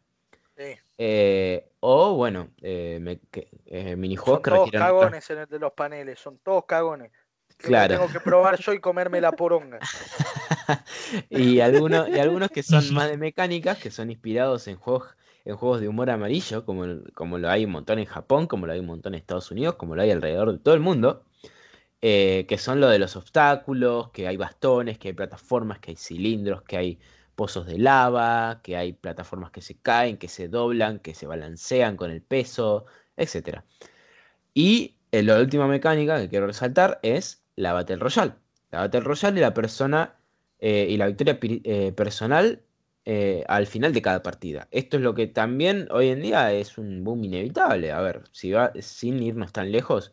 S3: Sí.
S4: Eh, o bueno, eh, me- que- eh, minijuegos
S3: Son
S4: que
S3: todos cagones en el de los paneles, son todos cagones. Que
S4: Claro.
S3: Tengo que probar yo y comerme la poronga. [laughs]
S4: y, algunos, y algunos que son más de mecánicas, que son inspirados en juegos, en juegos de humor amarillo, como, como lo hay un montón en Japón, como lo hay un montón en Estados Unidos, como lo hay alrededor de todo el mundo, eh, que son lo de los obstáculos, que hay bastones, que hay plataformas, que hay cilindros, que hay pozos de lava, que hay plataformas que se caen, que se doblan, que se balancean con el peso, etc. Y eh, la última mecánica que quiero resaltar es la Battle Royale. La Battle Royale y la persona eh, y la victoria eh, personal al final de cada partida. Esto es lo que también hoy en día es un boom inevitable. A ver, si va sin irnos tan lejos,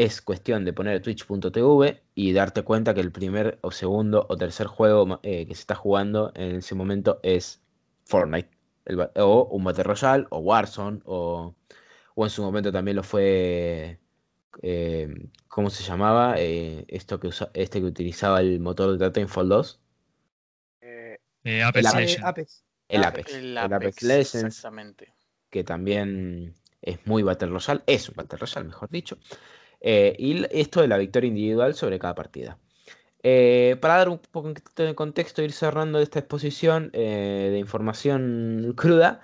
S4: es cuestión de poner twitch.tv y darte cuenta que el primer o segundo o tercer juego eh, que se está jugando en ese momento es Fortnite. el o un Battle Royale, o Warzone, o, o en su momento también lo fue. eh, ¿cómo se llamaba? Eh, esto que usa- este que utilizaba el motor de Titanfall 2.
S3: Eh,
S6: Eh, Apex
S4: El
S2: Eh. Apex.
S4: El
S3: Apex.
S4: Apex.
S7: El
S4: El
S7: Apex,
S4: Apex Legends,
S7: exactamente.
S4: que también es muy Battle Royale, es un Battle Royale, mejor dicho. Eh, y esto de la victoria individual sobre cada partida. Eh, para dar un poco de contexto, ir cerrando esta exposición eh, de información cruda,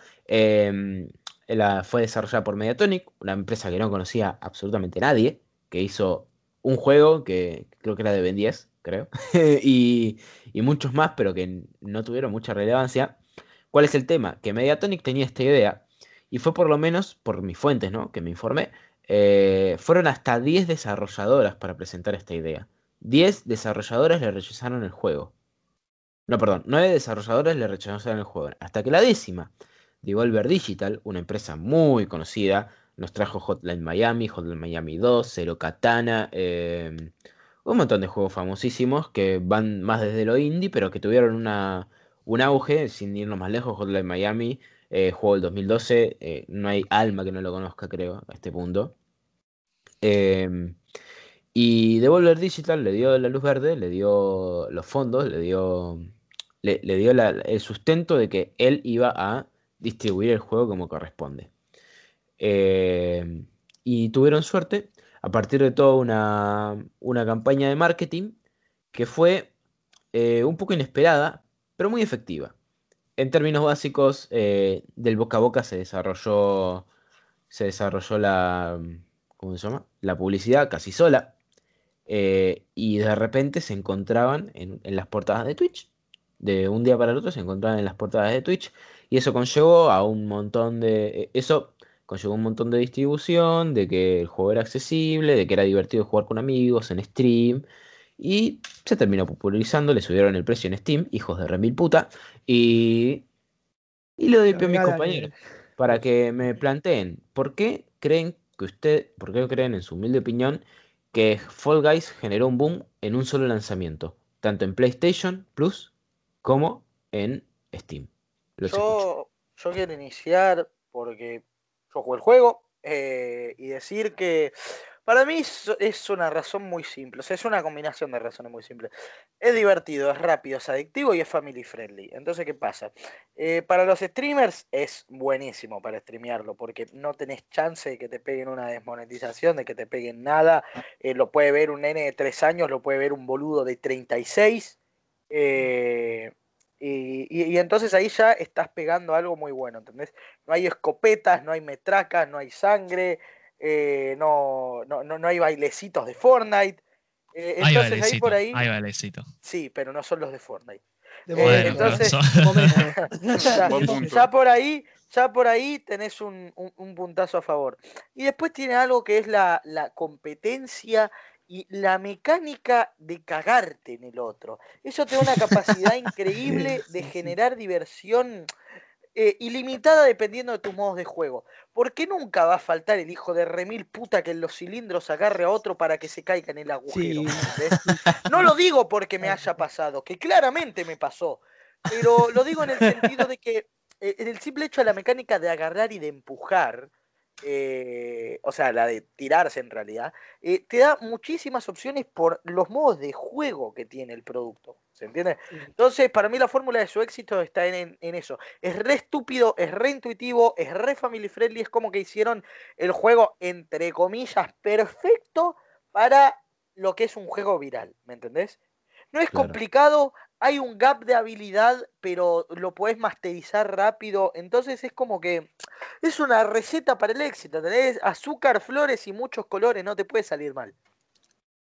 S4: la, fue desarrollada por Mediatonic, una empresa que no conocía absolutamente nadie, que hizo un juego que creo que era de Ben 10, creo, [laughs] y, y muchos más, pero que no tuvieron mucha relevancia. ¿Cuál es el tema? Que Mediatonic tenía esta idea, y fue por lo menos, por mis fuentes, ¿no? Que me informé, eh, fueron hasta 10 desarrolladoras para presentar esta idea. 10 desarrolladoras le rechazaron el juego. No, perdón, 9 desarrolladoras le rechazaron el juego. Hasta que la décima, Devolver Digital, una empresa muy conocida, nos trajo Hotline Miami, Hotline Miami 2, Zero Katana, eh, un montón de juegos famosísimos que van más desde lo indie, pero que tuvieron una, un auge, sin irnos más lejos, Hotline Miami, eh, juego del 2012, eh, no hay alma que no lo conozca, creo, a este punto. Em, y Devolver Digital le dio la luz verde, le dio los fondos, le dio, le, dio el sustento de que él iba a distribuir el juego como corresponde. Em, y tuvieron suerte a partir de toda una, una campaña de marketing que fue eh, un poco inesperada, pero muy efectiva. En términos básicos, eh, del boca a boca se desarrolló, se desarrolló la, ¿cómo se llama? La publicidad casi sola. eh, y de repente se encontraban en, las portadas de Twitch. De un día para el otro se encontraban en las portadas de Twitch. Y eso conllevó a un montón de. Eso conllevó un montón de distribución, de que el juego era accesible, de que era divertido jugar con amigos en stream. Y se terminó popularizando, le subieron el precio en Steam, hijos de remil puta. Y. Y lo doy pie a mis compañeros para que me planteen por qué creen que usted, por qué creen en su humilde opinión que Fall Guys generó un boom en un solo lanzamiento, tanto en PlayStation Plus como en Steam. Los.
S3: Yo, yo quiero iniciar porque yo jugué el juego eh, y decir que para mí es, una razón muy simple, o sea, es una combinación de razones muy simples. Es divertido, es rápido, es adictivo y es family friendly. Entonces, ¿qué pasa? Eh, para los streamers es buenísimo para streamearlo porque no tenés chance de que te peguen una desmonetización, de que te peguen nada. Eh, lo puede ver un nene de 3 años, lo puede ver un boludo de 36. Eh, y- y entonces ahí ya estás pegando algo muy bueno, ¿entendés? No hay escopetas, no hay metracas, no hay sangre, eh, no, no, no, no hay bailecitos de Fortnite. Eh,
S6: Hay
S3: entonces ahí por ahí,
S6: hay valecito.
S3: sí, pero no son los de Fortnite.
S2: De
S3: Eh,
S6: Bueno,
S3: entonces-
S6: son-
S2: de momento. [laughs]
S3: Ya, ya por ahí, ya por ahí tenés un, un- un puntazo a favor. Y después tiene algo que es la, la competencia y la mecánica de cagarte en el otro. Eso te da una [laughs] capacidad increíble de generar diversión eh, ilimitada dependiendo de tus modos de juego. Porque nunca va a faltar el hijo de remil puta que en los cilindros agarre a otro para que se caiga en el agujero. [laughs] No lo digo porque me haya pasado, que claramente me pasó, pero lo digo en el sentido de que eh, en el simple hecho de la mecánica de agarrar y de empujar, eh, o sea, la de tirarse en realidad, eh, te da muchísimas opciones por los modos de juego que tiene el producto. ¿Se entiende? Entonces, para mí la fórmula de su éxito está en, en- en eso. Es re estúpido, es re intuitivo, es re family friendly, es como que hicieron el juego, entre comillas, perfecto para lo que es un juego viral, ¿me entendés? No es
S4: Claro.
S3: complicado, hay un gap de habilidad, pero lo puedes masterizar rápido, entonces es como que es una receta para el éxito, ¿entendés? Azúcar, flores y muchos colores, no te puede salir mal.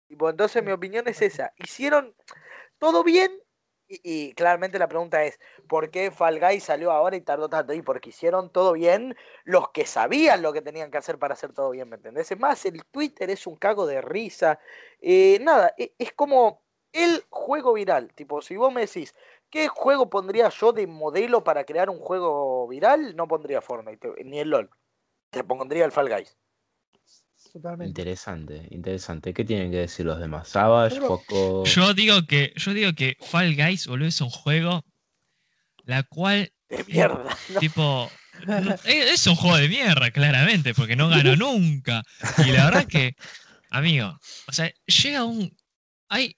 S3: Tipo, entonces mi opinión es esa. Hicieron todo bien y, y claramente la pregunta es, ¿por qué Fall Guys salió ahora y tardó tanto? Y porque hicieron todo bien los que sabían lo que tenían que hacer para hacer todo bien, ¿me entendés? Es más, el Twitter es un cago de risa. Eh, nada, e- es como el juego viral. Tipo, si vos me decís, ¿qué juego pondría yo de modelo para crear un juego viral? No pondría Fortnite, ni el LOL. Te pondría el Fall Guys.
S2: Totalmente.
S4: Interesante, interesante. ¿Qué tienen que decir los demás? Savage,
S2: Yo creo-
S4: Foco.
S6: Yo digo que, yo digo que Fall Guys, boludo, es un juego la cual,
S3: De mierda. [laughs] ¿no?
S6: tipo, no- es, es un juego de mierda, claramente, porque no ganó nunca. Y la verdad que, amigo, o sea, llega un. Hay,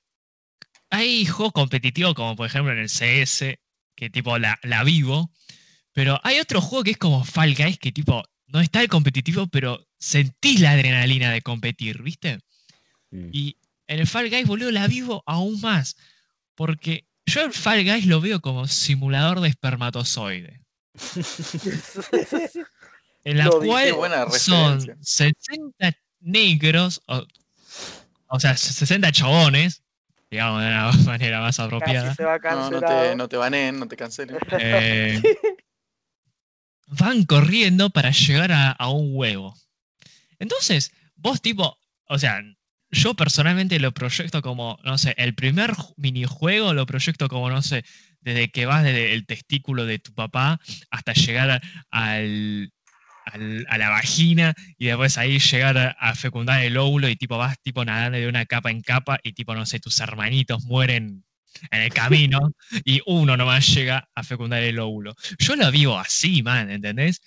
S6: hay juegos competitivos, como por ejemplo en el CS, que tipo la, la vivo, pero hay otro juego que es como Fall Guys, que tipo, no está el competitivo, pero sentís la adrenalina de competir, ¿viste? Y en el Fall Guys, boludo, la vivo aún más. Porque yo el Fall Guys lo veo como simulador de espermatozoide. [laughs] En la cual
S7: buena
S6: son
S7: referencia.
S6: 60 negros, o, o sea, 60 chabones, digamos de una [laughs] manera más apropiada.
S3: Casi se va
S7: No, no te, no te baneen, no te cancelen. [laughs]
S6: eh, van corriendo para llegar a, a un huevo. Entonces, vos tipo, o sea, yo personalmente lo proyecto como, no sé, el primer ju- minijuego lo proyecto como, no sé, desde que vas desde el testículo de tu papá hasta llegar al, al- a la vagina y después ahí llegar a, a fecundar el óvulo y tipo vas tipo nadando de una capa en capa y tipo, no sé, tus hermanitos mueren en el camino [laughs] y uno nomás llega a fecundar el óvulo. Yo lo vivo así, man, ¿entendés?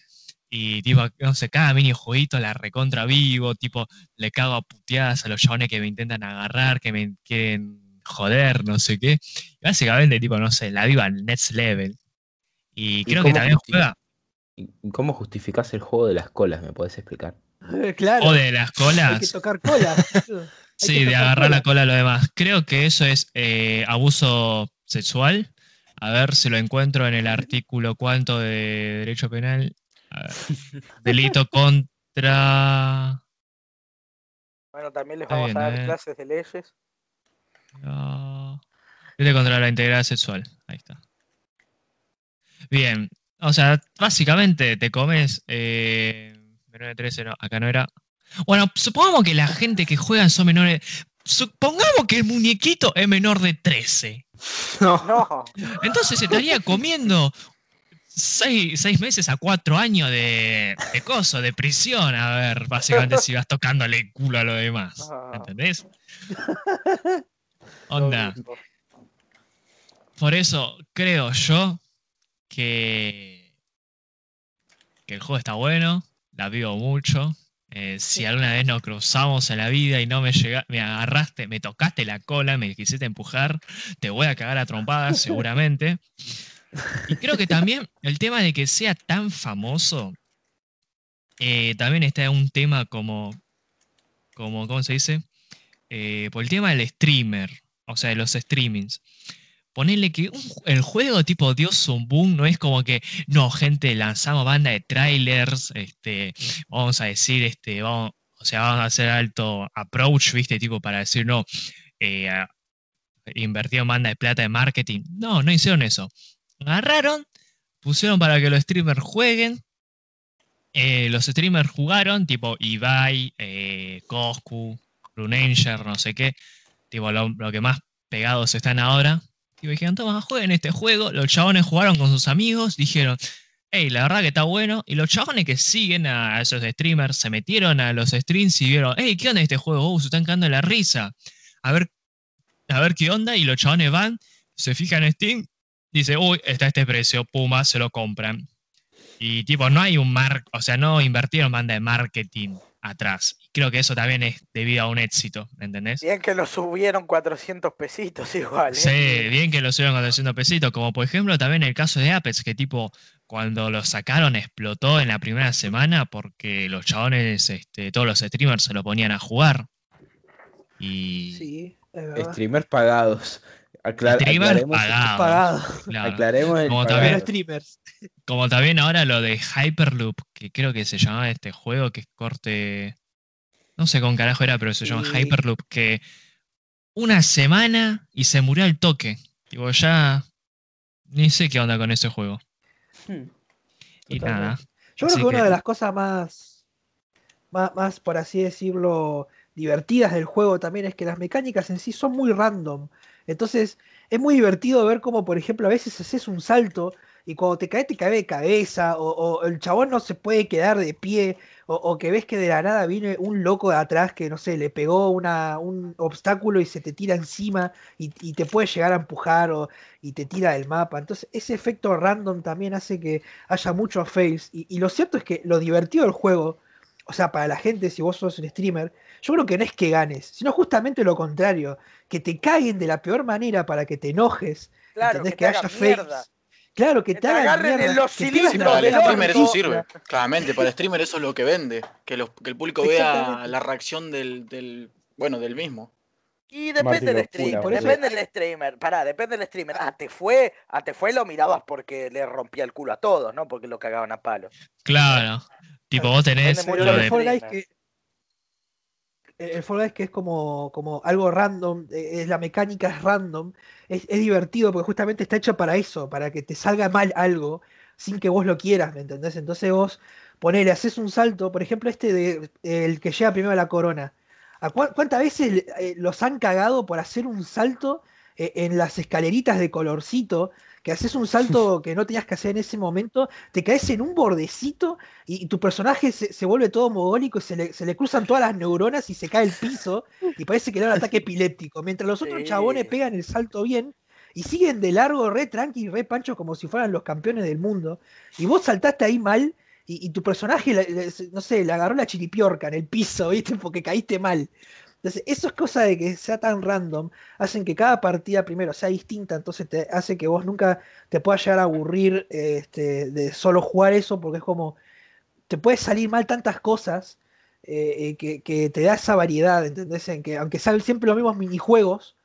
S6: Y tipo, no sé, cada minijueguito la recontra vivo, tipo, le cago a puteadas a los chabones que me intentan agarrar, que me quieren joder, no sé qué. Y básicamente, tipo, no sé, la viva al next level. Y creo que también juega
S4: ¿Y y cómo justificás el juego de las colas? ¿Me podés explicar?
S2: claro.
S6: o de las
S2: Hay que
S6: colas.
S2: tocar cola. [laughs]
S6: Sí, de agarrar la
S2: cola.
S6: a lo demás. Creo que eso es eh, abuso sexual. A ver si lo encuentro en el artículo cuánto de derecho penal. A ver. [laughs] Delito contra
S3: Bueno, también les
S6: Está
S3: vamos
S6: bien,
S3: a dar
S6: eh.
S3: clases de leyes.
S6: No. Vete contra la integridad sexual. Ahí está. Bien. O sea, básicamente te comes. Eh, menor de 13, no, acá no era. Bueno, supongamos que la gente que juega son menores. Supongamos que el muñequito es menor de 13. [laughs]
S4: No.
S3: No,
S6: Entonces se estaría comiendo seis, seis meses a cuatro años de, de coso, de prisión. A ver, básicamente si vas tocándole el culo a lo demás.
S3: Ah.
S6: ¿Entendés? [laughs] Onda. Por eso creo yo que, que el juego está bueno, la vivo mucho. Eh, si alguna vez nos cruzamos en la vida y no me llega, me agarraste, me tocaste la cola, me quisiste empujar, te voy a cagar a trompadas seguramente. Y creo que también el tema de que sea tan famoso, eh, también está un tema como, como ¿cómo se dice? Eh, por el tema del streamer, o sea, de los streamings. Ponerle que el juego tipo Dios un boom no es como que, no, gente, lanzamos banda de trailers, este, vamos a decir, este, vamos, o sea, vamos a hacer alto approach, viste, tipo para decir, no, eh, banda de plata de marketing. No, no hicieron eso. Agarraron, pusieron para que los streamers jueguen. eh, los streamers jugaron, tipo Ibai, eh, Coscu, Runenger, no sé qué, tipo lo que más pegados están ahora. Y dijeron, toma, jueguen este juego. Los chabones jugaron con sus amigos, dijeron, hey, la verdad que está bueno. Y los chabones que siguen a esos streamers se metieron a los streams y vieron, hey, ¿qué onda este juego? Uh, se están cagando la risa. A ver, a ver qué onda. Y los chabones van, se fijan en Steam, dice, uy, está este precio, puma, se lo compran. Y tipo, no hay un mar, o sea, no invirtieron banda de marketing atrás. Creo que eso también es debido a un éxito, ¿me entendés?
S3: Bien que lo subieron 400 pesitos igual. ¿eh?
S6: Sí, bien que lo subieron con 200 pesitos, como por ejemplo también el caso de Apex, que tipo, cuando lo sacaron explotó en la primera semana porque los chabones, este, todos los streamers se lo ponían a jugar. Y
S2: Sí, es verdad.
S4: Streamers pagados. Aclar-
S6: streamers pagados.
S2: Pagado.
S6: claro.
S4: aclaremos el
S6: Como también-
S2: streamers.
S6: Como también ahora lo de Hyperloop, que creo que se llamaba este juego, que es corte. No sé con carajo era, pero se llama
S2: Sí.
S6: Hyperloop, que una semana y se murió al toque. Digo, ya. Ni sé qué onda con ese juego.
S4: Hmm.
S6: Y
S2: Totalmente.
S6: nada.
S2: Yo creo
S6: Así
S2: que una
S6: que-
S2: de las cosas más, más, más, por así decirlo, divertidas del juego también es que las mecánicas en sí son muy random. Entonces es muy divertido ver cómo, por ejemplo, a veces haces un salto y cuando te caes te cae de cabeza o, o el chabón no se puede quedar de pie o, que ves que de la nada viene un loco de atrás que, no sé, le pegó una, un obstáculo y se te tira encima y, y te puede llegar a empujar o, y te tira del mapa. Entonces ese efecto random también hace que haya muchos fails. Y, y lo cierto es que lo divertido del juego, o sea, para la gente, si vos sos un streamer, yo creo que no es que ganes, sino justamente lo contrario, que te caguen de la peor manera para que te enojes,
S3: Claro,
S2: ¿entendés?
S3: que,
S2: Que,
S3: te
S2: haya
S3: mierda.
S2: Claro, que
S3: Que
S2: te,
S3: te
S2: hagan
S3: agarren en
S2: mierda,
S3: los
S2: que
S3: cilindros
S7: Sí,
S2: pierdas
S7: para
S2: la
S7: el
S3: del
S7: streamer eso sirve. Claramente, para el streamer eso es lo que vende. Que, los- que el público vea la reacción del, del- bueno, del mismo.
S3: Y depende del streamer, depende del streamer. Pará, depende del streamer. Ah, te fue, ah, te fue lo mirabas porque le rompía el culo a todos, ¿no? Porque lo cagaban a palos.
S6: Claro. Tipo, vos tenés lo
S2: el
S6: de.
S2: Fall Guys que el Fall Guys que es como, como algo random, eh, es la mecánica es random, es, es divertido porque justamente está hecho para eso, para que te salga mal algo sin que vos lo quieras, ¿me entendés? Entonces vos ponele, haces un salto, por ejemplo este de el que llega primero a la corona. ¿A cua- ¿Cuántas veces eh, los han cagado por hacer un salto eh, en las escaleritas de colorcito? Que haces un salto [laughs] que no tenías que hacer en ese momento, te caes en un bordecito y, y tu personaje se, se vuelve todo mogólico y se le, se le cruzan todas las neuronas y se cae el piso y parece que le da un ataque [laughs] epiléptico. Mientras los otros
S3: Sí.
S2: chabones pegan el salto bien y siguen de largo, re tranqui, re pancho, como si fueran los campeones del mundo. Y vos saltaste ahí mal y, y tu personaje, no sé, le agarró la chiripiorca en el piso, ¿viste? Porque caíste mal. Entonces, eso es cosa de que sea tan random, hacen que cada partida primero sea distinta, entonces te hace que vos nunca te puedas llegar a aburrir este, de solo jugar eso, porque es como, te puede salir mal tantas cosas eh, eh, que, que te da esa variedad, ¿entendés? En que aunque salen siempre los mismos minijuegos,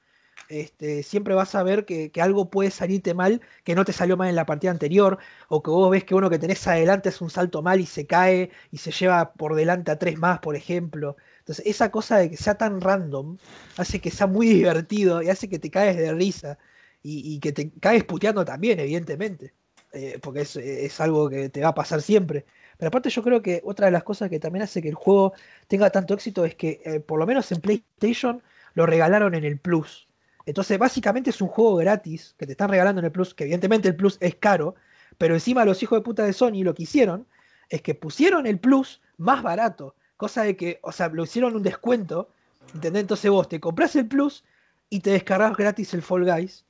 S2: este, siempre vas a ver que, que algo puede salirte mal, que no te salió mal en la partida anterior, o que vos ves que uno que tenés adelante es un salto mal y se cae y se lleva por delante a tres más, por ejemplo. Entonces esa cosa de que sea tan random hace que sea muy divertido y hace que te caes de risa y, que te caes puteando también, evidentemente, eh, porque es, es algo que te va a pasar siempre. Pero aparte yo creo que otra de las cosas que también hace que el juego tenga tanto éxito es que eh, por lo menos en PlayStation lo regalaron en el Plus. Entonces básicamente es un juego gratis que te están regalando en el Plus, que evidentemente el Plus es caro, pero encima los hijos de puta de Sony lo que hicieron es que pusieron el Plus más barato, cosa de que, o sea, lo hicieron un descuento, ¿entendés? Entonces vos te compras el Plus y te descargas gratis el Fall Guys.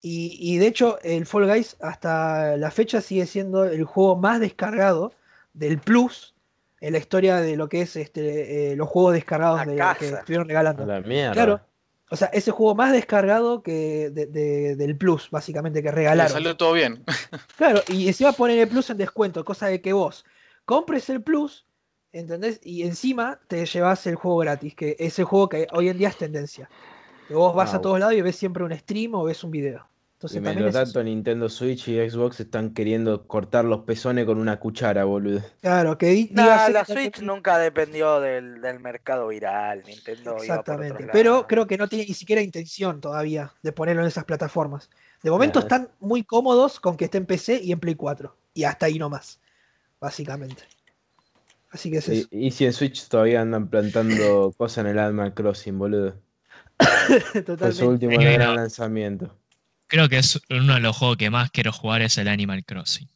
S2: Y, y de hecho el Fall Guys hasta la fecha sigue siendo el juego más descargado del Plus en la historia de lo que es este, eh, los juegos descargados de, que estuvieron regalando.
S4: la mierda.
S2: Claro. O sea, ese juego más descargado que de- de- del Plus, básicamente, que
S7: Le
S2: regalaron.
S7: salió todo bien.
S2: Claro, y encima ponen el Plus en descuento, cosa de que vos compres el Plus, ¿entendés? Y encima te llevas el juego gratis, que es el juego que hoy en día es tendencia. Que vos vas
S4: Ah,
S2: a todos lados y ves siempre un stream o ves un video. Entonces
S4: Y
S2: también
S4: mientras
S2: es eso.
S4: tanto, Nintendo Switch y Xbox están queriendo cortar los pezones con una cuchara, boludo.
S2: Claro, que di-
S3: Nah, la
S2: que-
S3: Switch nunca dependió del, del mercado viral. Nintendo iba por
S2: Exactamente. Pero creo que no tiene ni siquiera intención todavía de ponerlo en esas plataformas. De momento están muy cómodos con que esté en PC y en Play 4. Y hasta ahí nomás, básicamente. Así que es
S4: Y,
S2: eso.
S4: y si en Switch todavía andan plantando [coughs] cosas en el Animal Crossing, boludo. [coughs] Fue su
S2: Totalmente.
S4: último gran lanzamiento.
S6: Creo que es uno de los juegos que más quiero jugar es el Animal Crossing.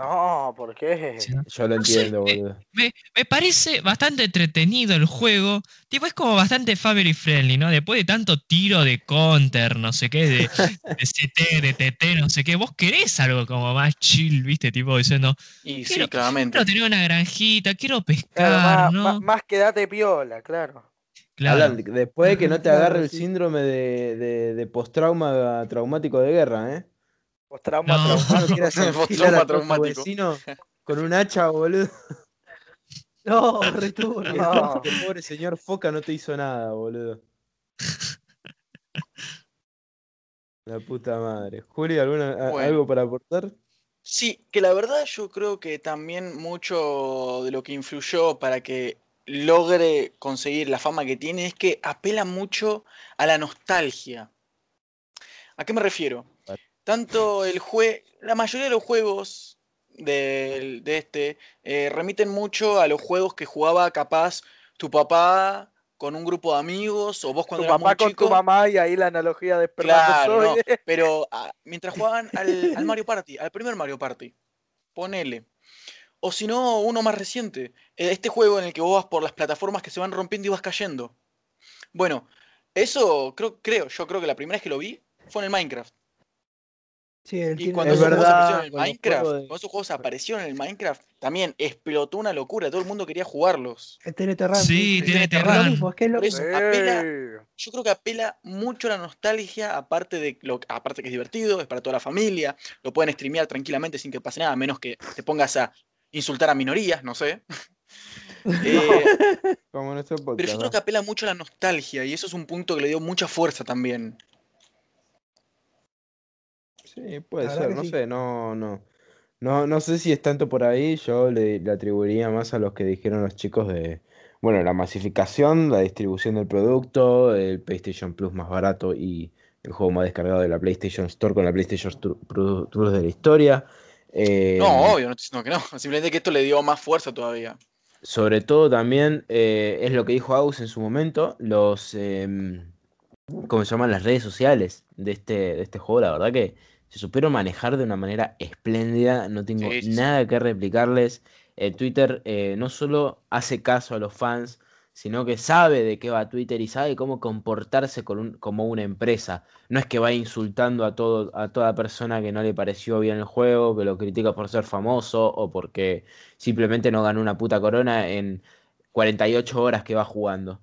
S3: No, ¿por qué?
S6: Sí.
S4: Yo lo
S6: No
S4: entiendo, boludo.
S6: Me, me parece bastante entretenido el juego. Tipo, es como bastante family friendly, ¿no? Después de tanto tiro de counter, no sé qué, de, de CT, de TT, no sé qué, vos querés algo como más chill, ¿viste? Tipo diciendo,
S7: Y sí,
S6: Quiero-
S7: claramente.
S6: quiero tener una granjita, quiero
S3: Claro,
S6: pescar,
S3: más,
S6: ¿no?
S3: más- más quedate piola, claro.
S6: Claro.
S4: Alan, después de que no te agarre el
S2: sí.
S4: síndrome de, de, de postrauma traumático de guerra, ¿eh?
S3: Postrauma
S6: No.
S3: traumático.
S4: No
S7: traumático.
S4: vecino [laughs] con un hacha, boludo.
S2: No, returbio. [laughs]
S3: No.
S4: El pobre señor Foca no te hizo nada, boludo. [laughs] La puta madre. Juli, ¿alguna,
S7: Bueno.
S4: ¿algo para aportar?
S7: Sí, que la verdad yo creo que también mucho de lo que influyó para que logre conseguir la fama que tiene es que apela mucho a la nostalgia. ¿A qué me refiero? Tanto el jue... la mayoría de los juegos del- de, este eh, remiten mucho a los juegos que jugaba capaz tu papá con un grupo de amigos o vos cuando
S3: Tu
S7: eras
S3: papá
S7: muy
S3: con
S7: chico.
S3: tu mamá y ahí la analogía de
S7: Claro, no, [laughs] pero ah, mientras jugaban al, al Mario Party, al primer Mario Party, ponele. O si no, uno más reciente, eh, este juego en el que vos vas por las plataformas que se van rompiendo y vas cayendo. Bueno, eso creo, creo, yo creo que la primera vez que lo vi fue en el Minecraft.
S2: Sí,
S7: Y
S2: tiene-
S7: cuando
S4: Es
S7: esos juegos aparecieron en el Minecraft,
S4: juegos de-
S7: cuando esos juegos aparecieron en el Minecraft, también explotó una locura, todo el mundo quería jugarlos.
S2: el TNT Run,
S6: Sí,
S2: Es que es lo
S7: eso, apela,
S3: Sí.
S7: yo creo que apela mucho a la nostalgia, aparte de lo aparte que es divertido, es para toda la familia, lo pueden streamear tranquilamente sin que pase nada, a menos que te pongas a insultar a minorías, no sé. [laughs] [laughs] Eh,
S4: Como nuestro
S7: pero
S4: podcast.
S7: yo creo que apela mucho a la nostalgia y eso es un punto que le dio mucha fuerza también.
S4: Sí, puede
S2: La
S4: ser, no
S2: sí.
S4: sé, no, no. No, no sé si es tanto por ahí, yo le, le atribuiría más a los que dijeron los chicos de, bueno, la masificación, la distribución del producto, el PlayStation Plus más barato y el juego más descargado de la PlayStation Store con la PlayStation Plus de la historia. Eh,
S7: No, obvio, no estoy diciendo que no, [laughs] simplemente que esto le dio más fuerza todavía.
S4: Sobre todo también eh, es lo que dijo Agus en su momento, los em, ¿cómo se llaman? las redes sociales de este, de este juego, la verdad que se supieron manejar de una manera espléndida, no tengo
S7: Sí, sí, sí.
S4: nada que replicarles. Eh, Twitter eh, no solo hace caso a los fans, sino que sabe de qué va Twitter y sabe cómo comportarse con un- como una empresa. No es que va insultando a todo, a toda persona que no le pareció bien el juego, que lo critica por ser famoso o porque simplemente no ganó una puta corona en 48 horas que va jugando.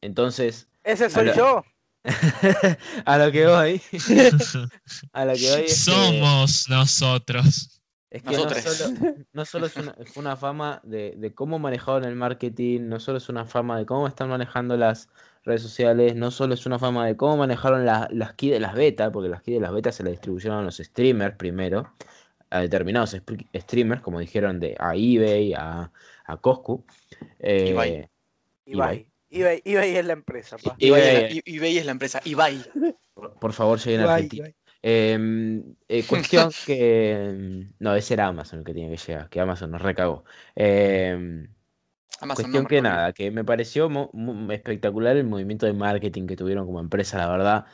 S4: Entonces,
S3: Ese soy yo. [laughs]
S4: a lo que voy, [laughs] a lo que voy es que,
S6: Somos nosotros.
S4: es que no
S7: Nosotros.
S4: solo, no solo es una, fama de, de cómo manejaron el marketing, no solo es una fama de cómo están manejando las redes sociales, no solo es una fama de cómo manejaron la- las keys de las betas, porque las keys de las betas se las distribuyeron a los streamers primero, a determinados streamers, como dijeron de a eBay, a, a Coscu. eh,
S7: Ibai.
S3: Ibai. eBay, eBay es la empresa, pa.
S4: Y-
S7: eBay, es
S4: eBay.
S7: la, eBay es la empresa. eBay.
S4: Por, por favor, lleguen a
S2: Ibai,
S4: Argentina.
S2: Ibai.
S4: Eh, eh, [laughs] cuestión que. mm, No, ese era Amazon el que tenía que llegar, que Amazon nos recagó. Eh,
S7: Amazon
S4: cuestión
S7: no,
S4: que nada, que me pareció espectacular el movimiento de marketing que tuvieron como empresa, la verdad.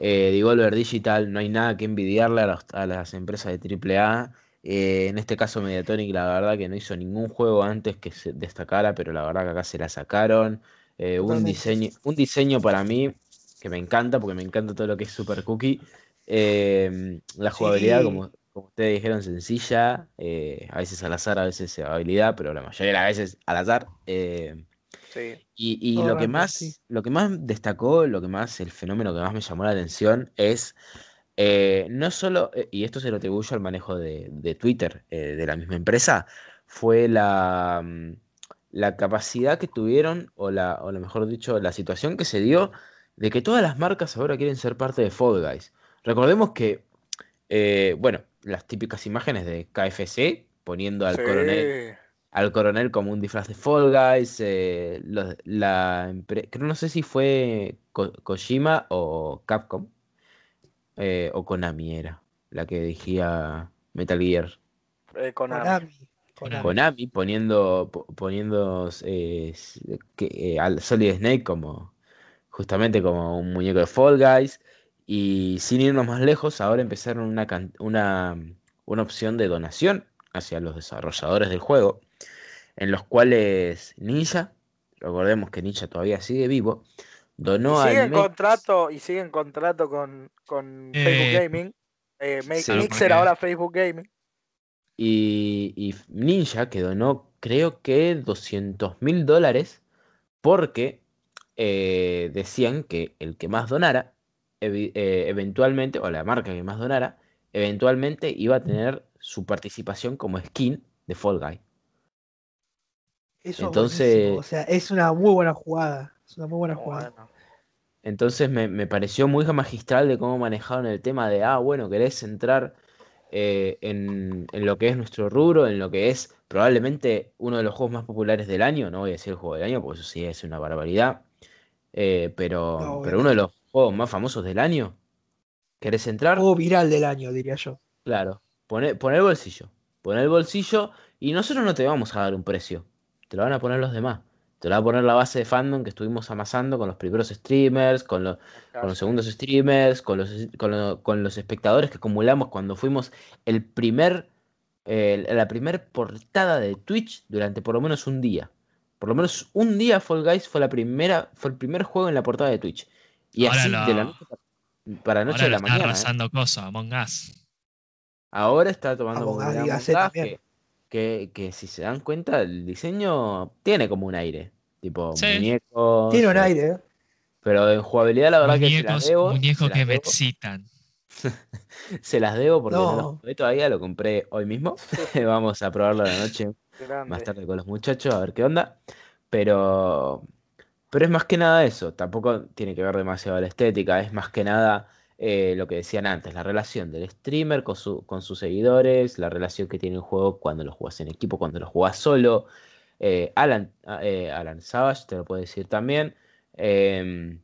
S4: Eh, Devolver Digital, no hay nada que envidiarle a, los- a las empresas de AAA. Eh, en este caso, Mediatonic, la verdad que no hizo ningún juego antes que se destacara, pero la verdad que acá se la sacaron. Eh, un diseño, un diseño para mí que me encanta, porque me encanta todo lo que es Super Cookie. Eh, la jugabilidad,
S2: Sí.
S4: como, como ustedes dijeron, sencilla, eh, a veces al azar, a veces habilidad, pero la mayoría de las veces al azar. eh,
S3: Sí.
S4: y, y lo que más,
S2: sí.
S4: lo que más destacó, lo que más, el fenómeno que más me llamó la atención es no solo, y esto se lo atribuyo al manejo de, de Twitter de la misma empresa, fue la, mm, la capacidad que tuvieron, o la, o lo mejor dicho, la situación que se dio de que todas las marcas ahora quieren ser parte de Fall Guys. Recordemos que, eh, bueno, las típicas imágenes de KFC poniendo al
S3: Sí.
S4: coronel al coronel como un disfraz de Fall Guys. eh, los- la empre- creo no sé si fue Ko- Kojima o Capcom. eh, o Konami era la que dirigía Metal Gear.
S3: Eh, Konami.
S2: Konami.
S6: Konami.
S4: Konami poniendo, po- poniendo eh, que, eh, al Solid Snake como justamente como un muñeco de Fall Guys. Y sin irnos más lejos, ahora empezaron una, una, una opción de donación hacia los desarrolladores del juego, en los cuales Ninja, recordemos que Ninja todavía sigue vivo, donó
S3: y sigue
S4: al
S3: en contrato, y sigue en contrato con, con
S6: Eh,
S3: Facebook Gaming. Eh. Mixer ahora Facebook Gaming.
S4: Y, y Ninja que donó creo que 200 mil dólares porque eh, decían que el que más donara, eh, eventualmente, o la marca que más donara, eventualmente iba a tener su participación como skin de Fall Guy.
S2: Eso
S4: Entonces-
S2: O sea, es una muy buena jugada. Es una muy buena jugada.
S3: Bueno,
S4: Entonces me, me pareció muy magistral de cómo manejaron el tema de, ah, bueno, querés entrar eh, en, en lo que es nuestro rubro, en lo que es probablemente uno de los juegos más populares del año, no voy a decir el juego del año, porque eso sí es una barbaridad, eh, pero,
S2: No,
S4: pero uno de los juegos más famosos del año, ¿querés entrar?
S2: Juego viral del año, diría yo.
S4: Claro, poné, poné el bolsillo, poné el bolsillo y nosotros no te vamos a dar un precio, te lo van a poner los demás. Te lo va a poner la base de fandom que estuvimos amasando con los primeros streamers, con los, con los segundos streamers, con los, con, lo- con los espectadores que acumulamos cuando fuimos el primer, eh, la primer portada de Twitch durante por lo menos un día. Por lo menos un día Fall Guys fue la primera, fue el primer juego en la portada de Twitch. Y
S6: Ahora
S4: así
S6: lo-
S4: de la noche para, para la noche
S6: Ahora
S4: de
S6: lo
S4: la
S6: está
S4: mañana. ¿eh?
S6: arrasando cosas, Among Us.
S4: Ahora está tomando
S2: Among Us,
S4: que, que, si se dan cuenta, el diseño tiene como un aire. Tipo
S6: Sí.
S4: muñecos.
S2: Tiene un
S4: eh,
S2: aire, ¿eh?
S4: Pero en jugabilidad, la verdad que se las
S6: Muñecos,
S4: debo.
S6: muñecos
S4: las
S6: que me excitan. [laughs]
S4: se las debo porque no,
S2: No.
S4: todavía, lo compré hoy mismo. [laughs] [laughs] Vamos a probarlo a la noche
S3: grande.
S4: más tarde con los muchachos, a ver qué onda. Pero, pero es más que nada eso, tampoco tiene que ver demasiado la estética, es más que nada eh, lo que decían antes, la relación del streamer con, su- con sus seguidores, la relación que tiene el juego cuando lo juegas en equipo, cuando lo juegas solo. Eh, Alan, ah, eh, Alan Savage te lo puedo decir también, em,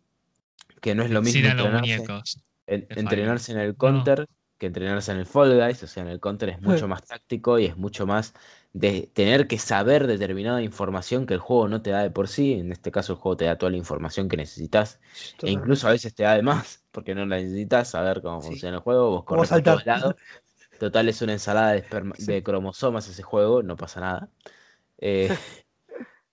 S4: que no es lo mismo entrenarse,
S6: muñecos.
S4: en- entrenarse en el counter que entrenarse en el Fall Guys. O sea, en el counter es [laughs] mucho más táctico y es mucho más de tener que saber determinada información que el juego no te da de por sí. En este caso, el juego te da toda la información que necesitas. E incluso a veces te da de más, porque no la necesitas saber cómo
S2: Sí.
S4: funciona el juego. Vos corres por todos lados. Total, es una ensalada de, esperma- [laughs]
S2: Sí.
S4: de cromosomas ese juego, no pasa nada. Eh,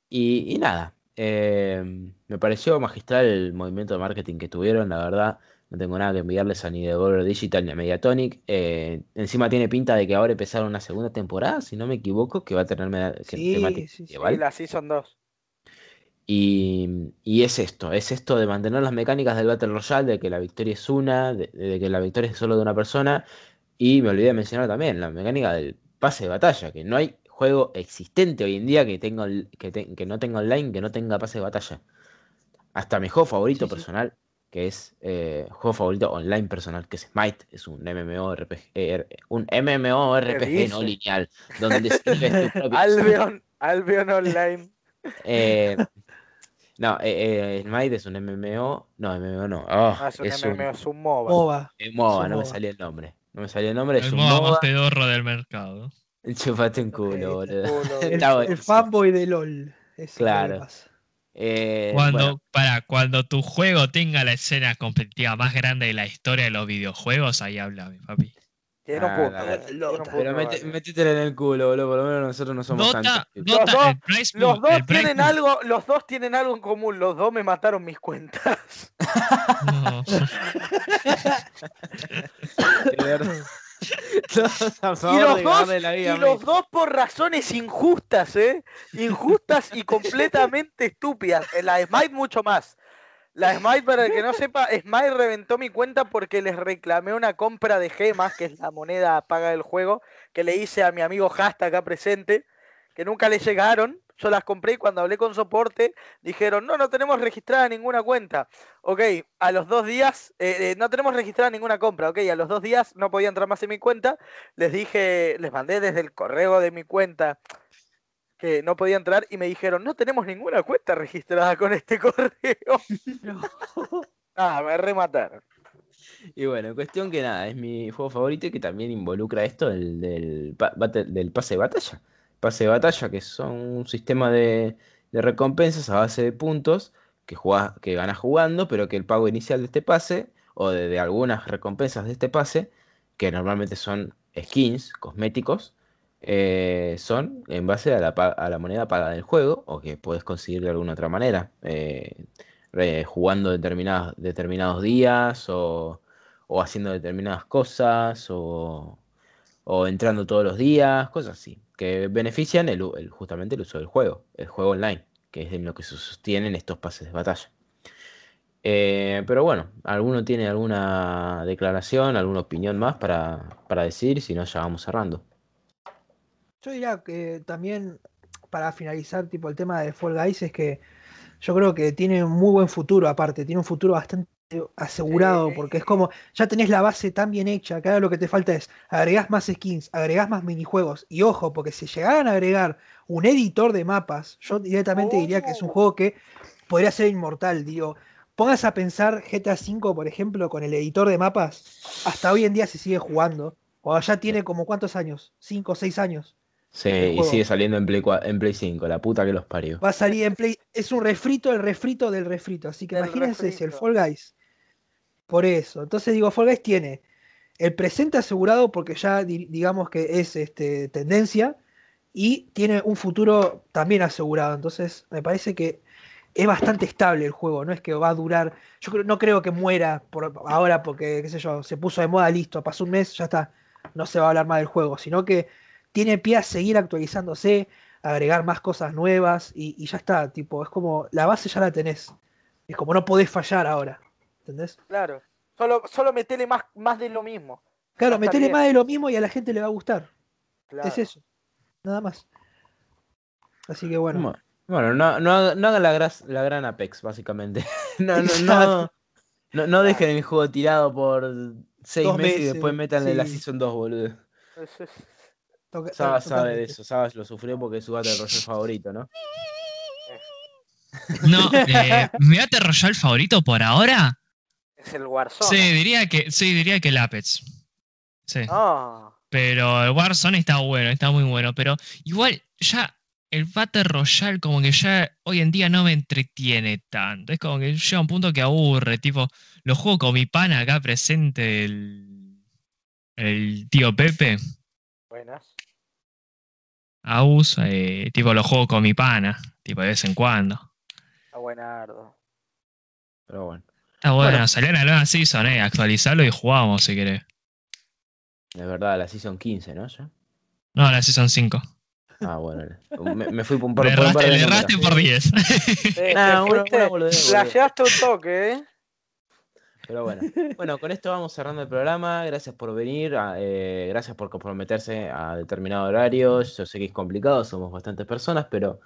S4: y, y nada, eh, me pareció magistral el movimiento de marketing que tuvieron, la verdad. No tengo nada que enviarles a ni Devolver Digital ni a Mediatonic. Eh, encima tiene pinta de que ahora empezaron una segunda temporada, si no me equivoco, que va a tener
S2: Sí,
S4: temática
S2: sí, sí.
S3: La Season 2.
S4: Y, y es esto, es esto de mantener las mecánicas del Battle Royale, de que la victoria es una, de, de que la victoria es solo de una persona. Y me olvidé de mencionar también la mecánica del pase de batalla, que no hay juego existente hoy en día que, tenga, que, te- que no tenga online, que no tenga pase de batalla. Hasta mi juego favorito personal, que es eh, juego favorito online personal, que es Smite, es un MMORPG, eh, un MMORPG no lineal, donde escribes tu [laughs] propia
S3: Albion, [laughs] Albion Online.
S4: eh, [laughs] No, eh, eh, Smite es un MMO. No, MMO no. Oh,
S3: Ah, es un
S4: es
S3: MMO,
S4: un
S3: es un MOBA.
S2: MOBA.
S4: MOBA,
S2: es un
S4: no me salía el nombre. No me salía el nombre, es
S6: El
S4: un
S6: modo
S4: MOBA.
S6: más pedorro del mercado.
S4: Chupate un culo,
S3: Este
S4: boludo.
S3: culo,
S2: El, fanboy de LOL. Es que
S4: Claro. Eh,
S6: Cuando,
S4: bueno,
S6: para, cuando tu juego tenga la escena competitiva más grande de la historia de los videojuegos, ahí háblame, papi.
S3: Tiene un
S4: Ah,
S3: un punto,
S4: pero mete-
S3: vale.
S4: métetela en el culo, boludo. Por lo menos nosotros no somos
S6: Dota,
S4: tantos.
S3: Los dos-
S6: el price
S3: Los
S6: pool-
S3: dos
S6: el price
S3: tienen algo, los dos tienen algo en común. Los dos me mataron mis cuentas. [laughs]
S6: No. [laughs] [laughs]
S4: Todos a
S3: Y los
S4: de
S3: dos,
S4: la
S3: y
S4: vida
S3: los dos por razones injustas, ¿eh? Injustas y [laughs] completamente estúpidas. En La Smite mucho más. La Smite, para el que no sepa, Smite reventó mi cuenta porque les reclamé una compra de gemas, que es la moneda paga del juego, que le hice a mi amigo Hasta acá presente, que nunca le llegaron. Yo las compré y cuando hablé con soporte dijeron, no, no tenemos registrada ninguna cuenta. Ok, a los dos días, eh, eh, no tenemos registrada ninguna compra. Ok, a los dos días no podía entrar más en mi cuenta. Les dije, les mandé desde el correo de mi cuenta que no podía entrar y me dijeron, no tenemos ninguna cuenta registrada con este [laughs] correo. [laughs] [laughs] Ah, me remataron.
S4: Y bueno, cuestión que nada, es mi juego favorito y que también involucra esto del, del, del pase de batalla. Pase de batalla, que son un sistema de, recompensas a base de puntos que, jugás- que jugando, pero que el pago inicial de este pase, o de, algunas recompensas de este pase, que normalmente son skins, cosméticos, eh, son en base a la, moneda paga del juego, o que puedes conseguir de alguna otra manera, eh, jugando determinados, determinados días, o, haciendo determinadas cosas, o entrando todos los días, cosas así, que benefician el, el- justamente el uso del juego, el juego online, que es en lo que se sostienen estos pases de batalla. Eh, pero bueno, ¿alguno tiene alguna declaración, alguna opinión más para, para decir? Si no, ya vamos cerrando.
S2: Yo diría que también, para finalizar, tipo el tema de Fall Guys, es que yo creo que tiene un muy buen futuro, aparte, tiene un futuro bastante asegurado,
S3: Sí.
S2: porque es como, ya tenés la base tan bien hecha, que ahora lo que te falta es agregás más skins, agregás más minijuegos, y ojo, porque si llegaran a agregar un editor de mapas, yo directamente diría que es un
S3: Oh.
S2: juego que podría ser inmortal, digo. Pongas a pensar GTA V, por ejemplo, con el editor de mapas, hasta hoy en día se sigue jugando. O ya tiene como cuántos años, cinco o seis años.
S4: Sí, y sigue saliendo en Play, en Play 5, la puta que los parió.
S2: Va a salir en Play. Es un refrito, el refrito del refrito. Así que imagínense si el. Fall Guys. Por eso. Entonces digo, Fall Guys tiene el presente asegurado porque ya di- digamos que es este, tendencia y tiene un futuro también asegurado. Entonces me parece que es bastante estable el juego. No es que va a durar. Yo creo, no creo que muera por ahora porque, qué sé yo, se puso de moda, listo, pasó un mes, ya está. No se va a hablar más del juego, sino que tiene pie a seguir actualizándose, agregar más cosas nuevas y, y ya está. Tipo, es como la base ya la tenés. Es como no podés fallar ahora. ¿Entendés?
S3: Claro. Solo, solo metele más, más de lo mismo.
S2: Claro, metele
S3: bien.
S2: más de lo mismo y a la gente le va a gustar.
S3: Claro.
S2: Es eso. Nada más. Así que bueno.
S4: Bueno, bueno, no, no, haga- no hagan la, gras- la gran Apex, básicamente. [laughs] no, no, no, no, no dejen el juego tirado por seis meses, y después metanle la
S2: sí.
S4: Season 2, boludo. Sabas sabe de eso, Sabas lo sufrió porque es su Battle Royale favorito, ¿no?
S6: No, eh, mi Battle Royale favorito por ahora.
S3: Es el Warzone.
S6: Sí, diría que, sí, diría que el Apex. Sí.
S3: Ah,
S6: Pero el Warzone está bueno, está muy bueno. Pero igual, ya el Battle Royale, como que ya hoy en día no me entretiene tanto. Es como que llega un punto que aburre. Tipo, lo juego con mi pana acá presente, el, el tío Pepe.
S3: buenas.
S6: Aus, eh, tipo, lo juego con mi pana. Tipo, de vez en cuando.
S3: Está buenardo.
S4: Pero bueno,
S6: Está bueno,
S4: Bueno.
S6: salió una nueva season, eh. Actualizarlo y jugamos si querés.
S4: de verdad, la Season 15, ¿no? ¿Ya?
S6: No, la season 5.
S4: Ah, bueno, me, me fui por un par,
S6: Le
S4: por un par de
S6: le erraste por 10. [laughs]
S3: Eh,
S4: Nah,
S3: te
S4: una-
S3: fuiste-
S4: una boludez, boludo.
S3: flasheaste un toque, ¿eh?
S4: Pero bueno, [laughs] bueno, con esto vamos cerrando el programa. Gracias por venir, eh, gracias por comprometerse a determinado horario. Yo sé que es complicado, somos bastantes personas, pero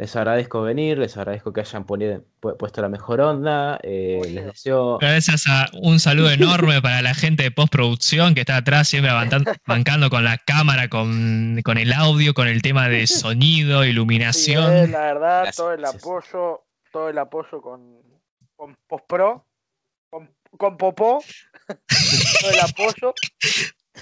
S4: les agradezco venir, les agradezco que hayan pu- puesto la mejor onda. eh, les deseo.
S6: Gracias a un saludo enorme para la gente de postproducción que está atrás siempre [laughs] bancando con la cámara, con, con el audio, con el tema de sonido,
S3: Sí,
S6: iluminación.
S3: eh, la verdad,
S4: Gracias,
S3: todo el apoyo todo el apoyo con, con Postpro, con, con Popó, [laughs] todo el apoyo.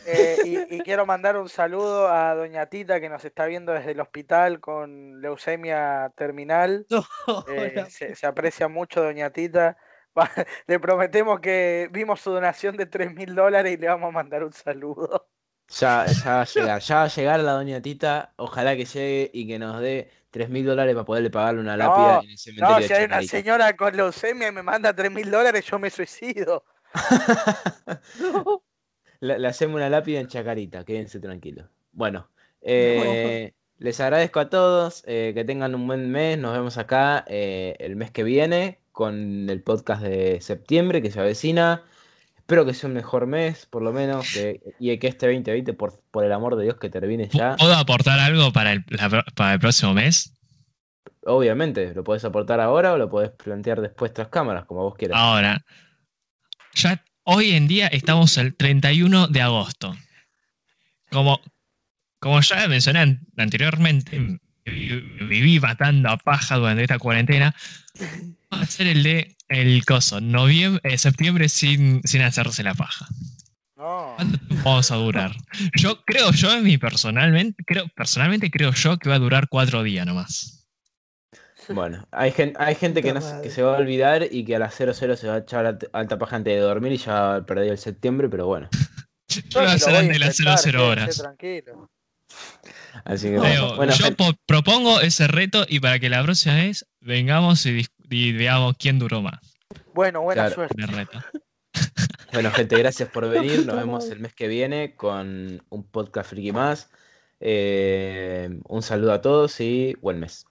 S3: Eh, y, y quiero mandar un saludo a Doña Tita que nos está viendo desde el hospital con leucemia terminal. [laughs]
S2: No,
S3: Eh, se, se aprecia mucho, Doña Tita. Va- [laughs] Le prometemos que vimos su donación de 3 mil dólares y le vamos a mandar un saludo.
S4: Ya, ya va a llegar, ya va a llegar la doña Tita. Ojalá que llegue y que nos dé 3 mil dólares para poderle pagarle una lápida
S3: No,
S4: en el cementerio
S3: No, si hay una señora con leucemia y me manda 3 mil dólares, yo me suicido. [laughs]
S2: no.
S4: Le, le hacemos una lápida en Chacarita, quédense tranquilos. Bueno, eh, les agradezco a todos, eh, que tengan un buen mes, nos vemos acá eh, el mes que viene con el podcast de septiembre que se avecina. Espero que sea un mejor mes, por lo menos, que- y que este 2020, por, por el amor de Dios, que termine ya.
S6: ¿Puedo aportar algo para el, la para el próximo mes?
S4: Obviamente, lo podés aportar ahora o lo podés plantear después tras cámaras, como vos quieras.
S6: Ahora, ya hoy en día estamos el 31 de agosto. Como, como ya mencioné an- anteriormente, vi- viví matando a paja durante esta cuarentena. Va a ser el de el coso, noviembre, eh, septiembre sin, sin hacerse la paja.
S3: No.
S6: ¿Cuánto tiempo vamos a durar? Yo creo, yo en mi personalmente, creo, personalmente creo yo que va a durar cuatro días nomás.
S4: Bueno, hay, gen- hay gente que, no, se- que
S2: madre.
S4: se va a olvidar y que a las 00 se va a echar alta, alta paja antes de dormir y ya perdió el septiembre, pero bueno.
S6: Yo lo
S3: ni
S6: voy a hacer
S3: a
S6: de las
S3: intentar,
S6: 00
S3: quédense
S6: horas.
S4: Así que
S2: No,
S4: bueno,
S6: Leo,
S4: bueno,
S6: yo propongo ese reto y para que la próxima vez vengamos y, y veamos quién duró más
S3: Bueno, buena
S4: Claro.
S3: suerte.
S6: reto. [laughs]
S4: bueno, gente, gracias por venir. Nos vemos el mes que viene con un podcast friki más. Eh, un saludo a todos y buen mes.